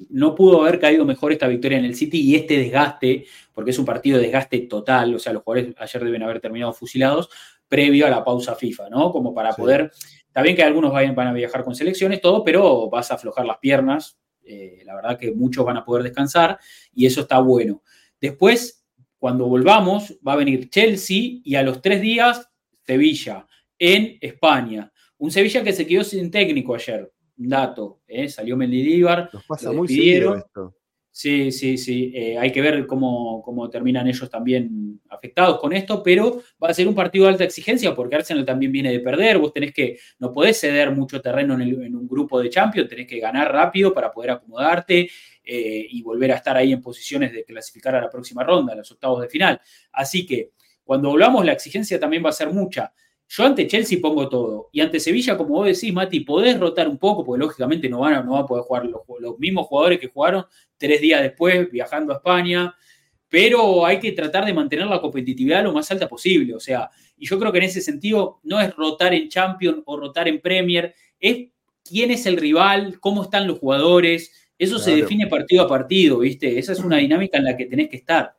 no pudo haber caído mejor esta victoria en el City y este desgaste, porque es un partido de desgaste total, o sea, los jugadores ayer deben haber terminado fusilados previo a la pausa FIFA, ¿no? Como para poder, está bien que algunos vayan, van a viajar con selecciones, todo, pero vas a aflojar las piernas, eh, la verdad que muchos van a poder descansar y eso está bueno. Después, cuando volvamos, va a venir Chelsea y a los tres días Sevilla en España. Un Sevilla que se quedó sin técnico ayer. Un dato, ¿eh? salió Mendilibar.
Nos pasa muy seguido esto.
Sí, sí, sí. Eh, hay que ver cómo, terminan ellos también afectados con esto, pero va a ser un partido de alta exigencia porque Arsenal también viene de perder. Vos tenés que, no podés ceder mucho terreno en, un grupo de Champions, tenés que ganar rápido para poder acomodarte eh, y volver a estar ahí en posiciones de clasificar a la próxima ronda, a los octavos de final. Así que cuando volvamos, la exigencia también va a ser mucha. Yo ante Chelsea pongo todo. Y ante Sevilla, como vos decís, Mati, podés rotar un poco, porque lógicamente no van a, no a poder jugar los, mismos jugadores que jugaron tres días después viajando a España. Pero hay que tratar de mantener la competitividad lo más alta posible. O sea, y yo creo que en ese sentido no es rotar en Champions o rotar en Premier, es quién es el rival, cómo están los jugadores. Eso se define partido a partido, ¿viste? Esa es una dinámica en la que tenés que estar.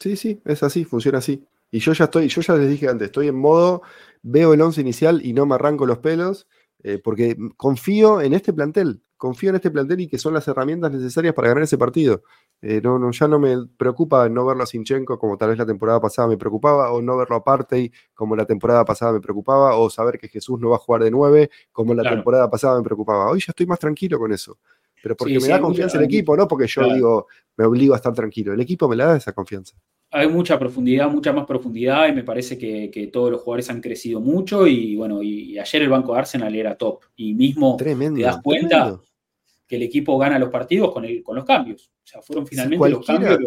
Sí, sí, es así, funciona así. Y yo ya estoy, yo ya les dije antes, estoy en modo, veo el 11 inicial y no me arranco los pelos, eh, porque confío en este plantel, confío en este plantel y que son las herramientas necesarias para ganar ese partido. Eh, no, no, ya no me preocupa no verlo a Sinchenko como tal vez la temporada pasada me preocupaba, o no verlo a Partey como la temporada pasada me preocupaba, o saber que Jesús no va a jugar de 9 como la temporada pasada me preocupaba. Hoy ya estoy más tranquilo con eso. Pero porque me da confianza el equipo, no porque yo digo, me obligo a estar tranquilo. El equipo me la da esa confianza
hay mucha profundidad, mucha más profundidad y me parece que, todos los jugadores han crecido mucho y bueno, y, ayer el banco de Arsenal era top y mismo te das cuenta que el equipo gana los partidos con, el, con los cambios. O sea, fueron finalmente los cambios.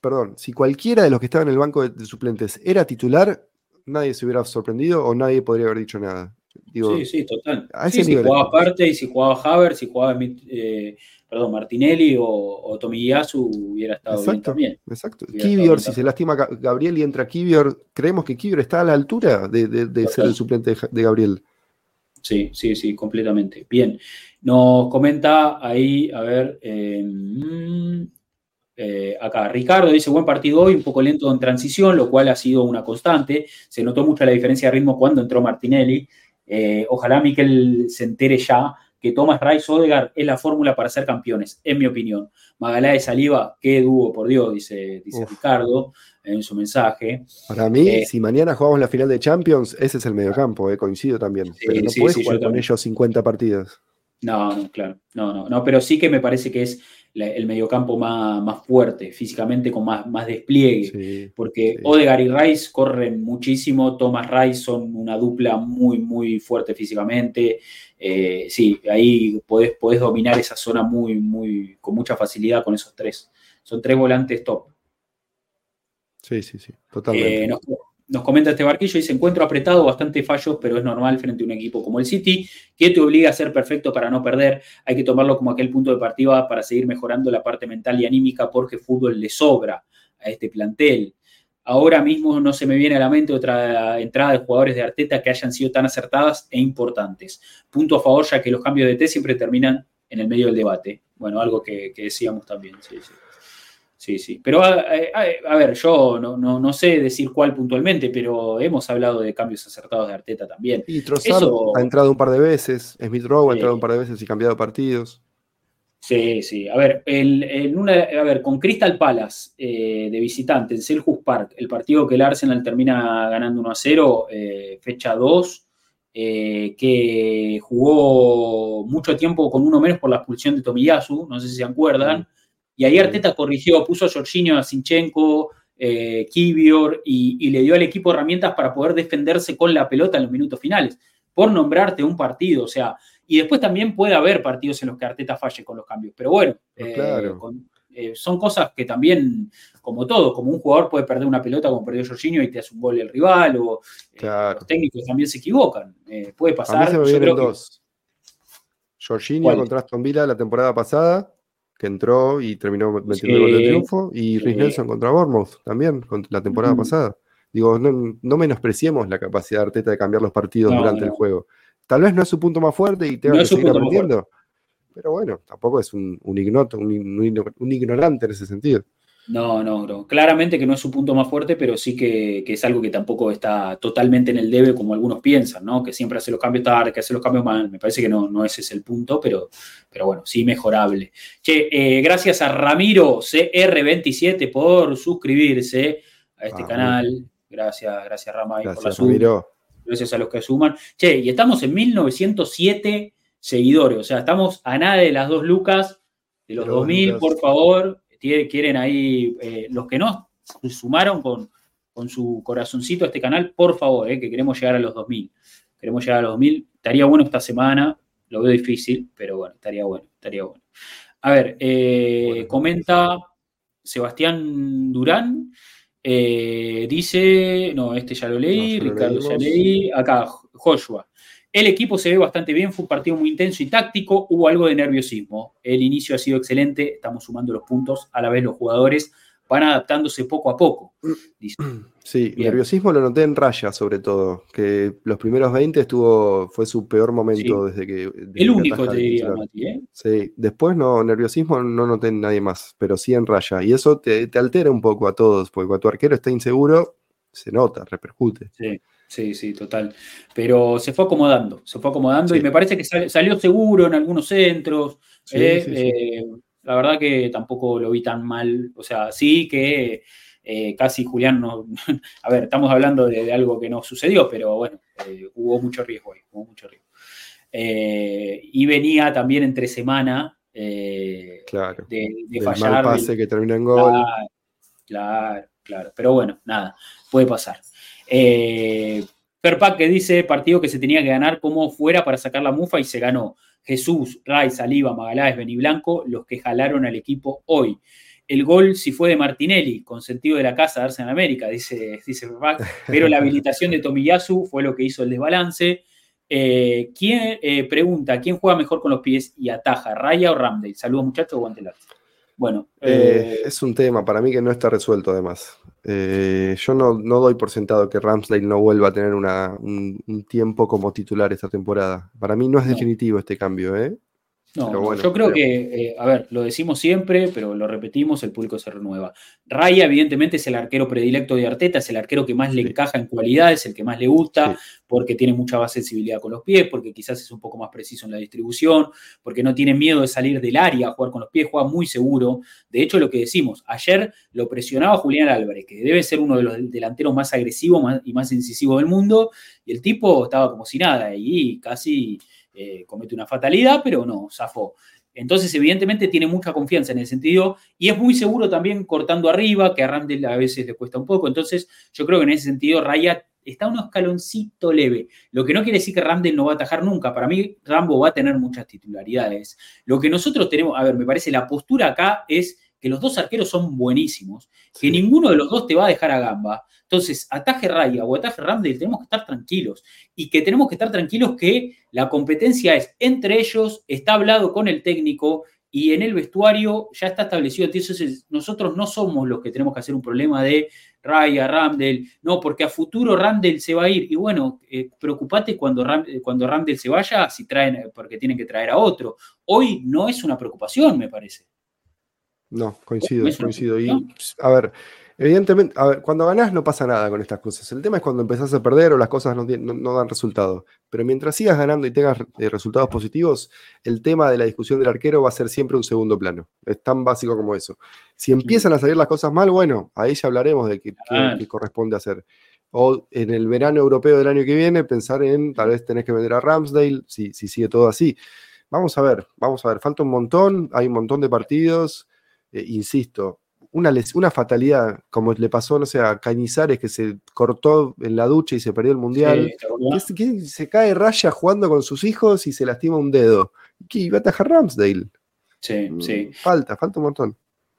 Perdón, si cualquiera de los que estaban en el banco de, suplentes era titular, nadie se hubiera sorprendido o nadie podría haber dicho nada.
sí, sí, total. si jugaba parte y si jugaba Haver, si jugaba eh, perdón, Martinelli o, o Tomiyasu hubiera estado bien también.
Exacto. Kivior, si se lastima Gabriel y entra Kivior, ¿creemos que Kivior está a la altura de, ser el suplente de Gabriel?
Sí, sí, sí, completamente. Bien. Nos comenta ahí, a ver, em, eh, acá, Ricardo dice, buen partido hoy, un poco lento en transición, lo cual ha sido una constante. Se notó mucho la diferencia de ritmo cuando entró Martinelli. Eh, ojalá Miquel se entere ya que Thomas Rice Odegaard es la fórmula para ser campeones, en mi opinión. de Saliva, qué dúo, por Dios, dice, dice Ricardo en su mensaje.
Para mí, eh, si mañana jugamos la final de Champions, ese es el mediocampo, eh, coincido también. pero no puedes jugar con ellos 50 partidas.
No, no, claro. No, no, no, pero sí que me parece que es el mediocampo más, más fuerte, físicamente con más, más despliegue. porque Odegar y Rice corren muchísimo, Thomas Rice son una dupla muy, muy fuerte físicamente. Eh, sí, ahí podés, podés, dominar esa zona muy, muy, con mucha facilidad con esos tres. Son tres volantes top.
Sí, sí, sí, totalmente.
Eh, nos comenta este barquillo, dice, encuentro apretado, bastante fallos, pero es normal frente a un equipo como el City, que te obliga a ser perfecto para no perder. Hay que tomarlo como aquel punto de partida para seguir mejorando la parte mental y anímica porque fútbol le sobra a este plantel. Ahora mismo no se me viene a la mente otra entrada de jugadores de Arteta que hayan sido tan acertadas e importantes. Punto a favor, ya que los cambios de T siempre terminan en el medio del debate. Bueno, algo que, decíamos también. Sí, sí. Sí, sí. Pero a, ver, yo no, sé decir cuál puntualmente, pero hemos hablado de cambios acertados de Arteta también.
Y Trossard ha entrado un par de veces, Smith Rowe ha entrado un par de veces y cambiado partidos.
Sí, sí. A ver, en una, a ver con Crystal Palace eh, de visitante en Selhurst Park, el partido que el Arsenal termina ganando 1 a 0, eh, fecha 2, eh, que jugó mucho tiempo con uno menos por la expulsión de Tomiyasu, no sé si se acuerdan, y ahí Arteta corrigió, puso a Jorginho, a Sinchenko, Kivior, y, y le dio al equipo herramientas para poder defenderse con la pelota en los minutos finales, por nombrarte un partido, o sea, y después también puede haber partidos en los que Arteta falle con los cambios. Pero bueno, eh, eh, son cosas que también, como todo, como un jugador puede perder una pelota como perdió Jorginho y te hace un gol el rival, o eh, los técnicos también se equivocan. puede pasar. A
mí se me dos. Jorginho contra Aston Villa la temporada pasada, que entró y terminó metiendo el gol de triunfo, y Rhys Nelson contra Bournemouth también, la temporada pasada. Digo, no, menospreciemos la capacidad de Arteta de cambiar los partidos durante el juego. Tal vez no es su punto más fuerte y tenga que seguir aprendiendo. Pero bueno, tampoco es un, ignoto, un, ignorante en ese sentido.
No, no, no. Claramente que no es su punto más fuerte, pero sí que, es algo que tampoco está totalmente en el debe como algunos piensan, ¿no? Que siempre hace los cambios tarde, que hace los cambios mal. Me parece que no, no ese es el punto, pero, pero bueno, sí mejorable. Che, eh, gracias a Ramiro CR27 por suscribirse a este canal. Gracias, gracias Rama por la Ramiro gracias a los que suman. Che, y estamos en 1907 seguidores, o sea, estamos a nada de las dos lucas, de los 2000, por favor. Quieren ahí, eh, los que no sumaron con, con su corazoncito a este canal, por favor, eh, que queremos llegar a los 2000. Queremos llegar a los 2000. Estaría bueno esta semana, lo veo difícil, pero bueno, estaría bueno, estaría bueno. A ver, eh, comenta Sebastián Durán. Dice, no, este ya lo leí, Ricardo ya leí, acá, Joshua. El equipo se ve bastante bien, fue un partido muy intenso y táctico, hubo algo de nerviosismo. El inicio ha sido excelente, estamos sumando los puntos, a la vez los jugadores van adaptándose poco a poco.
Sí, nerviosismo lo noté en Raya sobre todo, que los primeros 20 estuvo, fue su peor momento desde que...
el único te diría, Mati, ¿eh?
Sí, después no, nerviosismo no noté en nadie más, pero sí en Raya. Y eso te, altera un poco a todos, porque cuando tu arquero está inseguro, se nota, repercute.
Sí. Sí, sí, total. Pero se fue acomodando, se fue acomodando y me parece que salió seguro en algunos centros. ¿eh? Eh, la verdad que tampoco lo vi tan mal. O sea, sí que eh, casi Julián no. a ver, estamos hablando de, algo que no sucedió, pero bueno, eh, hubo mucho riesgo ahí, hubo mucho riesgo. Eh, y venía también entre semana
claro, de, de fallar. Mal pase que termina en gol.
Claro, claro, Pero bueno, nada, puede pasar. Perpac que dice partido que se tenía que ganar como fuera para sacar la mufa y se ganó. Jesús, Ray, Saliva, Magaláes, Beniblanco, los que jalaron al equipo hoy. El gol si fue de Martinelli, con sentido de la casa de Arsenal América, dice, dice pero la habilitación de Tomiyasu fue lo que hizo el desbalance. Eh, ¿Quién eh, pregunta quién juega mejor con los pies y ataja, Raya o Ramdale? Saludos muchachos, guantelar. Bueno.
Eh, es un tema para mí que no está resuelto además. yo no, doy por sentado que Ramsdale no vuelva a tener un, tiempo como titular esta temporada. Para mí no es definitivo este cambio, ¿eh?
No, yo creo que, eh, a ver, lo decimos siempre, pero lo repetimos, el público se renueva. Raya, evidentemente, es el arquero predilecto de Arteta, es el arquero que más le encaja en cualidades, el que más le gusta, porque tiene mucha más sensibilidad con los pies, porque quizás es un poco más preciso en la distribución, porque no tiene miedo de salir del área a jugar con los pies, juega muy seguro. De hecho, lo que decimos, ayer lo presionaba Julián Álvarez, que debe ser uno de los delanteros más agresivos y más incisivos del mundo, y el tipo estaba como si nada, y casi eh, comete una fatalidad, pero no, zafó. Entonces, evidentemente, tiene mucha confianza en el sentido y es muy seguro también cortando arriba, que a Randall a veces le cuesta un poco. Entonces, yo creo que en ese sentido, Raya está un escaloncito leve. Lo que no quiere decir que Randall no va a atajar nunca. Para mí, Rambo va a tener muchas titularidades. Lo que nosotros tenemos, a ver, me parece la postura acá es que los dos arqueros son buenísimos, que ninguno de los dos te va a dejar a gamba. Entonces, ataje Raya o ataje Ramdale, tenemos que estar tranquilos. Y que tenemos que estar tranquilos que la competencia es entre ellos, está hablado con el técnico y en el vestuario ya está establecido. Entonces, nosotros no somos los que tenemos que hacer un problema de Raya, Ramdel, no, porque a futuro Ramdel se va a ir. Y bueno, eh, preocupate cuando, cuando Ramdel se vaya, si traen, porque tienen que traer a otro. Hoy no es una preocupación, me parece.
No, coincido, coincido. Y, a ver, Evidentemente, a ver, cuando ganás no pasa nada con estas cosas. El tema es cuando empezás a perder o las cosas no, no, no dan resultado. Pero mientras sigas ganando y tengas eh, resultados positivos, el tema de la discusión del arquero va a ser siempre un segundo plano. Es tan básico como eso. Si empiezan a salir las cosas mal, bueno, ahí ya hablaremos de qué, qué corresponde hacer. O en el verano europeo del año que viene, pensar en tal vez tenés que vender a Ramsdale, si, si sigue todo así. Vamos a ver, vamos a ver. Falta un montón, hay un montón de partidos. Eh, insisto, una, una fatalidad, como le pasó, no sé, a Cañizares, que se cortó en la ducha y se perdió el mundial. Se cae raya jugando con sus hijos y se lastima un dedo. ¿Qué va a atajar Ramsdale?
Sí, sí.
Falta, falta un montón.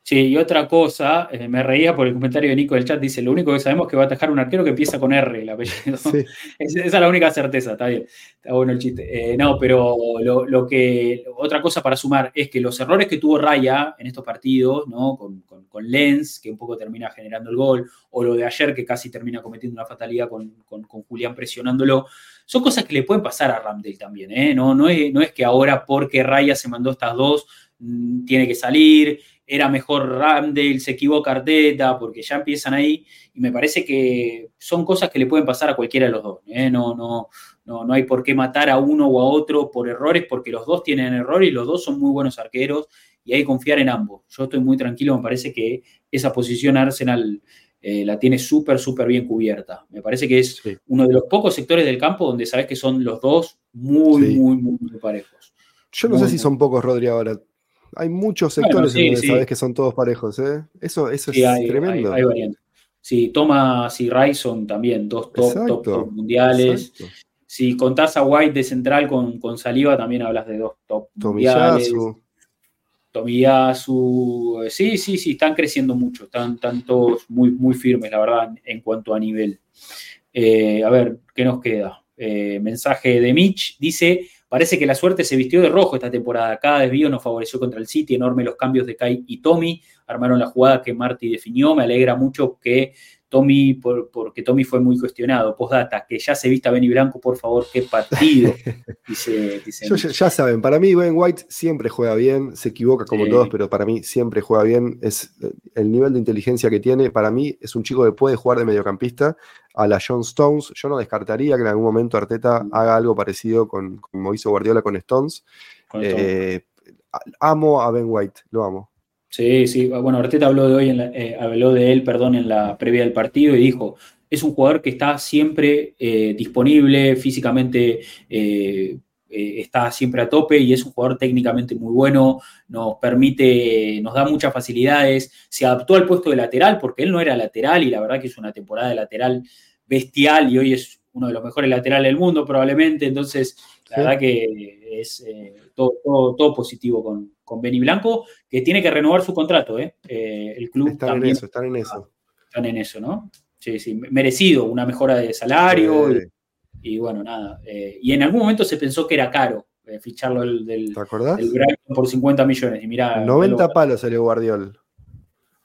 Sí, y otra cosa, eh, me reía por el comentario de Nico del chat, dice, lo único que sabemos es que va a atajar un arquero que empieza con R, el apellido.
Sí.
Es- esa es la única certeza, está bien. Está bueno el chiste. Eh, no, pero lo, lo que, otra cosa para sumar es que los errores que tuvo Raya en estos partidos, ¿no? Con, con, con Lenz, que un poco termina generando el gol, o lo de ayer, que casi termina cometiendo una fatalidad con, con- con Julián presionándolo, son cosas que le pueden pasar a Ramdale también, ¿eh? No, no, es, no es que ahora porque Raya se mandó estas dos, mm, tiene que salir, era mejor Ramdale, se equivoca Arteta, porque ya empiezan ahí, y me parece que son cosas que le pueden pasar a cualquiera de los dos. ¿eh? No, no, no, no hay por qué matar a uno o a otro por errores, porque los dos tienen errores y los dos son muy buenos arqueros, y hay que confiar en ambos. Yo estoy muy tranquilo, me parece que esa posición Arsenal eh, la tiene súper, súper bien cubierta. Me parece que es
Sí.
uno de los pocos sectores del campo donde sabes que son los dos muy,
Sí.
muy, muy, muy parejos.
Yo no
Muy
sé si son pocos, Rodri, ahora. Hay muchos
Bueno,
sectores
sí,
en donde
sí.
sabes que son todos parejos, ¿eh? Eso, eso
Sí,
es
hay,
tremendo.
hay- hay variantes. Sí, Thomas y Ryson también, dos top, top,
Exacto,
top mundiales.
Exacto.
Si contás a White de central con, con Saliva, también hablas de dos top mundiales.
Tomiyasu.
Eh, Sí, sí, sí, están creciendo mucho. Están, están todos muy, muy firmes, la verdad, en, en cuanto a nivel. Eh, a ver, ¿qué nos queda? Eh, mensaje de Mitch. Dice, parece que la suerte se vistió de rojo esta temporada. Cada desvío nos favoreció contra el City. Enorme los cambios de Kai y Tommy. Armaron la jugada que Marty definió. Me alegra mucho que Tommy, por- porque Tommy fue muy cuestionado. Postdata, que ya se vista Benny Blanco, por favor, qué partido. Dice, dice
Yo- ya, ya saben, para mí Ben White siempre juega bien, se equivoca como
Sí.
todos, pero para mí siempre juega bien. Es eh, el nivel de inteligencia que tiene. Para mí es un chico que puede jugar de mediocampista a la John Stones. Yo no descartaría que en algún momento Arteta
Mm.
haga algo parecido con como hizo Guardiola con Stones.
con.
Eh, amo a Ben White, lo amo.
Sí, sí. Bueno, Arteta habló de hoy, en la- eh, habló de él, perdón, en la previa del partido y dijo, es un jugador que está siempre eh, disponible, físicamente eh, está siempre a tope y es un jugador técnicamente muy bueno, nos permite, nos da muchas facilidades, se adaptó al puesto de lateral porque él no era lateral y la verdad que es una temporada de lateral bestial y hoy es uno de los mejores laterales del mundo probablemente, entonces la
Sí.
verdad que es eh, todo, todo, todo positivo con, con Benny Blanco, que tiene que renovar su contrato, ¿eh? Eh, el club
Están en
también
eso, están en eso.
están en eso, ¿no? Sí, sí, merecido, una mejora de salario y, y bueno, nada. eh, y en algún momento se pensó que era caro eh, ficharlo del, del,
¿Te acordás?
del Brighton por 50 millones. Y mira,
90 palos salió Guardiol.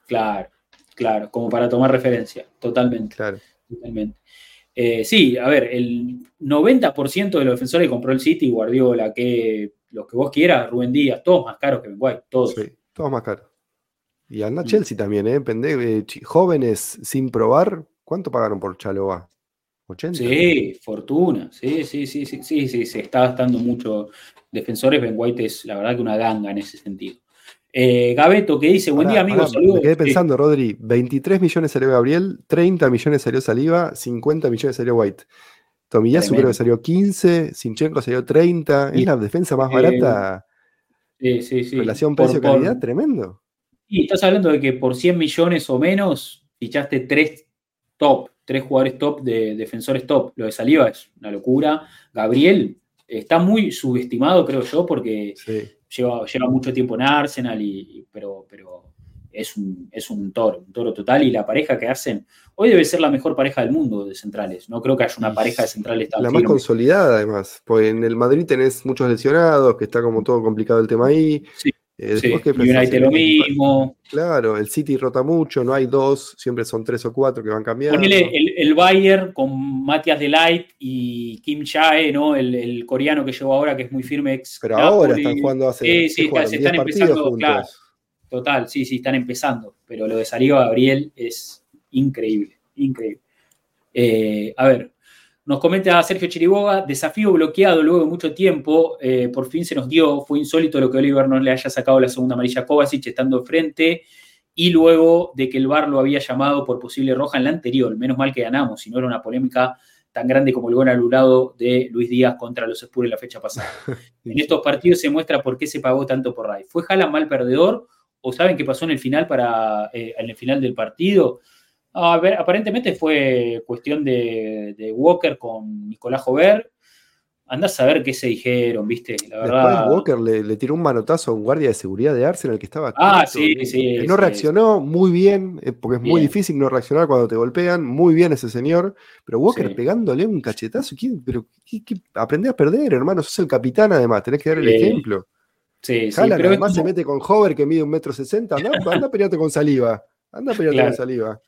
Claro, claro, como para tomar referencia, totalmente.
Claro.
Totalmente. Eh, sí, a ver, el 90% de los defensores que compró el City, Guardiola, que los que vos quieras, Rubén Díaz, todos más caros que Ben White, todos.
Sí, todos más caros. Y anda
Mm.
Chelsea también, ¿eh? Pende- eh, jóvenes sin probar. ¿Cuánto pagaron por Chaloa? ¿80?
Sí, fortuna, sí, sí, sí, sí, sí, sí, se está gastando mucho defensores, Ben White es la verdad que una ganga en ese sentido. Eh, Gabeto que dice, buen
Pará,
día amigos,
pará. Me quedé
Sí,
pensando, Rodri, 23 millones salió Gabriel, 30 millones salió Saliva, 50 millones salió White. Tomiyasu creo que salió 15, Sinchenko salió 30.
Y-
es la defensa más
eh,
barata,
sí, sí, sí.
relación precio-calidad, tremendo.
Y estás hablando de que por 100 millones o menos fichaste tres top, tres jugadores top de defensores top. Lo de Saliva es una locura. Gabriel está muy subestimado, creo yo, porque
Sí.
lleva, lleva mucho tiempo en Arsenal, y, y- pero, pero es, un, es un toro, un toro total. Y la pareja que hacen, hoy debe ser la mejor pareja del mundo de centrales. No creo que haya una pareja de centrales tan
La más
firme.
consolidada, además. Porque en el Madrid tenés muchos lesionados, que está como todo complicado el tema ahí.
Sí,
Eh.
United lo mismo.
Claro, el City rota mucho, no hay dos, siempre son tres o cuatro que van cambiando.
Ponele el, el Bayern con Matías Delight y Kim Chae, ¿no? El, el coreano que llegó ahora, que es muy firme. Ex
Pero ahora están jugando hace ¿qué
sí,
jugaron?
se
10
están empezando, claro. Total, sí, sí, están empezando. Pero lo de Saliva Gabriel es, increíble, increíble. Eh, a ver, nos comenta Sergio Chiriboga, desafío bloqueado luego de mucho tiempo, eh, por fin se nos dio, fue insólito lo que Oliver no le haya sacado la segunda amarilla a Kovacic estando frente y luego de que el VAR lo había llamado por posible roja en la anterior, menos mal que ganamos, si no era una polémica tan grande como el gol anulado de Luis Díaz contra los Spurs la fecha pasada. En estos partidos se muestra por qué se pagó tanto por Ray. ¿Fue Jala mal perdedor o saben qué pasó en el final, para, eh, en el final del partido? A ver, aparentemente fue cuestión de, Walker con Nicolás Jover. Andás a ver qué se dijeron, ¿viste?
La verdad. Después Walker le, tiró un manotazo a un guardia de seguridad de Arsenal que estaba.
Ah, sí, sí.
no reaccionó muy bien, eh, porque es muy difícil no reaccionar cuando te golpean. Muy bien ese señor. Pero Walker pegándole un cachetazo. ¿quién, pero aprende a perder, hermano. Sos el capitán, además. Tenés que dar el ejemplo. Sí, sí. Pero además se mete con Hover que mide un metro sesenta. Anda, anda a pelearte con saliva. Anda a pelearte con saliva.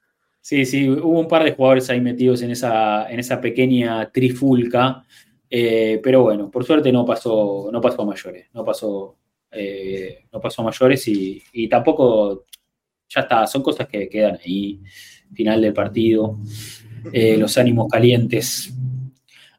Sí, sí, hubo un par de jugadores ahí metidos en esa, en esa pequeña trifulca, eh, pero bueno, por suerte no pasó, no pasó a mayores, no pasó, eh, no pasó a mayores y, tampoco, ya está, son cosas que quedan ahí, final del partido, eh, los ánimos calientes.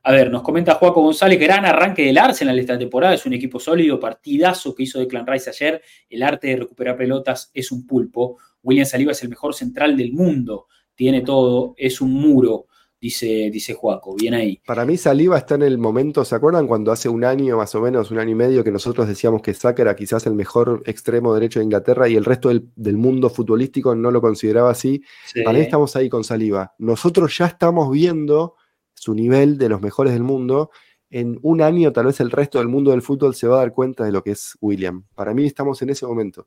A ver, nos comenta Juaco González, gran arranque del Arsenal esta temporada, es un equipo sólido, partidazo que hizo Declan Rice ayer, el arte de recuperar pelotas es un pulpo, William Saliba es el mejor central del mundo, tiene todo, es un muro, dice, dice Juaco, bien ahí.
Para mí Saliba está en el momento, ¿se acuerdan cuando hace un año más o menos, un año y medio, que nosotros decíamos que Saka era quizás el mejor extremo derecho de Inglaterra y el resto del, mundo futbolístico no lo consideraba así? Para mí estamos ahí con Saliba. Nosotros ya estamos viendo su nivel de los mejores del mundo. En un año tal vez el resto del mundo del fútbol se va a dar cuenta de lo que es William. Para mí estamos en ese momento.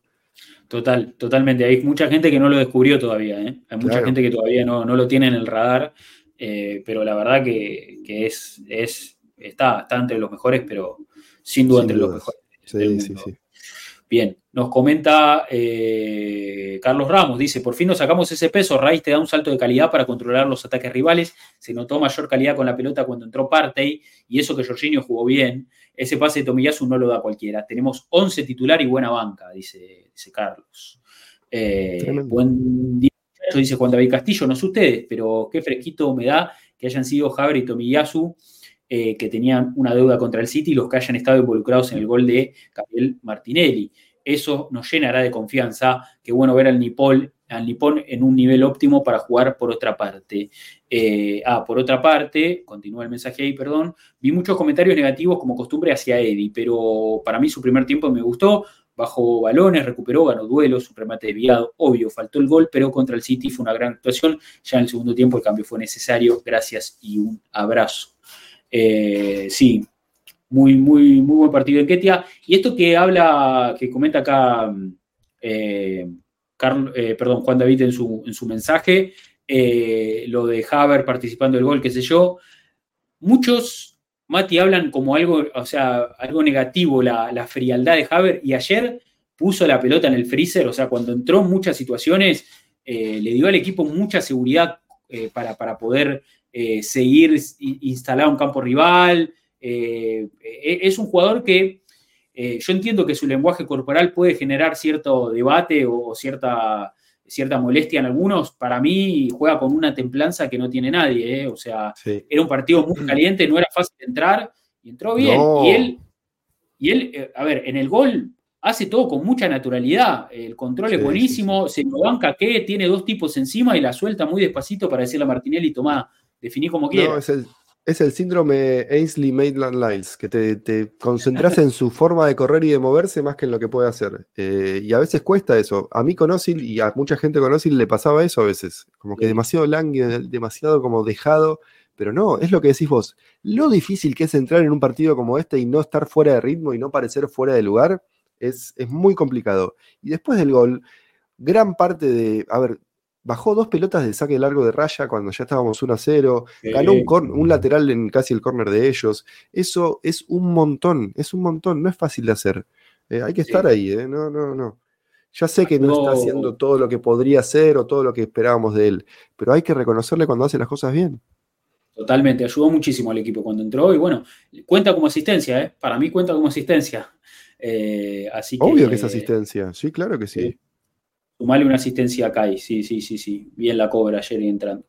Total, totalmente. Hay mucha gente que no lo descubrió todavía, ¿eh? Hay mucha gente que todavía no, lo tiene en el radar, eh, pero la verdad que, es, es, está, está, entre los mejores, pero sin duda entre los mejores. Sí, sí, sí. Bien, nos comenta eh, Carlos Ramos, dice, por fin nos sacamos ese peso, Raiz te da un salto de calidad para controlar los ataques rivales, se notó mayor calidad con la pelota cuando entró Partey, y eso que Jorginho jugó bien, ese pase de Tomiyasu no lo da cualquiera, tenemos 11 titular y buena banca, dice, dice Carlos. Eh, buen día, dice Juan David Castillo, no sé ustedes, pero qué fresquito me da que hayan sido Javier y Tomiyasu eh, que tenían una deuda contra el City y los que hayan estado involucrados en el gol de Gabriel Martinelli. Eso nos llenará de confianza. Qué bueno ver al Nipol al Nippon en un nivel óptimo para jugar por otra parte. Eh, ah, por otra parte, continúa el mensaje ahí, perdón, vi muchos comentarios negativos como costumbre hacia Eddie, pero para mí su primer tiempo me gustó, bajó balones, recuperó, ganó duelos, su remate desviado, obvio, faltó el gol, pero contra el City fue una gran actuación, ya en el segundo tiempo el cambio fue necesario, gracias y un abrazo. Eh, sí, muy, muy, muy buen partido en Ketia. Y esto que habla, que comenta acá eh, eh, perdón, Juan David en su, en su mensaje, lo de Haber participando del gol, qué sé yo. Muchos, Mati, hablan como algo, o sea, algo negativo la, frialdad de Haber y ayer puso la pelota en el freezer, o sea, cuando entró en muchas situaciones, le dio al equipo mucha seguridad para, para poder eh, seguir instalado en campo rival. Eh, e-, es un jugador que eh, yo entiendo que su lenguaje corporal puede generar cierto debate o, cierta, cierta molestia en algunos. Para mí juega con una templanza que no tiene nadie. O sea, era un partido muy caliente, no era fácil entrar y entró bien. Y él, y él a ver, en el gol hace todo con mucha naturalidad. El control es buenísimo, se lo banca que tiene dos tipos encima y la suelta muy despacito para decirle a Martinelli, tomá, definí como quieras.
No, es el, síndrome Ainsley Maitland Lyles, que te, concentras en su forma de correr y de moverse más que en lo que puede hacer. Eh, y a veces cuesta eso. A mí con y a mucha gente con le pasaba eso a veces. Como que demasiado lánguido, demasiado como dejado. Pero no, es lo que decís vos. Lo difícil que es entrar en un partido como este y no estar fuera de ritmo y no parecer fuera de lugar es, es muy complicado. Y después del gol, gran parte de. A ver, bajó dos pelotas de saque largo de raya cuando ya estábamos 1 a 0, ganó un, un, lateral en casi el córner de ellos. Eso es un montón, es un montón, no es fácil de hacer. Eh, hay que estar ahí, ¿eh? no, no, no. Ya sé que no, está haciendo todo lo que podría hacer o todo lo que esperábamos de él, pero hay que reconocerle cuando hace las cosas bien.
Totalmente, ayudó muchísimo al equipo cuando entró y bueno, cuenta como asistencia, ¿eh? para mí cuenta como asistencia.
Eh, así Obvio que es asistencia, sí, claro que sí.
Sumale una asistencia a Kai, sí, sí, sí, sí. Bien la cobra ayer entrando.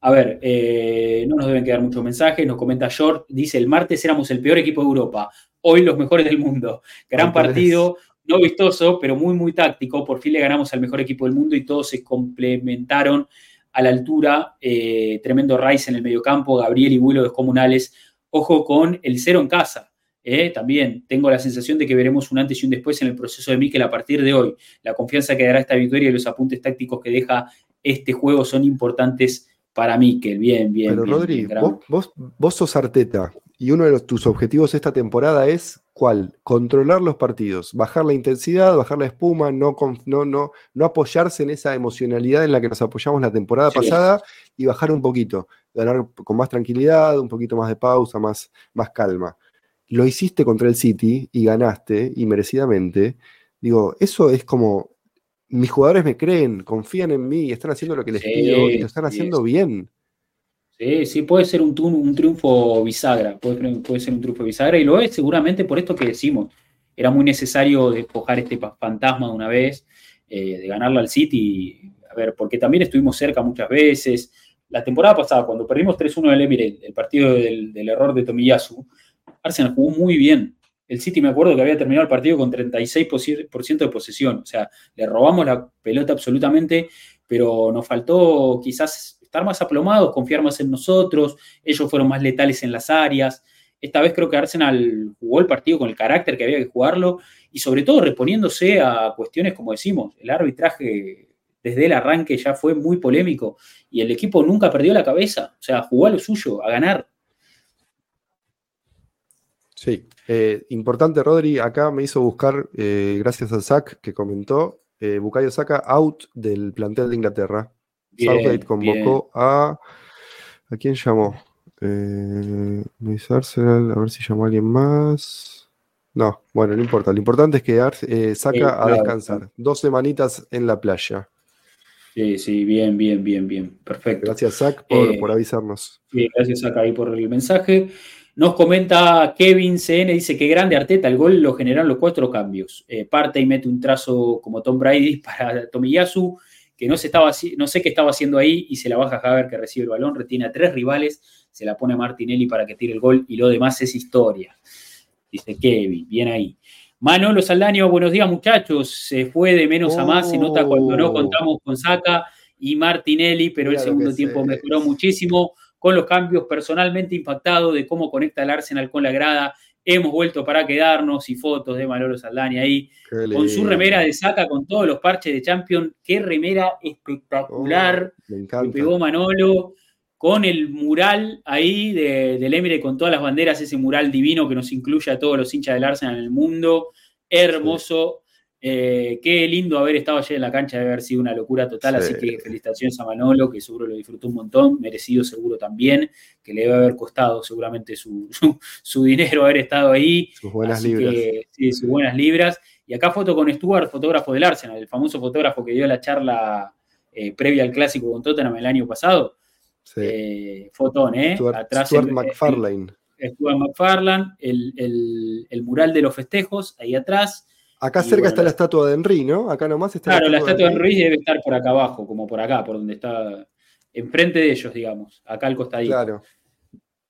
A ver, eh, no nos deben quedar muchos mensajes. Nos comenta Short, dice: el martes éramos el peor equipo de Europa, hoy los mejores del mundo. Gran partido, no vistoso, pero muy, muy táctico. Por fin le ganamos al mejor equipo del mundo y todos se complementaron a la altura. Eh, tremendo Rice en el mediocampo, Gabriel y Willo descomunales. Ojo con el cero en casa. Eh, también tengo la sensación de que veremos un antes y un después en el proceso de Mikel a partir de hoy. La confianza que dará esta victoria y los apuntes tácticos que deja este juego son importantes para Mikel. Bien, bien.
Pero
bien,
Rodri,
bien,
vos, vos, vos sos Arteta y uno de los, tus objetivos esta temporada es ¿cuál? Controlar los partidos, bajar la intensidad, bajar la espuma, no, no, no, no apoyarse en esa emocionalidad en la que nos apoyamos la temporada
Sí.
pasada y bajar un poquito, ganar con más tranquilidad, un poquito más de pausa, más, más calma. Lo hiciste contra el City y ganaste, y merecidamente. Digo, eso es como, mis jugadores me creen, confían en mí, están haciendo lo que les
Sí,
pido y lo están haciendo
sí.
bien.
Sí, sí, puede ser un, triunfo bisagra, puede, puede ser un triunfo bisagra y lo es seguramente por esto que decimos. Era muy necesario despojar este fantasma de una vez, eh, de ganarlo al City, a ver, porque también estuvimos cerca muchas veces. La temporada pasada, cuando perdimos 3-1 del Emirates, el partido del, del error de Tomiyasu, Arsenal jugó muy bien. El City me acuerdo que había terminado el partido con 36% de posesión, o sea, le robamos la pelota absolutamente, pero nos faltó quizás estar más aplomados, confiar más en nosotros, ellos fueron más letales en las áreas. Esta vez creo que Arsenal jugó el partido con el carácter que había que jugarlo y sobre todo reponiéndose a cuestiones como decimos, el arbitraje desde el arranque ya fue muy polémico y el equipo nunca perdió la cabeza, o sea, jugó a lo suyo, a ganar.
Sí, eh, importante, Rodri. Acá me hizo buscar, eh, gracias a Zach que comentó, eh, Bukayo Saka out del plantel de Inglaterra.
Bien,
Southgate convocó a. ¿A quién llamó? Eh, Luis Arsenal, a ver si llamó a alguien más. No, bueno, no importa. Lo importante es que eh, Saka a descansar.
claro.
Dos semanitas en la playa.
Sí, sí, bien, bien, bien, bien, perfecto.
Gracias, Zach, por,
Eh,
por avisarnos.
Sí, gracias acá ahí por el mensaje. Nos comenta Kevin CN, dice que grande Arteta, el gol lo generaron los cuatro cambios. Eh, parte y mete un trazo como Tom Brady para Tomiyasu, que no, se estaba, no sé qué estaba haciendo ahí, y se la baja a Haver que recibe el balón, retiene a tres rivales, se la pone a Martinelli para que tire el gol, y lo demás es historia. Dice Kevin, bien ahí. Manolo Saldaño, buenos días muchachos. Se fue de menos a más, se nota cuando no
Oh.
contamos con Saca y Martinelli, pero el segundo tiempo mejoró muchísimo con los cambios personalmente impactado de cómo conecta el Arsenal con la grada. Hemos vuelto para quedarnos y fotos de Manolo Saldaña ahí con su remera de saca con todos los parches de Champion. Qué remera espectacular.
Oh, me
que pegó Manolo con el mural ahí de, del Emirates con todas las banderas, ese mural divino que nos incluye a todos los hinchas del Arsenal en el mundo. Hermoso. Eh, qué lindo haber estado ayer en la cancha, debe haber sido una locura total.
Sí.
Así que felicitaciones a Manolo, que seguro lo disfrutó un montón, merecido seguro también, que le debe haber costado seguramente su, su, su dinero haber estado ahí.
Sus buenas
Así
libras.
que, sí, sus buenas libras. Y acá foto con Stuart, fotógrafo del Arsenal, el famoso fotógrafo que dio la charla eh, previa al clásico con Tottenham el año pasado.
Sí.
Eh, fotón, ¿eh?
Stuart,
Atrás
Stuart
el-
McFarlane.
Stuart McFarlane, el, el- el mural de los festejos, ahí atrás.
Acá
Y
cerca
bueno,
está la estatua de Henry, ¿no? Acá nomás está
Claro, la estatua de Ruiz debe estar por acá abajo, como por acá, por donde está, enfrente de ellos, digamos, acá al costadito.
Claro,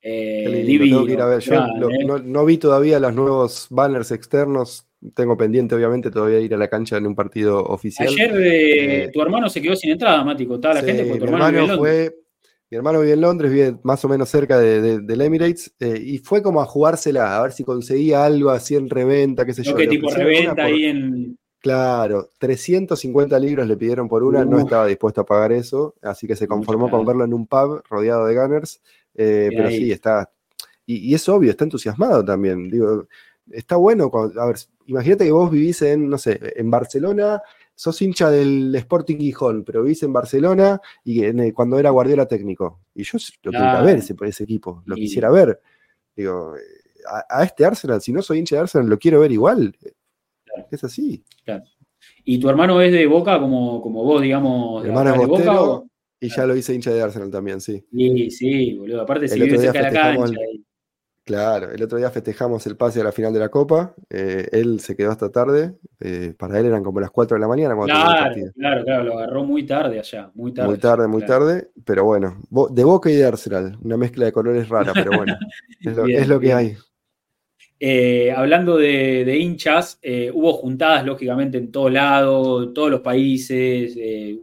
Eh,
qué lindo,
divino,
tengo que ir a ver. Yo lo-
¿eh?
no, no vi todavía los nuevos banners externos. Tengo pendiente, obviamente, todavía ir a la cancha en un partido oficial.
Ayer eh,
Eh,
tu hermano se quedó sin entrada, Mati, contaba la
Sí,
gente, porque tu hermano,
hermano fue. Mi hermano vive en Londres, vive más o menos cerca de, de- del Emirates, eh, y fue como a jugársela, a ver si conseguía algo así en reventa, qué sé
No,
yo. Le
tipo reventa
por-
ahí en.
Claro, 350 libras le pidieron por una, no estaba dispuesto a pagar eso, así que se conformó con verlo en un pub rodeado de gunners, eh, pero
ahí.
sí, está, y, y es obvio, está entusiasmado también, digo, está bueno, cuando- a ver, imagínate que vos vivís en, no sé, en Barcelona, sos hincha del Sporting Gijón, pero vivís en Barcelona y en, cuando era Guardiola técnico, y yo lo quiero ir a
Claro.
ver ese, ese equipo, lo
Y-
quisiera ver, digo, eh, a, a este Arsenal, si no soy hincha de Arsenal, lo quiero ver igual,
Claro.
es así.
Y tu hermano es de Boca como, como vos, digamos.
Mi
de
hermano es
de Boca, o-
y ya lo hice hincha de Arsenal también, sí.
Sí, sí, boludo. Aparte, si vive cerca de la cancha.
el-
y-
Claro, el otro día festejamos el pase a la final de la Copa. eh, él se quedó hasta tarde. eh, para él eran como las 4 de la mañana cuando el
Claro, claro, claro, lo agarró muy tarde allá, muy tarde.
Muy tarde, muy
claro.
tarde. Pero bueno, de Boca y de Arsenal. Una mezcla de colores rara, pero bueno. Es lo,
Bien,
es lo que
bien.
hay.
Eh, hablando de, de hinchas, hubo juntadas lógicamente en todo lado, todos los países.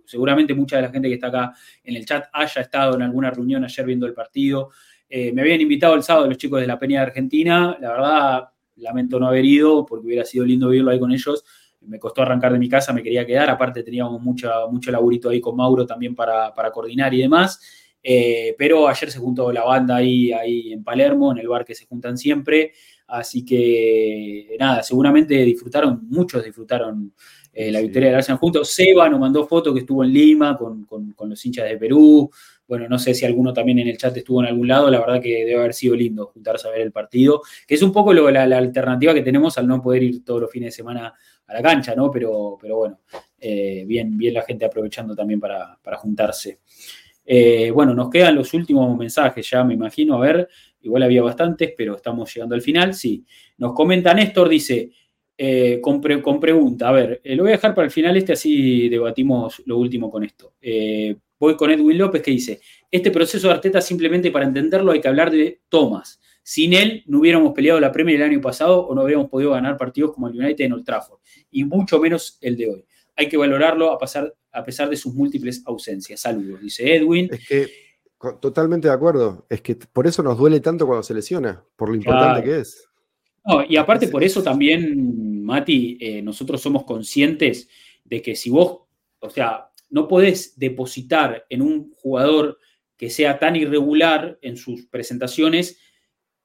seguramente mucha de la gente que está acá en el chat haya estado en alguna reunión ayer viendo el partido. Eh, me habían invitado el sábado los chicos de la Peña de Argentina. La verdad, lamento no haber ido porque hubiera sido lindo verlo ahí con ellos. Me costó arrancar de mi casa, me quería quedar. Aparte, teníamos mucha, mucho laburito ahí con Mauro también para, para coordinar y demás. Eh, pero ayer se juntó la banda ahí, ahí en Palermo, en el bar que se juntan siempre. Así que nada, seguramente disfrutaron, muchos disfrutaron eh, la
Sí.
victoria del Arsenal juntos. Seba nos mandó foto que estuvo en Lima con, con- con los hinchas de Perú. Bueno, no sé si alguno también en el chat estuvo en algún lado. La verdad que debe haber sido lindo juntarse a ver el partido, que es un poco la, alternativa que tenemos al no poder ir todos los fines de semana a la cancha, ¿no? Pero, pero bueno, eh, bien, bien la gente aprovechando también para, para juntarse. Eh, bueno, nos quedan los últimos mensajes ya, me imagino. A ver, igual había bastantes, pero estamos llegando al final. Sí, nos comenta Néstor, dice, eh, con, pre- con pregunta, a ver, lo voy a dejar para el final este, así debatimos lo último con esto. Voy con Edwin López que dice, este proceso de Arteta simplemente para entenderlo hay que hablar de Thomas. Sin él no hubiéramos peleado la Premier el año pasado o no habríamos podido ganar partidos como el United en Old Trafford, y mucho menos el de hoy. Hay que valorarlo a, pasar, a pesar de sus múltiples ausencias. Saludos, dice Edwin.
Es que totalmente de acuerdo. Es que por eso nos duele tanto cuando se lesiona, por lo importante
Claro.
que es.
No, y aparte por eso también, Mati, eh, nosotros somos conscientes de que si vos, o sea, no podés depositar en un jugador que sea tan irregular en sus presentaciones,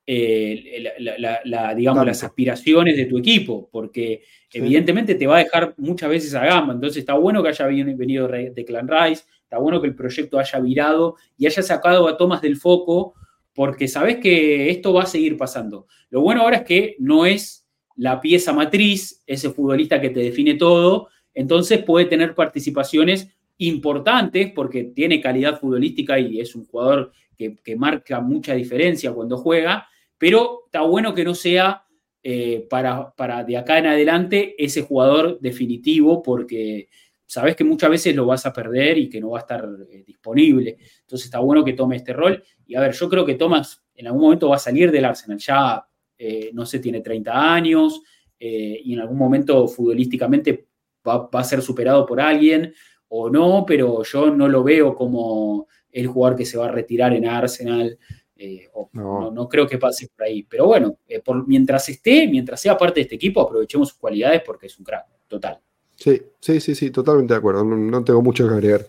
eh, la, la- la- digamos, las aspiraciones de tu equipo, porque
Sí.
evidentemente te va a dejar muchas veces a gamba. Entonces está bueno que haya veni- venido Re- Declan Rice, está bueno que el proyecto haya virado y haya sacado a Thomas del foco, porque sabes que esto va a seguir pasando. Lo bueno ahora es que no es la pieza matriz, ese futbolista que te define todo, entonces puede tener participaciones importantes porque tiene calidad futbolística y es un jugador que, marca mucha diferencia cuando juega, pero está bueno que no sea eh, para, para de acá en adelante ese jugador definitivo porque sabes que muchas veces lo vas a perder y que no va a estar eh, disponible. Entonces está bueno que tome este rol. Y a ver, yo creo que Thomas en algún momento va a salir del Arsenal. Ya, eh, no sé, tiene 30 años y en algún momento futbolísticamente va, va a ser superado por alguien o no, pero yo no lo veo como el jugador que se va a retirar en Arsenal. eh, o-
No.
no. no creo que pase por ahí. Pero bueno, eh, por, mientras esté, mientras sea parte de este equipo, aprovechemos sus cualidades porque es un crack, total.
Sí, sí, sí, sí, totalmente de acuerdo. No, no tengo mucho que agregar.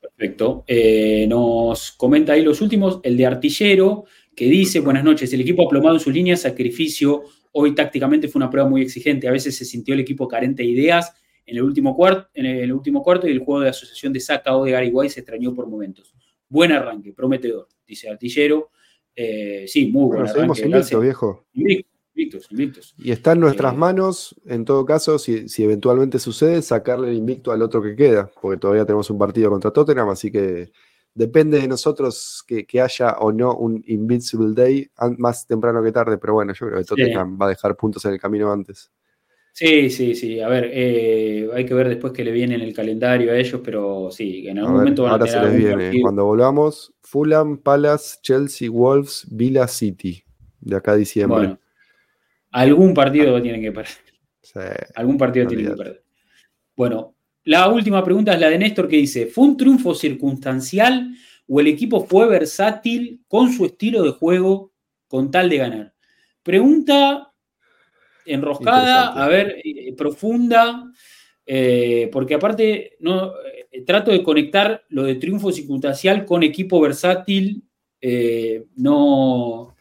Perfecto. Eh, nos comenta ahí los últimos, el de Artillero, que dice, buenas noches, el equipo aplomado en sus líneas, sacrificio, hoy tácticamente fue una prueba muy exigente, a veces se sintió el equipo carente de ideas en el último, cuarto, en el último cuarto y el juego de asociación de Saka o de Gary White se extrañó por momentos. Buen arranque, prometedor, dice Artillero. Eh, sí, muy buen
Bueno, seguimos
del
invictos, viejo.
Invictos, invictos.
Y está en nuestras
Eh,
manos, en todo caso, si, si eventualmente sucede, sacarle el invicto al otro que queda, porque todavía tenemos un partido contra Tottenham, así que depende de nosotros que, que haya o no un Invincible Day más temprano que tarde, pero bueno, yo creo que Tottenham va a dejar puntos en el camino antes.
Sí, sí, sí. A ver, eh, hay que ver después que le viene en el calendario a ellos, pero sí, en
A
algún
ver,
momento van a
ahora
tener
se les viene.
partido.
Cuando volvamos, Fulham, Palace, Chelsea, Wolves, Villa City, de acá a diciembre.
Bueno, algún partido tienen que perder.
Sí.
Algún partido tienen que perder. Bueno, la última pregunta es la de Néstor que dice: ¿Fue un triunfo circunstancial o el equipo fue versátil con su estilo de juego con tal de ganar? Pregunta enroscada, a ver, eh, profunda, eh, porque aparte no, eh, trato de conectar lo de triunfo circunstancial con equipo versátil. no.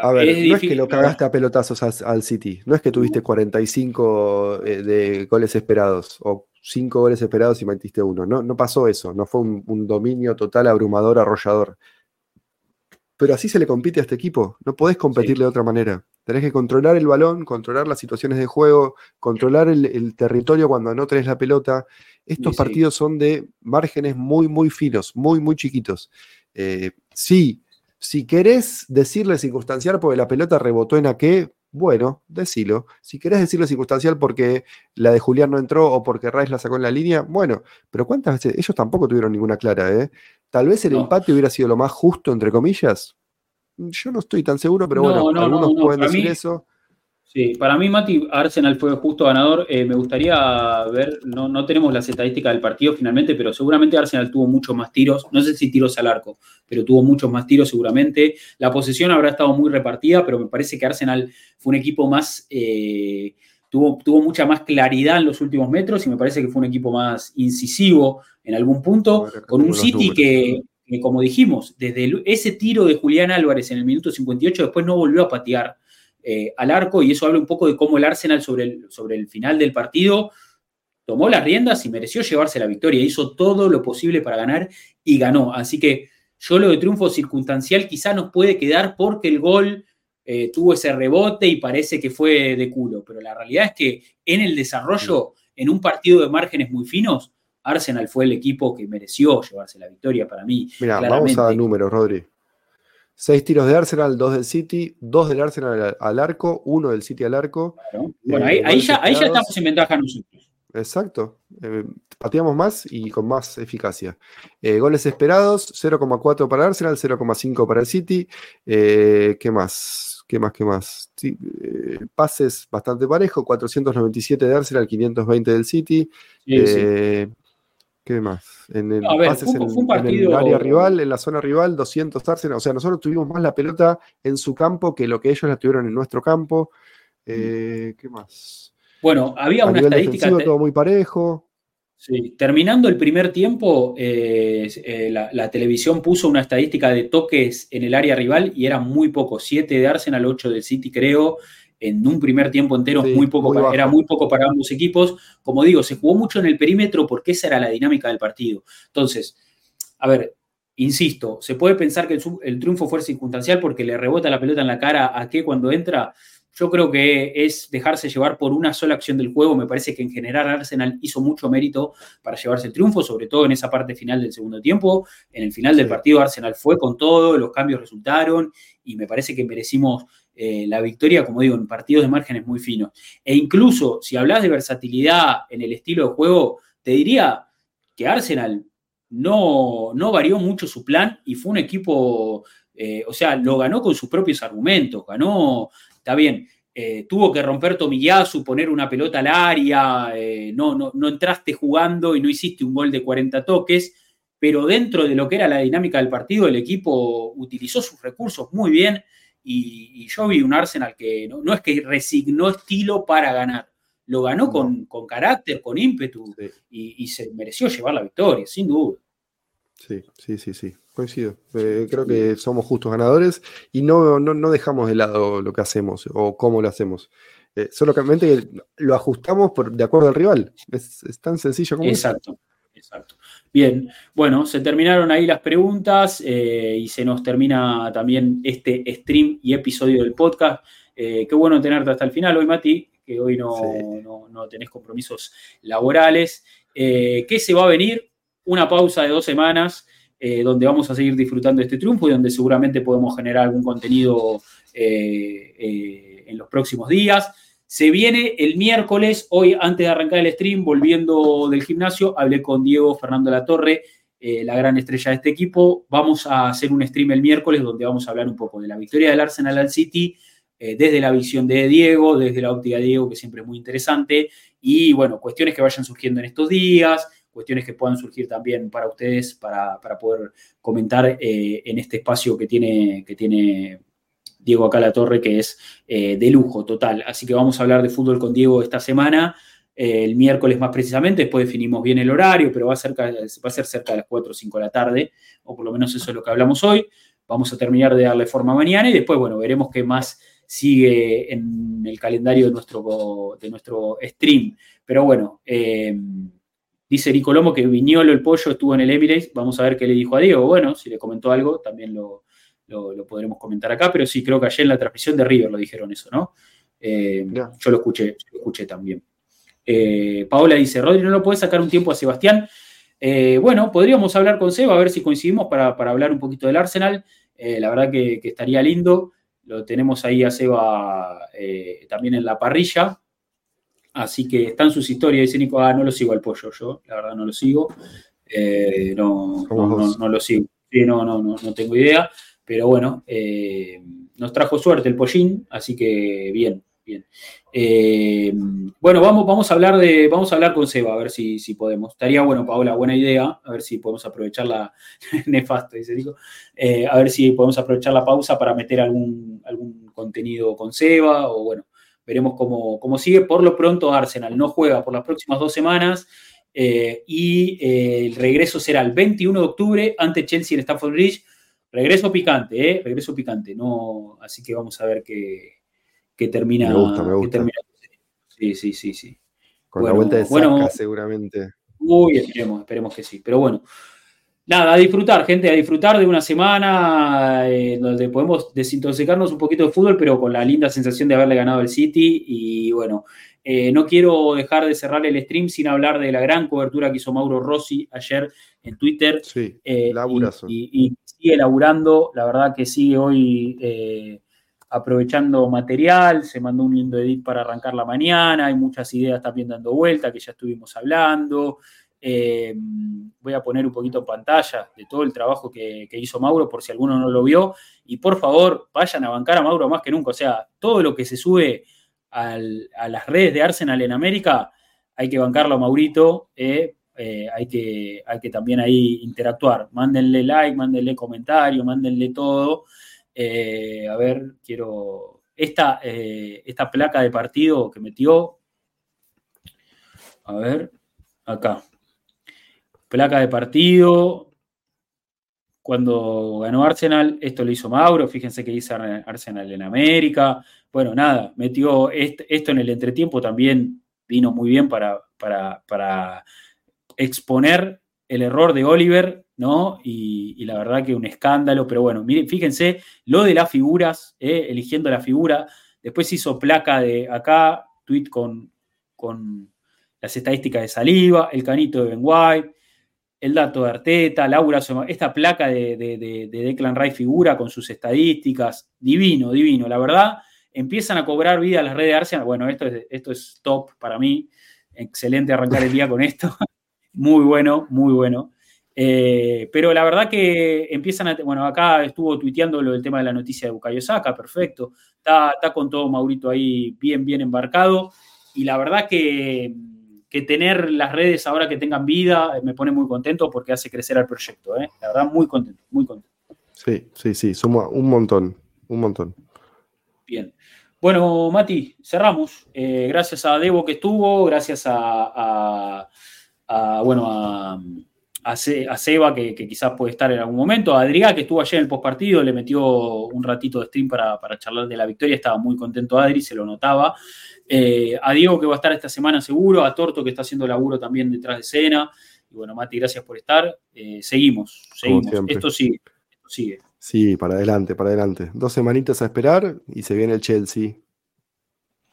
A ver, no es que lo cagaste a pelotazos al, al City, no es que tuviste 45 eh, de goles esperados o 5 goles esperados y metiste uno, no, no pasó eso, no fue un, un dominio total abrumador, arrollador. Pero así se le compite a este equipo, no podés competirle
Sí.
de otra manera. Tenés que controlar el balón, controlar las situaciones de juego, controlar el, el territorio cuando no tenés la pelota. Estos
Sí, sí.
partidos son de márgenes muy, muy finos, muy, muy chiquitos. Eh, sí, Si querés decirle circunstancial porque la pelota rebotó en aquel, bueno, decilo. Si querés decirle circunstancial porque la de Julián no entró o porque Rice la sacó en la línea, bueno, pero ¿cuántas veces? Ellos tampoco tuvieron ninguna clara, ¿eh? Tal vez el empate hubiera sido lo más justo, entre comillas. Yo no estoy tan seguro, pero bueno, algunos pueden decir eso.
Sí, para mí, Mati, Arsenal fue justo ganador. Eh, me gustaría ver, no, no tenemos las estadísticas del partido finalmente, pero seguramente Arsenal tuvo muchos más tiros. No sé si tiros al arco, pero tuvo muchos más tiros seguramente. La posesión habrá estado muy repartida, pero me parece que Arsenal fue un equipo más. Eh, tuvo, tuvo mucha más claridad en los últimos metros y me parece que fue un equipo más incisivo en algún punto, con un City que, como dijimos, desde ese tiro de Julián Álvarez en el minuto 58, después no volvió a patear eh, al arco y eso habla un poco de cómo el Arsenal sobre el, sobre el final del partido tomó las riendas y mereció llevarse la victoria. Hizo todo lo posible para ganar y ganó. Así que yo lo de triunfo circunstancial quizá nos puede quedar porque el gol eh, tuvo ese rebote y parece que fue de culo. Pero la realidad es que en el desarrollo, en un partido de márgenes muy finos, Arsenal fue el equipo que mereció llevarse la victoria para mí.
Mira, vamos a números, Rodri. Seis tiros de Arsenal, dos del City, dos del Arsenal al, arco, uno del City al arco.
Bueno, ahí, eh, ya, estamos en ventaja nosotros.
Exacto. Eh, pateamos más y con más eficacia. Eh, goles esperados, 0,4 para Arsenal, 0,5 para el City. ¿Qué más? ¿Qué más? ¿Qué más? pases bastante parejo, 497 de Arsenal, 520 del City. Sí, ¿Qué más? En el, área rival, en la zona rival, 200 Arsenal. O sea, nosotros tuvimos más la pelota en su campo que lo que ellos la tuvieron en nuestro campo. Eh, ¿Qué más?
Bueno, había una estadística.
todo muy parejo.
Sí, terminando el primer tiempo, eh, eh, la, televisión puso una estadística de toques en el área rival y eran muy pocos, 7 de Arsenal, 8 del City creo, en un primer tiempo entero muy poco era muy poco para ambos equipos. Como digo, se jugó mucho en el perímetro porque esa era la dinámica del partido. Entonces, a ver, insisto, se puede pensar que el, triunfo fue circunstancial porque le rebota la pelota en la cara a que cuando entra. Yo creo que es dejarse llevar por una sola acción del juego. Me parece que en general Arsenal hizo mucho mérito para llevarse el triunfo, sobre todo en esa parte final del segundo tiempo. En el final del partido Arsenal fue con todo, los cambios resultaron y me parece que merecimos eh, la victoria, como digo, en partidos de márgenes muy finos. E incluso si hablas de versatilidad en el estilo de juego, te diría que Arsenal no, no varió mucho su plan y fue un equipo, eh, o sea, lo ganó con sus propios argumentos, ganó, está bien, eh, tuvo que romper tomillazo, poner una pelota al área, no, no, no entraste jugando y no hiciste un gol de 40 toques, pero dentro de lo que era la dinámica del partido, el equipo utilizó sus recursos muy bien y, yo vi un Arsenal que no, es que resignó estilo para ganar, lo ganó con, carácter, con ímpetu y, se mereció llevar la victoria, sin duda.
Sí, sí, sí, sí, coincido. Eh, creo que somos justos ganadores y no, no, dejamos de lado lo que hacemos o cómo lo hacemos. Eh, solamente lo ajustamos por, de acuerdo al rival. Es, tan sencillo como
Exacto, exacto. Bien, bueno, se terminaron ahí las preguntas eh, y se nos termina también este stream y episodio del podcast. Eh, qué bueno tenerte hasta el final hoy, Mati, que hoy no, no, tenés compromisos laborales. Eh, ¿Qué se va a venir? Una pausa de dos semanas donde vamos a seguir disfrutando de este triunfo y donde seguramente podemos generar algún contenido en los próximos días. Se viene el miércoles, hoy antes de arrancar el stream, volviendo del gimnasio, hablé con Diego Fernando Latorre, eh, la gran estrella de este equipo. Vamos a hacer un stream el miércoles donde vamos a hablar un poco de la victoria del Arsenal al City, eh, desde la visión de Diego, desde la óptica de Diego, que siempre es muy interesante, y bueno, cuestiones que vayan surgiendo en estos días, cuestiones que puedan surgir también para ustedes, para, poder comentar eh, en este espacio que tiene, que tiene Diego acá la torre, que es eh, de lujo total. Así que vamos a hablar de fútbol con Diego esta semana, eh, el miércoles más precisamente, después definimos bien el horario, pero va a, ser, va a ser cerca de las 4 o 5 de la tarde, o por lo menos eso es lo que hablamos hoy. Vamos a terminar de darle forma mañana y después, bueno, veremos qué más sigue en el calendario de nuestro, de nuestro stream. Pero bueno, eh, dice Nicolomo que Viñolo, el pollo, estuvo en el Emirates. Vamos a ver qué le dijo a Diego. Bueno, si le comentó algo, también lo, lo, podremos comentar acá, pero sí creo que ayer en la transmisión de River lo dijeron eso, ¿no? Eh, yo lo escuché, lo escuché también. Eh, Paola dice, Rodri, ¿no lo puedes sacar un tiempo a Sebastián? Eh, bueno, podríamos hablar con Seba, a ver si coincidimos para, hablar un poquito del Arsenal. la verdad que, estaría lindo. Lo tenemos ahí a Seba también en la parrilla. Así que están sus historias. Dice Nico, ah, no lo sigo al pollo yo, la verdad no lo sigo. no, no, lo sigo. no, no, no, no tengo idea. Pero bueno, nos trajo suerte el pollín, así que bien, bien. Eh, bueno, vamos, vamos, a hablar de, vamos a hablar con Seba, a ver si, si podemos. Estaría bueno, Paola, buena idea, a ver si podemos aprovechar la, nefasto, dice eh, a ver si podemos aprovechar la pausa para meter algún, algún contenido con Seba, o bueno, veremos cómo, cómo sigue. Por lo pronto, Arsenal no juega por las próximas dos semanas. Eh, y el regreso será el 21 de octubre ante Chelsea en Stamford Bridge Regreso picante, ¿eh? Regreso picante. No, así que vamos a ver qué, termina.
Me gusta, me gusta.
sí, sí, sí, sí.
Con la vuelta de Saka, seguramente.
Uy, esperemos, esperemos que sí. Pero bueno, nada, a disfrutar, gente, a disfrutar de una semana eh, donde podemos desintoxicarnos un poquito de fútbol, pero con la linda sensación de haberle ganado el City. Y bueno, eh, no quiero dejar de cerrar el stream sin hablar de la gran cobertura que hizo Mauro Rossi ayer en Twitter.
Sí, eh,
y, sigue laburando, la verdad que sigue hoy eh, aprovechando material, se mandó un lindo edit para arrancar la mañana, hay muchas ideas también dando vuelta que ya estuvimos hablando. Voy a poner un poquito en pantalla de todo el trabajo que, hizo Mauro por si alguno no lo vio. Y por favor, vayan a bancar a Mauro más que nunca. O sea, todo lo que se sube a las redes de Arsenal en América, hay que bancarlo a Maurito, eh, eh, hay, que, hay que también ahí interactuar. Mándenle like, mándenle comentario, mándenle todo. Eh, a ver, quiero. Esta, esta placa de partido que metió. A ver, acá. Placa de partido. Cuando ganó Arsenal, esto lo hizo Mauro. Fíjense que hizo Arsenal en América bueno, nada, metió esto en el entretiempo también vino muy bien para, para, exponer el error de Oliver, ¿no? Y, la verdad que un escándalo, pero bueno, miren, fíjense lo de las figuras, ¿eh? eligiendo la figura. Después hizo placa de acá, tweet con, con las estadísticas de saliva, el canito de Ben White, el dato de Arteta, Laura, esta placa de, de, de, de Declan Rice figura con sus estadísticas, divino, divino, la verdad empiezan a cobrar vida las redes de Arsenal. Bueno, esto es, esto es top para mí. Excelente arrancar el día con esto. muy bueno, muy bueno. Eh, pero la verdad que empiezan a. Bueno, acá estuvo tuiteando lo del tema de la noticia de Bukayo Saka, perfecto. Está, está con todo Maurito ahí bien, bien embarcado. Y la verdad que, que, tener las redes ahora que tengan vida me pone muy contento porque hace crecer al proyecto. ¿eh? La verdad, muy contento, muy contento.
Sí, sí, sí, somos un montón, un montón.
Bien. Bueno, Mati, cerramos. Eh, gracias a Debo que estuvo, gracias a, bueno, a, Seba que, quizás puede estar en algún momento, a Adrián que estuvo ayer en el postpartido, le metió un ratito de stream para, charlar de la victoria, estaba muy contento Adri, se lo notaba. Eh, a Diego que va a estar esta semana seguro, a Torto que está haciendo laburo también detrás de escena. Y bueno, Mati, gracias por estar. Eh, seguimos, seguimos. Esto sigue, esto sigue.
Sí, para adelante, para adelante. Dos semanitas a esperar y se viene el Chelsea.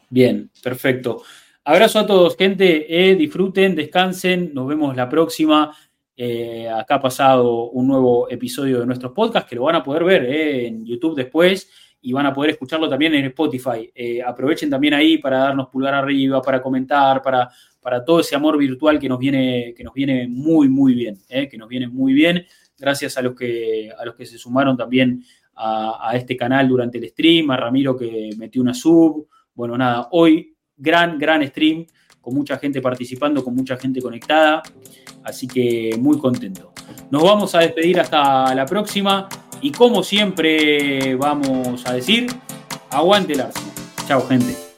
Bien, perfecto. Abrazo a todos, gente. Eh, disfruten, descansen. Nos vemos la próxima. Eh, acá ha pasado un nuevo episodio de nuestros podcasts que lo van a poder ver eh, en YouTube después y van a poder escucharlo también en Spotify. aprovechen también ahí para darnos pulgar arriba, para comentar, para, para todo ese amor virtual que nos viene, que nos viene muy, muy bien. que nos viene muy bien gracias a los que, a los que se sumaron también a, este canal durante el stream, a Ramiro que metió una sub. Bueno, nada, hoy gran, gran stream, con mucha gente participando, con mucha gente conectada, así que muy contento. Nos vamos a despedir hasta la próxima y como siempre vamos a decir, aguante el Arsenal. Chao gente.